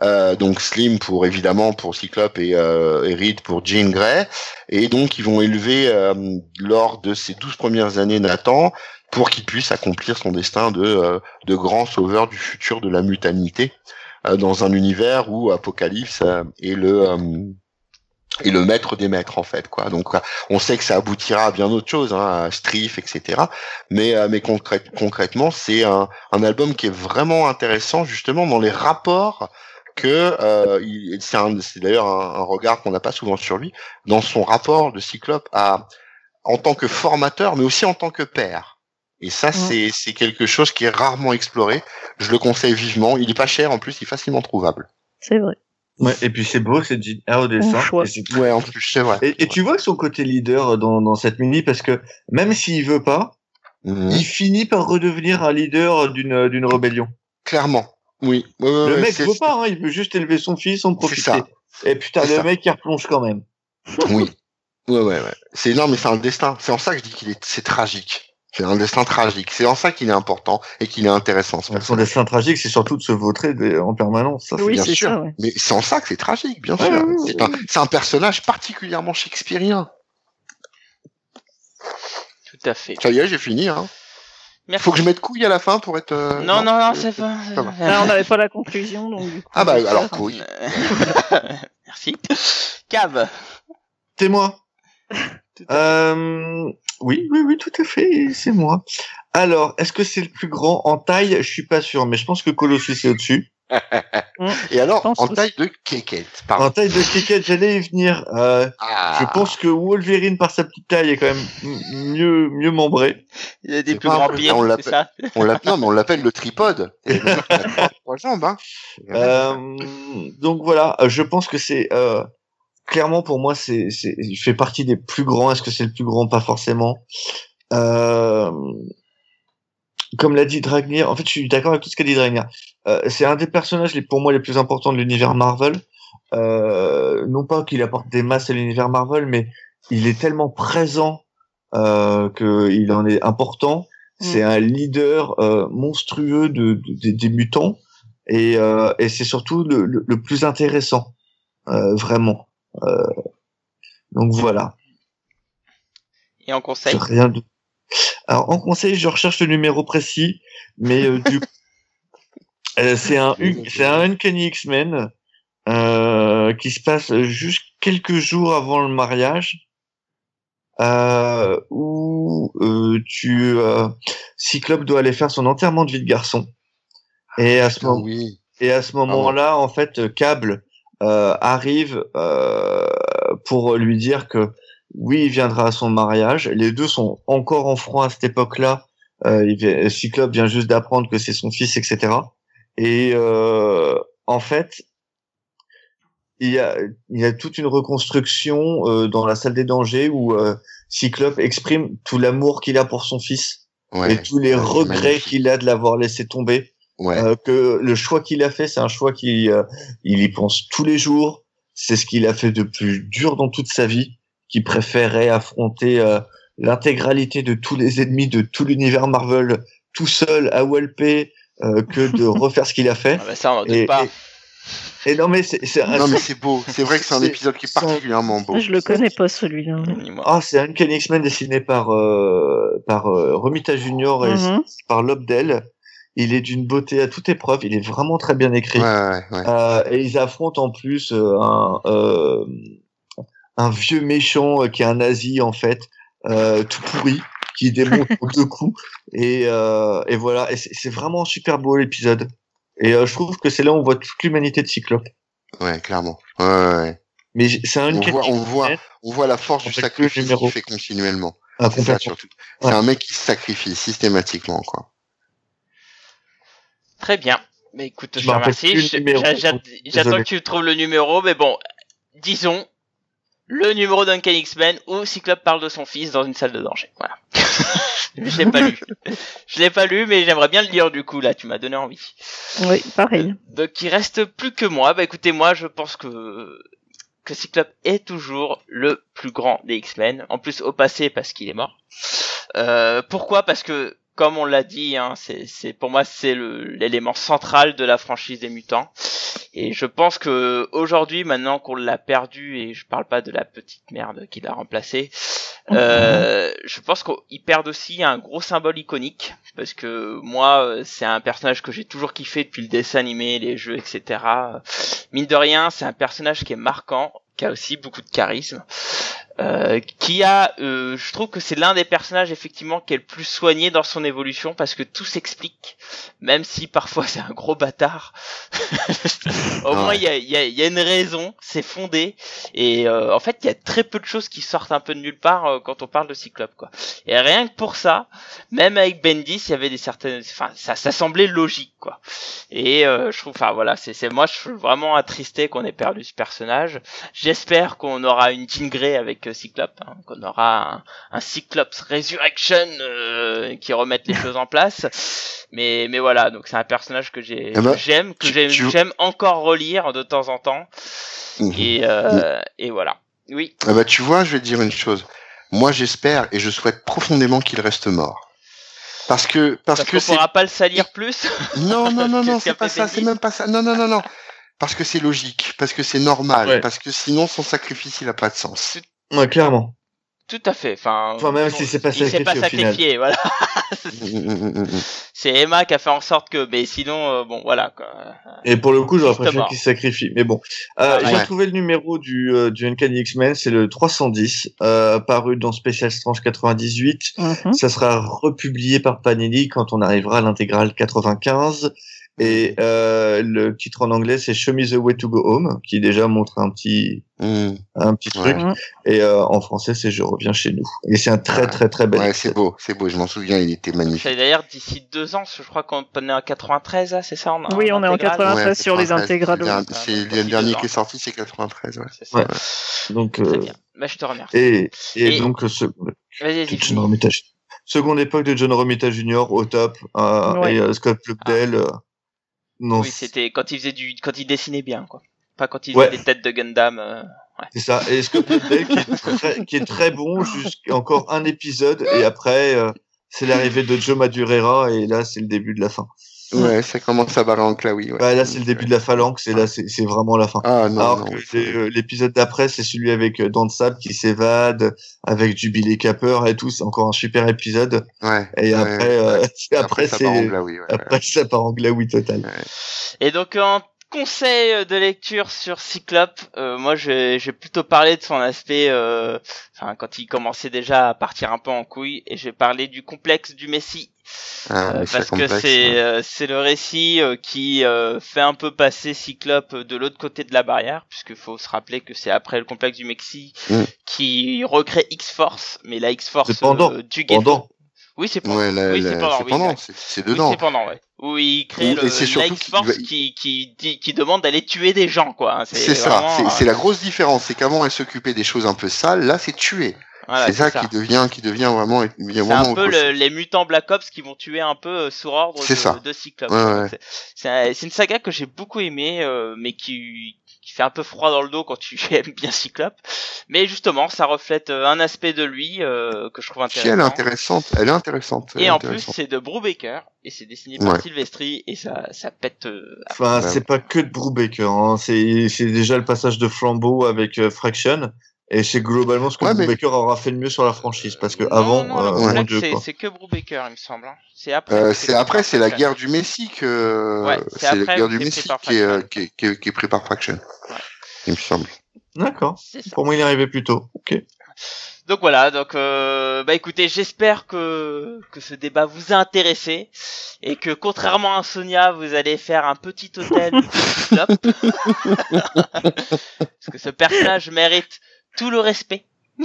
Euh, donc Slim pour évidemment pour Cyclope et, euh, et Reed pour Jean Grey. Et donc ils vont élever euh, lors de ces douze premières années Nathan pour qu'il puisse accomplir son destin de, euh, de grand sauveur du futur de la mutanité euh, dans un univers où Apocalypse euh, est le est le maître des maîtres en fait quoi. Donc on sait que ça aboutira à bien d'autres choses, hein, à Strif, etc. Mais mais concrète- concrètement c'est un, un album qui est vraiment intéressant justement dans les rapports que euh, il- c'est un- c'est d'ailleurs un, un regard qu'on n'a pas souvent sur lui dans son rapport de Cyclope à en tant que formateur mais aussi en tant que père. Et ça c'est c'est quelque chose qui est rarement exploré. Je le conseille vivement. Il est pas cher en plus, il est facilement trouvable. C'est vrai. Ouais, et puis c'est beau, c'est Jean au dessin. et Ouais, en plus c'est vrai. Et, et tu vois son côté leader dans, dans cette mini parce que même s'il veut pas, Mhm. il finit par redevenir un leader d'une d'une rébellion. Clairement. Oui. Ouais, ouais, le mec veut pas, hein, il veut juste élever son fils, en profiter. ça. Et putain, le ça. mec il replonge quand même. Oui. Ouais, ouais, ouais. C'est non, mais c'est un destin. C'est en ça que je dis qu'il est, c'est tragique. C'est un destin tragique. C'est en ça qu'il est important et qu'il est intéressant. ce Son destin tragique, c'est surtout de se vautrer de- en permanence. Ça, Oui, c'est sûr. ça, ouais. Mais c'est en ça que c'est tragique, bien Ouais, sûr. ouais, ouais, c'est un, c'est un personnage particulièrement shakespearien. Tout à fait. Ça y est, j'ai fini. Hein. Merci. Faut que je mette couille à la fin pour être. euh, Non, non, non, c'est pas. Va. Là, on n'avait pas la conclusion, donc du coup. Ah bah alors couille. Merci. Cave. C'est moi. Euh, oui, oui, oui, tout à fait, c'est moi. Alors, est-ce que c'est le plus grand en taille? Je suis pas sûr, mais je pense que Colossus est au-dessus. Et alors, en taille de kékette. En taille de Keket, j'allais y venir. Euh, Ah. Je pense que Wolverine, par sa petite taille, est quand même mieux, mieux membré. Il y a des plus grands pieds, on c'est l'appelle- ça On l'appelle, non, mais on l'appelle le tripode. Et le trois- jambes, hein. Euh, donc voilà, euh, je pense que c'est euh, clairement pour moi, c'est, c'est, il fait partie des plus grands. Est-ce que c'est le plus grand? Pas forcément. Euh, comme l'a dit Dragnir, en fait, je suis d'accord avec tout ce qu'a dit Dragnir. Euh, c'est un des personnages les, pour moi les plus importants de l'univers Marvel. Euh, non pas qu'il apporte des masses à l'univers Marvel, mais il est tellement présent euh, qu'il en est important. C'est un leader euh, monstrueux de, de- des- des mutants et, euh, et c'est surtout le, le, le plus intéressant, euh, vraiment. Euh, donc voilà. Et en conseil? Rien de... Alors en conseil, je recherche le numéro précis, mais euh, du Euh, c'est un c'est un Uncanny X-Men euh, qui se passe juste quelques jours avant le mariage, où tu Cyclope doit aller faire son enterrement de vie de garçon. Et à ce Putain, moment oui. et à ce moment-là, en fait, Cable arrive pour lui dire que oui, il viendra à son mariage. Les deux sont encore en froid à cette époque-là. Euh, Cyclope vient juste d'apprendre que c'est son fils, etc. Et euh, en fait, il y a, il y a toute une reconstruction euh, dans la salle des dangers où euh, Cyclope exprime tout l'amour qu'il a pour son fils Ouais. et tous les Ouais, regrets qu'il a de l'avoir laissé tomber. Ouais. Euh, que le choix qu'il a fait, c'est un choix qui euh, il y pense tous les jours. C'est ce qu'il a fait de plus dur dans toute sa vie, qui préférait affronter euh, l'intégralité de tous les ennemis de tout l'univers Marvel tout seul à Walpé euh, que de refaire ce qu'il a fait. Ah bah Ça, on Et, pas. et- et non mais c'est Non, mais c'est beau. C'est vrai que c'est un épisode qui est particulièrement beau. Je le connais pas celui-là. Ah c'est un Uncanny X-Men dessiné par euh, par euh, Romita Junior et Mhm. par Lobdell. Il est d'une beauté à toute épreuve. Il est vraiment très bien écrit. Ouais, ouais, ouais. Euh, et ils affrontent en plus euh, un, euh, un vieux méchant euh, qui est un nazi en fait, euh, tout pourri, qui démonte en deux coups. Et, euh, et voilà, et c'est vraiment super beau l'épisode. Et euh, je trouve que c'est là où on voit toute l'humanité de Cyclope. Ouais, clairement. Ouais, ouais, ouais. Mais c'est un On voit, on voit, on voit la force du sacrifice qu'il fait continuellement. ah, C'est ça, complètement. surtout. Ouais. C'est un mec qui se sacrifie systématiquement, quoi. Très bien. Mais écoute, je Je te remercie. J'attends que tu trouves le numéro, mais bon, disons le numéro d'Uncan X-Men où Cyclope parle de son fils dans une salle de danger. Voilà. je l'ai pas lu. Je l'ai pas lu, mais j'aimerais bien le lire du coup. Là, tu m'as donné envie. Oui, pareil. Donc il reste plus que moi. Bah écoutez, moi je pense que que Cyclope est toujours le plus grand des X-Men. En plus au passé parce qu'il est mort. Euh, pourquoi? Parce que comme on l'a dit, hein, c'est pour moi c'est l'élément central de la franchise des mutants. Et je pense que aujourd'hui, maintenant qu'on l'a perdu, et je parle pas de la petite merde qui l'a remplacé, euh, je pense qu'ils perdent aussi un gros symbole iconique parce que moi, c'est un personnage que j'ai toujours kiffé depuis le dessin animé, les jeux, etc. Mine de rien, c'est un personnage qui est marquant, qui a aussi beaucoup de charisme. Euh, qui a, euh, je trouve que c'est l'un des personnages effectivement qui est le plus soigné dans son évolution parce que tout s'explique, même si parfois c'est un gros bâtard. Au moins il y a, y, a, y a, une raison, c'est fondé et euh, en fait il y a très peu de choses qui sortent un peu de nulle part euh, quand on parle de Cyclope quoi. Et rien que pour ça, même avec Bendis il y avait des certaines, enfin ça, ça semblait logique quoi. Et je trouve, enfin voilà, c'est moi je suis vraiment attristé qu'on ait perdu ce personnage. J'espère qu'on aura une Jean Grey avec Cyclope, hein, qu'on aura un, Cyclops Resurrection euh, qui remette les choses en place. Mais mais voilà, donc c'est un personnage que j'ai eh ben, j'aime que j'aime encore relire de temps en temps. Mhm. Et euh, et voilà. Oui. Ah bah tu vois, je vais te dire une chose. Moi, j'espère et je souhaite profondément qu'il reste mort. Parce que parce, parce que on pourra pas le salir plus. Non non non non, c'est pas ça, c'est même pas ça. Non non non non. Parce que c'est logique, parce que c'est normal, parce que sinon son sacrifice il a pas de sens. Ouais, clairement. Tout à fait. Enfin, enfin même si c'est pas sacrifié, il pas sacrifié, voilà. c'est Emma qui a fait en sorte que, mais sinon, euh, bon, voilà. Quoi. Et pour le coup, j'aurais préféré qu'il se sacrifie. Mais bon, euh, j'ai trouvé le numéro du euh, du Uncanny X-Men, c'est le 310, euh, paru dans Special Strange 98. Mhm. Ça sera republié par Panini quand on arrivera à l'intégrale 95. Et euh, le titre en anglais, c'est Show Me the Way to Go Home, qui déjà montre un petit mmh. un petit truc. Et euh, en français, c'est Je reviens chez nous. Et c'est un très très très bel. Ouais, c'est beau, c'est beau. Je m'en souviens, il était magnifique. C'est d'ailleurs d'ici deux ans, je crois qu'on est en 93, c'est ça on Oui, on est en 93 sur les intégrales. C'est le dernier qui est sorti, c'est 93. Ouais. Ça. ouais. Donc. Euh... Bah, je te remercie. Et, et, donc ce. Seconde époque de John Romita Jr. au top euh, et euh, Scott Lobdell. Ah. Oui, c'était quand il faisait du, quand il dessinait bien, quoi. Pas quand il faisait des têtes de Gundam. Euh, ouais. C'est ça. Et Scott Lobdell qui, est très, qui est très bon jusqu'à encore un épisode et après euh, c'est l'arrivée de Joe Madureira et là c'est le début de la fin. Ouais, ça commence à barrer en claoui. Ouais. Bah, là, c'est le début de la phalanx et là, c'est vraiment la fin. Ah, non, Alors que euh, l'épisode d'après, c'est celui avec euh, Dan Sab qui s'évade, avec Jubilee Capper et tout. C'est encore un super épisode. Ouais. Et après, euh, après, c'est après ça part en glaoui total. Et donc en conseil de lecture sur Cyclope, euh, moi j'ai plutôt parlé de son aspect, euh, enfin quand il commençait déjà à partir un peu en couille, et j'ai parlé du complexe du Messie ah, euh, parce que c'est euh, c'est le récit euh, qui fait un peu passer Cyclope de l'autre côté de la barrière, puisque faut se rappeler que c'est après le complexe du Mexique mm. qui recrée X-Force, mais la X-Force du Ghetto. Oui, c'est pendant. oui, c'est pendant. C'est dedans. Oui, c'est pendant, ouais. Où il crée le, X-Force qui, qui, qui, qui, demande d'aller tuer des gens, quoi. Hein, c'est ça. C'est la grosse différence. C'est qu'avant, elle s'occupait des choses un peu sales. Là, c'est tuer c'est ça, qui devient qui devient vraiment c'est un peu les mutants Black Ops qui vont tuer un peu euh, sous ordre de, de, Cyclope. Ouais, c'est une saga que j'ai beaucoup aimé euh, mais qui qui fait un peu froid dans le dos quand tu aimes bien Cyclope. Mais justement, ça reflète euh, un aspect de lui que je trouve intéressant. elle est intéressante. Elle est intéressante. et en plus, c'est de Brubaker et c'est dessiné par Sylvestri et ça ça pète. enfin, c'est pas que de Brubaker. Hein. C'est c'est déjà le passage de flambeau avec Fraction et c'est globalement ce que ouais, Brubaker aura fait le mieux sur la franchise, parce que avant, euh, c'est que Brubaker, il me semble. Hein. C'est après. Euh, c'est après, c'est la guerre du Messie que. Ouais, c'est la guerre du Messie qui est, qui, est, qui, est, qui est pris par Fraction. Ouais. Il me semble. D'accord. Pour moi, il est arrivé plus tôt. Ok. Donc voilà, donc euh, bah écoutez, j'espère que que ce débat vous a intéressé et que contrairement à Sonia, vous allez faire un petit hôtel Parce que ce personnage mérite tout le respect.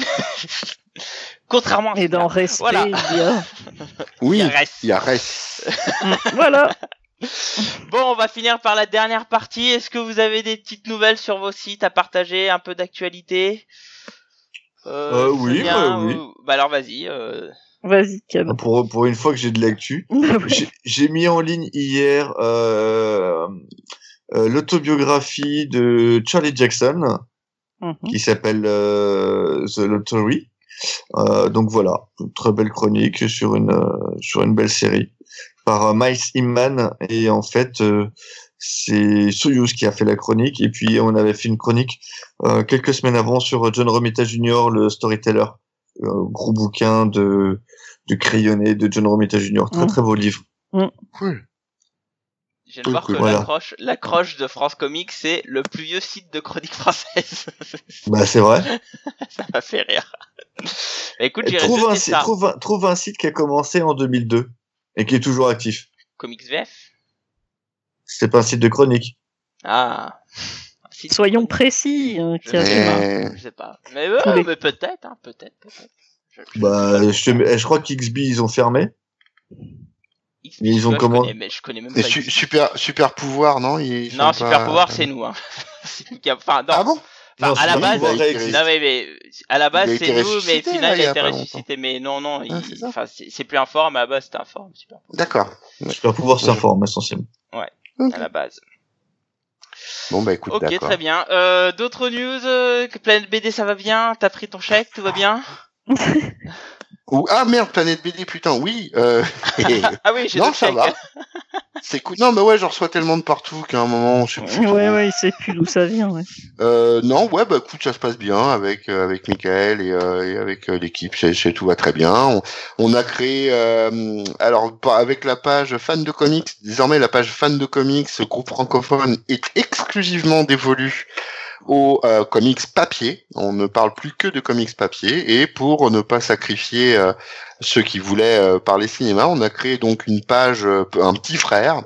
Contrairement à Et dans respect, voilà. il y a... Oui, il y a reste. voilà. Bon, on va finir par la dernière partie. Est-ce que vous avez des petites nouvelles sur vos sites à partager, un peu d'actualité? Euh, euh, Oui, bah, oui. Bah alors vas-y. Euh... Vas-y, Pour, pour une fois que j'ai de l'actu, j'ai mis en ligne hier euh, euh, l'autobiographie de Charlie Jackson. Mhm. qui s'appelle euh, The Lottery. Euh, donc voilà, une très belle chronique sur une euh, sur une belle série par euh, Miles Imman et en fait euh, c'est Soyuz qui a fait la chronique et puis on avait fait une chronique euh, quelques semaines avant sur John Romita Jr. le storyteller, euh, gros bouquin de de crayonné de John Romita Jr. Très Mm. très beau livre. Cool. Je viens de voir que Voilà. l'accroche, l'accroche de France Comics, c'est le plus vieux site de chronique française. Bah c'est vrai. ça m'a fait rire. Bah, écoute, trouve, un, ça. trouve, un, trouve un site qui a commencé en 2002 et qui est toujours actif. Comics VF C'était pas un site de chronique. Ah. Site Soyons chronique. précis. euh, Je sais pas. Mais- Je sais pas. Mais, euh, Tous les- mais peut-être, hein, peut-être, peut-être. Je- je- Bah, je, te- je crois qu'XB ils ont fermé. X- mais ils ont je comment- connais, mais je connais même pas. su- X. super, super pouvoir, non ils Non, super pas- pouvoir, c'est nous. Hein. C'est nous Enfin, non. Ah bon Enfin, Non, à la base, il non mais, mais à la base c'est nous, mais final là, il a été ressuscité. Mais non, non, Ah, il- c'est enfin c'est c'est plus un forum, mais à la base c'était un forum, super D'accord. Super pouvoir s'informe essentiellement. à la base. Bon bah écoute, Ok, très bien. Euh, D'autres news euh, que Planète BD, ça va bien? T'as pris ton chèque, tout va bien? Ou ah merde, planète BD, putain, oui. Euh... Ah oui, j'ai non, ça va. C'est cool. Non, mais ouais, j'en reçois tellement de partout qu'à un moment, je sais plus. Ouais, ouais, il sait plus d'où ça vient. Ouais. Euh, non, ouais, bah écoute, ça se passe bien avec euh, avec Michael et, euh, et avec euh, l'équipe, c'est, tout va très bien. On, on a créé, euh, alors avec la page fan de comics, désormais la page fan de comics, ce groupe francophone est exclusivement dévolu aux euh, comics papier. On ne parle plus que de comics papier et pour ne pas sacrifier euh, ceux qui voulaient euh, parler cinéma, on a créé donc une page, un petit frère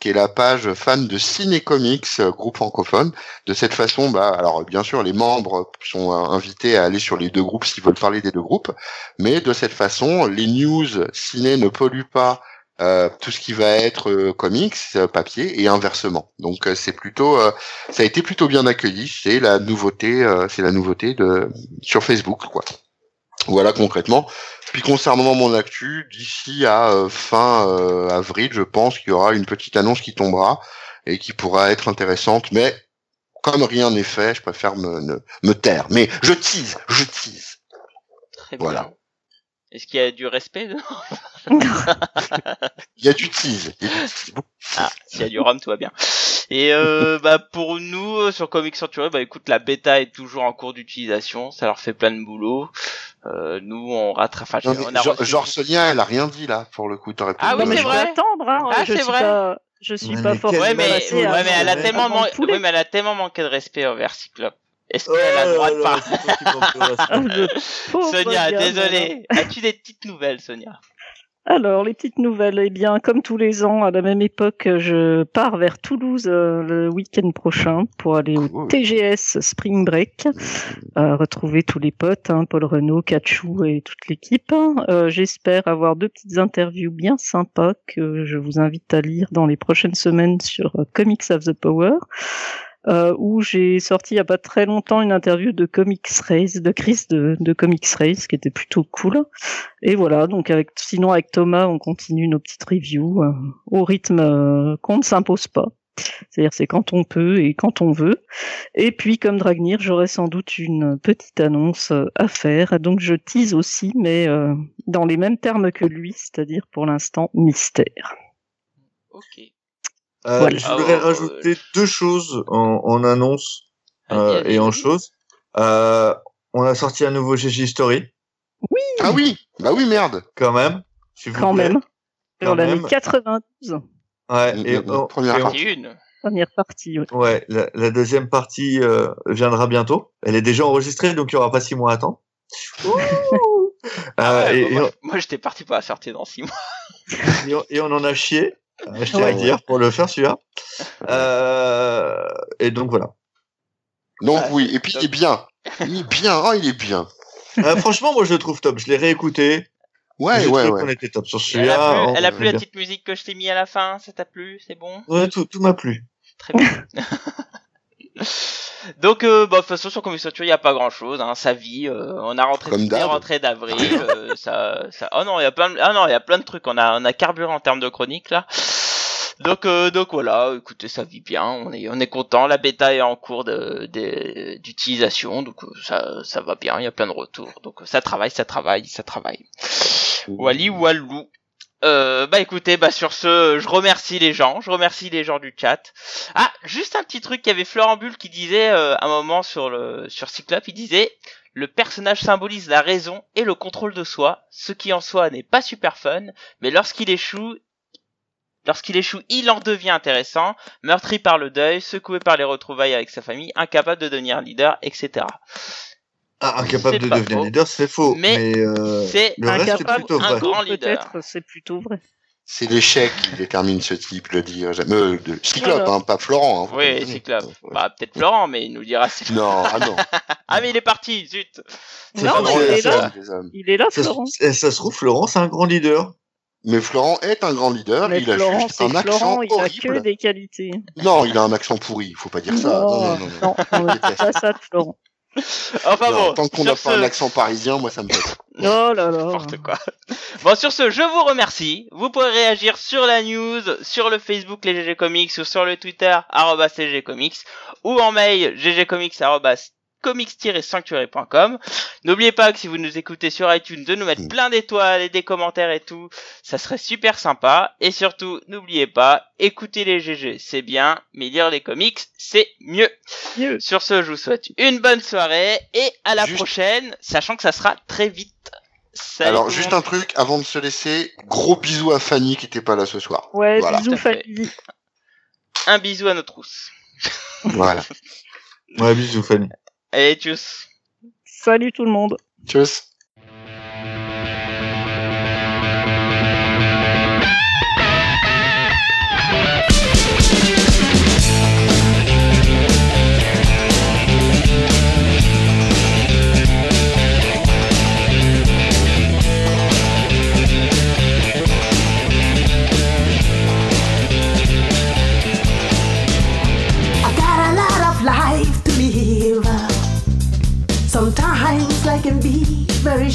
qui est la page fan de Ciné Comics, euh, groupe francophone. De cette façon, bah, alors bien sûr, les membres sont invités à aller sur les deux groupes s'ils veulent parler des deux groupes, mais de cette façon, les news ciné ne polluent pas euh, tout ce qui va être euh, comics, euh, papier et inversement. Donc euh, c'est plutôt, euh, ça a été plutôt bien accueilli. C'est la nouveauté, euh, c'est la nouveauté de sur Facebook, quoi. Voilà concrètement. Puis concernant mon actu, d'ici à euh, fin euh, avril, je pense qu'il y aura une petite annonce qui tombera et qui pourra être intéressante. Mais comme rien n'est fait, je préfère me, ne- me taire. Mais je tease, je tease. Très bien. Voilà. Est-ce qu'il y a du respect dedans Il y a du tease. il y a du tease. Ah, s'il y a du rhum, tout va bien. Et euh, bah pour nous euh, sur Comics Century, bah écoute, la bêta est toujours en cours d'utilisation, ça leur fait plein de boulot. Euh, nous on rattrape. Enfin, Non, on a genre, reçu- genre Sonia, elle a rien dit là pour le coup. T'aurais pu Ah oui, c'est je vrai. vais attendre. Hein. Ah, je c'est suis vrai. pas, je suis pas mais forcément Ouais mais, ouais, à- mais elle a tellement, avant man- le poulet. ouais, mais elle a tellement manqué de respect envers Cyclope. Est-ce Oh qu'elle a le droit de là, parler. Ah, Sonia, désolé. As-tu des petites nouvelles, Sonia? Alors, les petites nouvelles. Eh bien, comme tous les ans, à la même époque, je pars vers Toulouse euh, le week-end prochain pour aller au. TGS Spring Break, euh, retrouver tous les potes, hein, Paul Renault, Kachou et toute l'équipe. Euh, J'espère avoir deux petites interviews bien sympas que je vous invite à lire dans les prochaines semaines sur Comics of the Power. Euh, où j'ai sorti il y a pas très longtemps une interview de Comics Race, de Chris de, de Comics Race, qui était plutôt cool. Et voilà, donc avec sinon avec Thomas, on continue nos petites reviews euh, au rythme euh, qu'on ne s'impose pas. C'est-à-dire c'est quand on peut et quand on veut. Et puis comme Dragnir, j'aurai sans doute une petite annonce euh, à faire. Donc je tease aussi, mais euh, dans les mêmes termes que lui, c'est-à-dire pour l'instant mystère. Ok. Euh, Voilà. Je voudrais ouais, rajouter deux choses en, en annonce euh, et en chose. Euh, on a sorti un nouveau GG Story, Ah oui, bah oui, merde. quand même. vous Quand plaît. même. Quand Sur l'année même. 92, Ouais, et, on- première et on- une. première partie. ouais. ouais, la, la deuxième partie euh, viendra bientôt. Elle est déjà enregistrée, donc il n'y aura pas six mois à attendre. Ah Euh, ouais, et, et moi, on, moi, j'étais parti pour la sortir dans six mois. et on- et on en a chié, euh, je tiens à Ouais. le dire, pour le faire celui-là. Euh, et donc voilà. Donc Ah, oui, et puis top. il est bien. Il est bien, oh il est bien. Euh, franchement, moi je le trouve top. Je l'ai réécouté. Ouais, J'ai ouais, ouais. était top sur Elle celui-là. a plu, on- elle a plu la bien. petite musique que je t'ai mis à la fin, ça t'a plu, c'est bon? Ouais, tout, tout m'a plu. Très bien. Donc, euh, bah, de toute façon, sur Century, il n'y a pas grand chose, hein, ça vit, euh, on a rentré, d'avril, euh, ça, ça, oh non, il y a plein de, ah non, il y a plein de trucs, on a, on a carburé en termes de chronique, là. donc donc voilà, écoutez, ça vit bien, on est on est content, la bêta est en cours de de- d'utilisation, donc ça ça va bien, il y a plein de retours, donc ça travaille, ça travaille, ça travaille. Wally Walou. Euh, bah écoutez, bah sur ce, je remercie les gens, je remercie les gens du chat. Ah, juste un petit truc, il y avait Florent qui disait euh, un moment sur le sur Cyclope, il disait le personnage symbolise la raison et le contrôle de soi, ce qui en soi n'est pas super fun, mais lorsqu'il échoue, lorsqu'il échoue, il en devient intéressant, meurtri par le deuil, secoué par les retrouvailles avec sa famille, incapable de devenir leader, etc. Ah, incapable de devenir faux. leader, c'est faux. Mais Mais, euh, c'est le reste est un vrai. grand leader. Peut-être, c'est plutôt vrai. C'est l'échec qui détermine ce type, le dire. Euh, de Cyclope, Voilà. hein, pas Florent. Hein, Oui. Cyclope. Ouais. Bah peut-être Florent, mais il nous dira si. Non, ah non. Ah mais il est parti, zut. C'est Non, mais il est là. femme des hommes. Il est là, Ça, Florent. se- eh, ça se trouve, Florent, c'est un grand leader. Mais Florent est un grand leader. Mais il a Florent, juste un accent Florent, il a que horrible. des qualités. Non, il a un accent pourri. Faut pas dire ça. Non, non, non. non. non, on ne dit déteste. pas ça de Florent. Enfin Non, bon. tant qu'on n'a pas ce- un accent parisien, moi ça me plaît. Oh là là. N'importe quoi. Bon, sur ce, je vous remercie. Vous pourrez réagir sur la news, sur le Facebook les GG Comics ou sur le Twitter arobase GG Comics ou en mail ggcomics comics-sanctuary.com. N'oubliez pas que si vous nous écoutez sur iTunes de nous mettre plein d'étoiles et des commentaires et tout, ça serait super sympa. Et surtout, n'oubliez pas, écouter les GG c'est bien, mais lire les comics c'est mieux. Mieux. Sur ce, je vous souhaite une bonne soirée et à la Juste- prochaine, sachant que ça sera très vite. Salut Alors, juste un truc, avant de se laisser, gros bisous à Fanny qui était pas là ce soir. Ouais, Voilà. bisous. Fanny. un bisou à nos trousses. Voilà. Ouais, bisous, Fanny. Allez, tchuss. Salut tout le monde. Tchuss.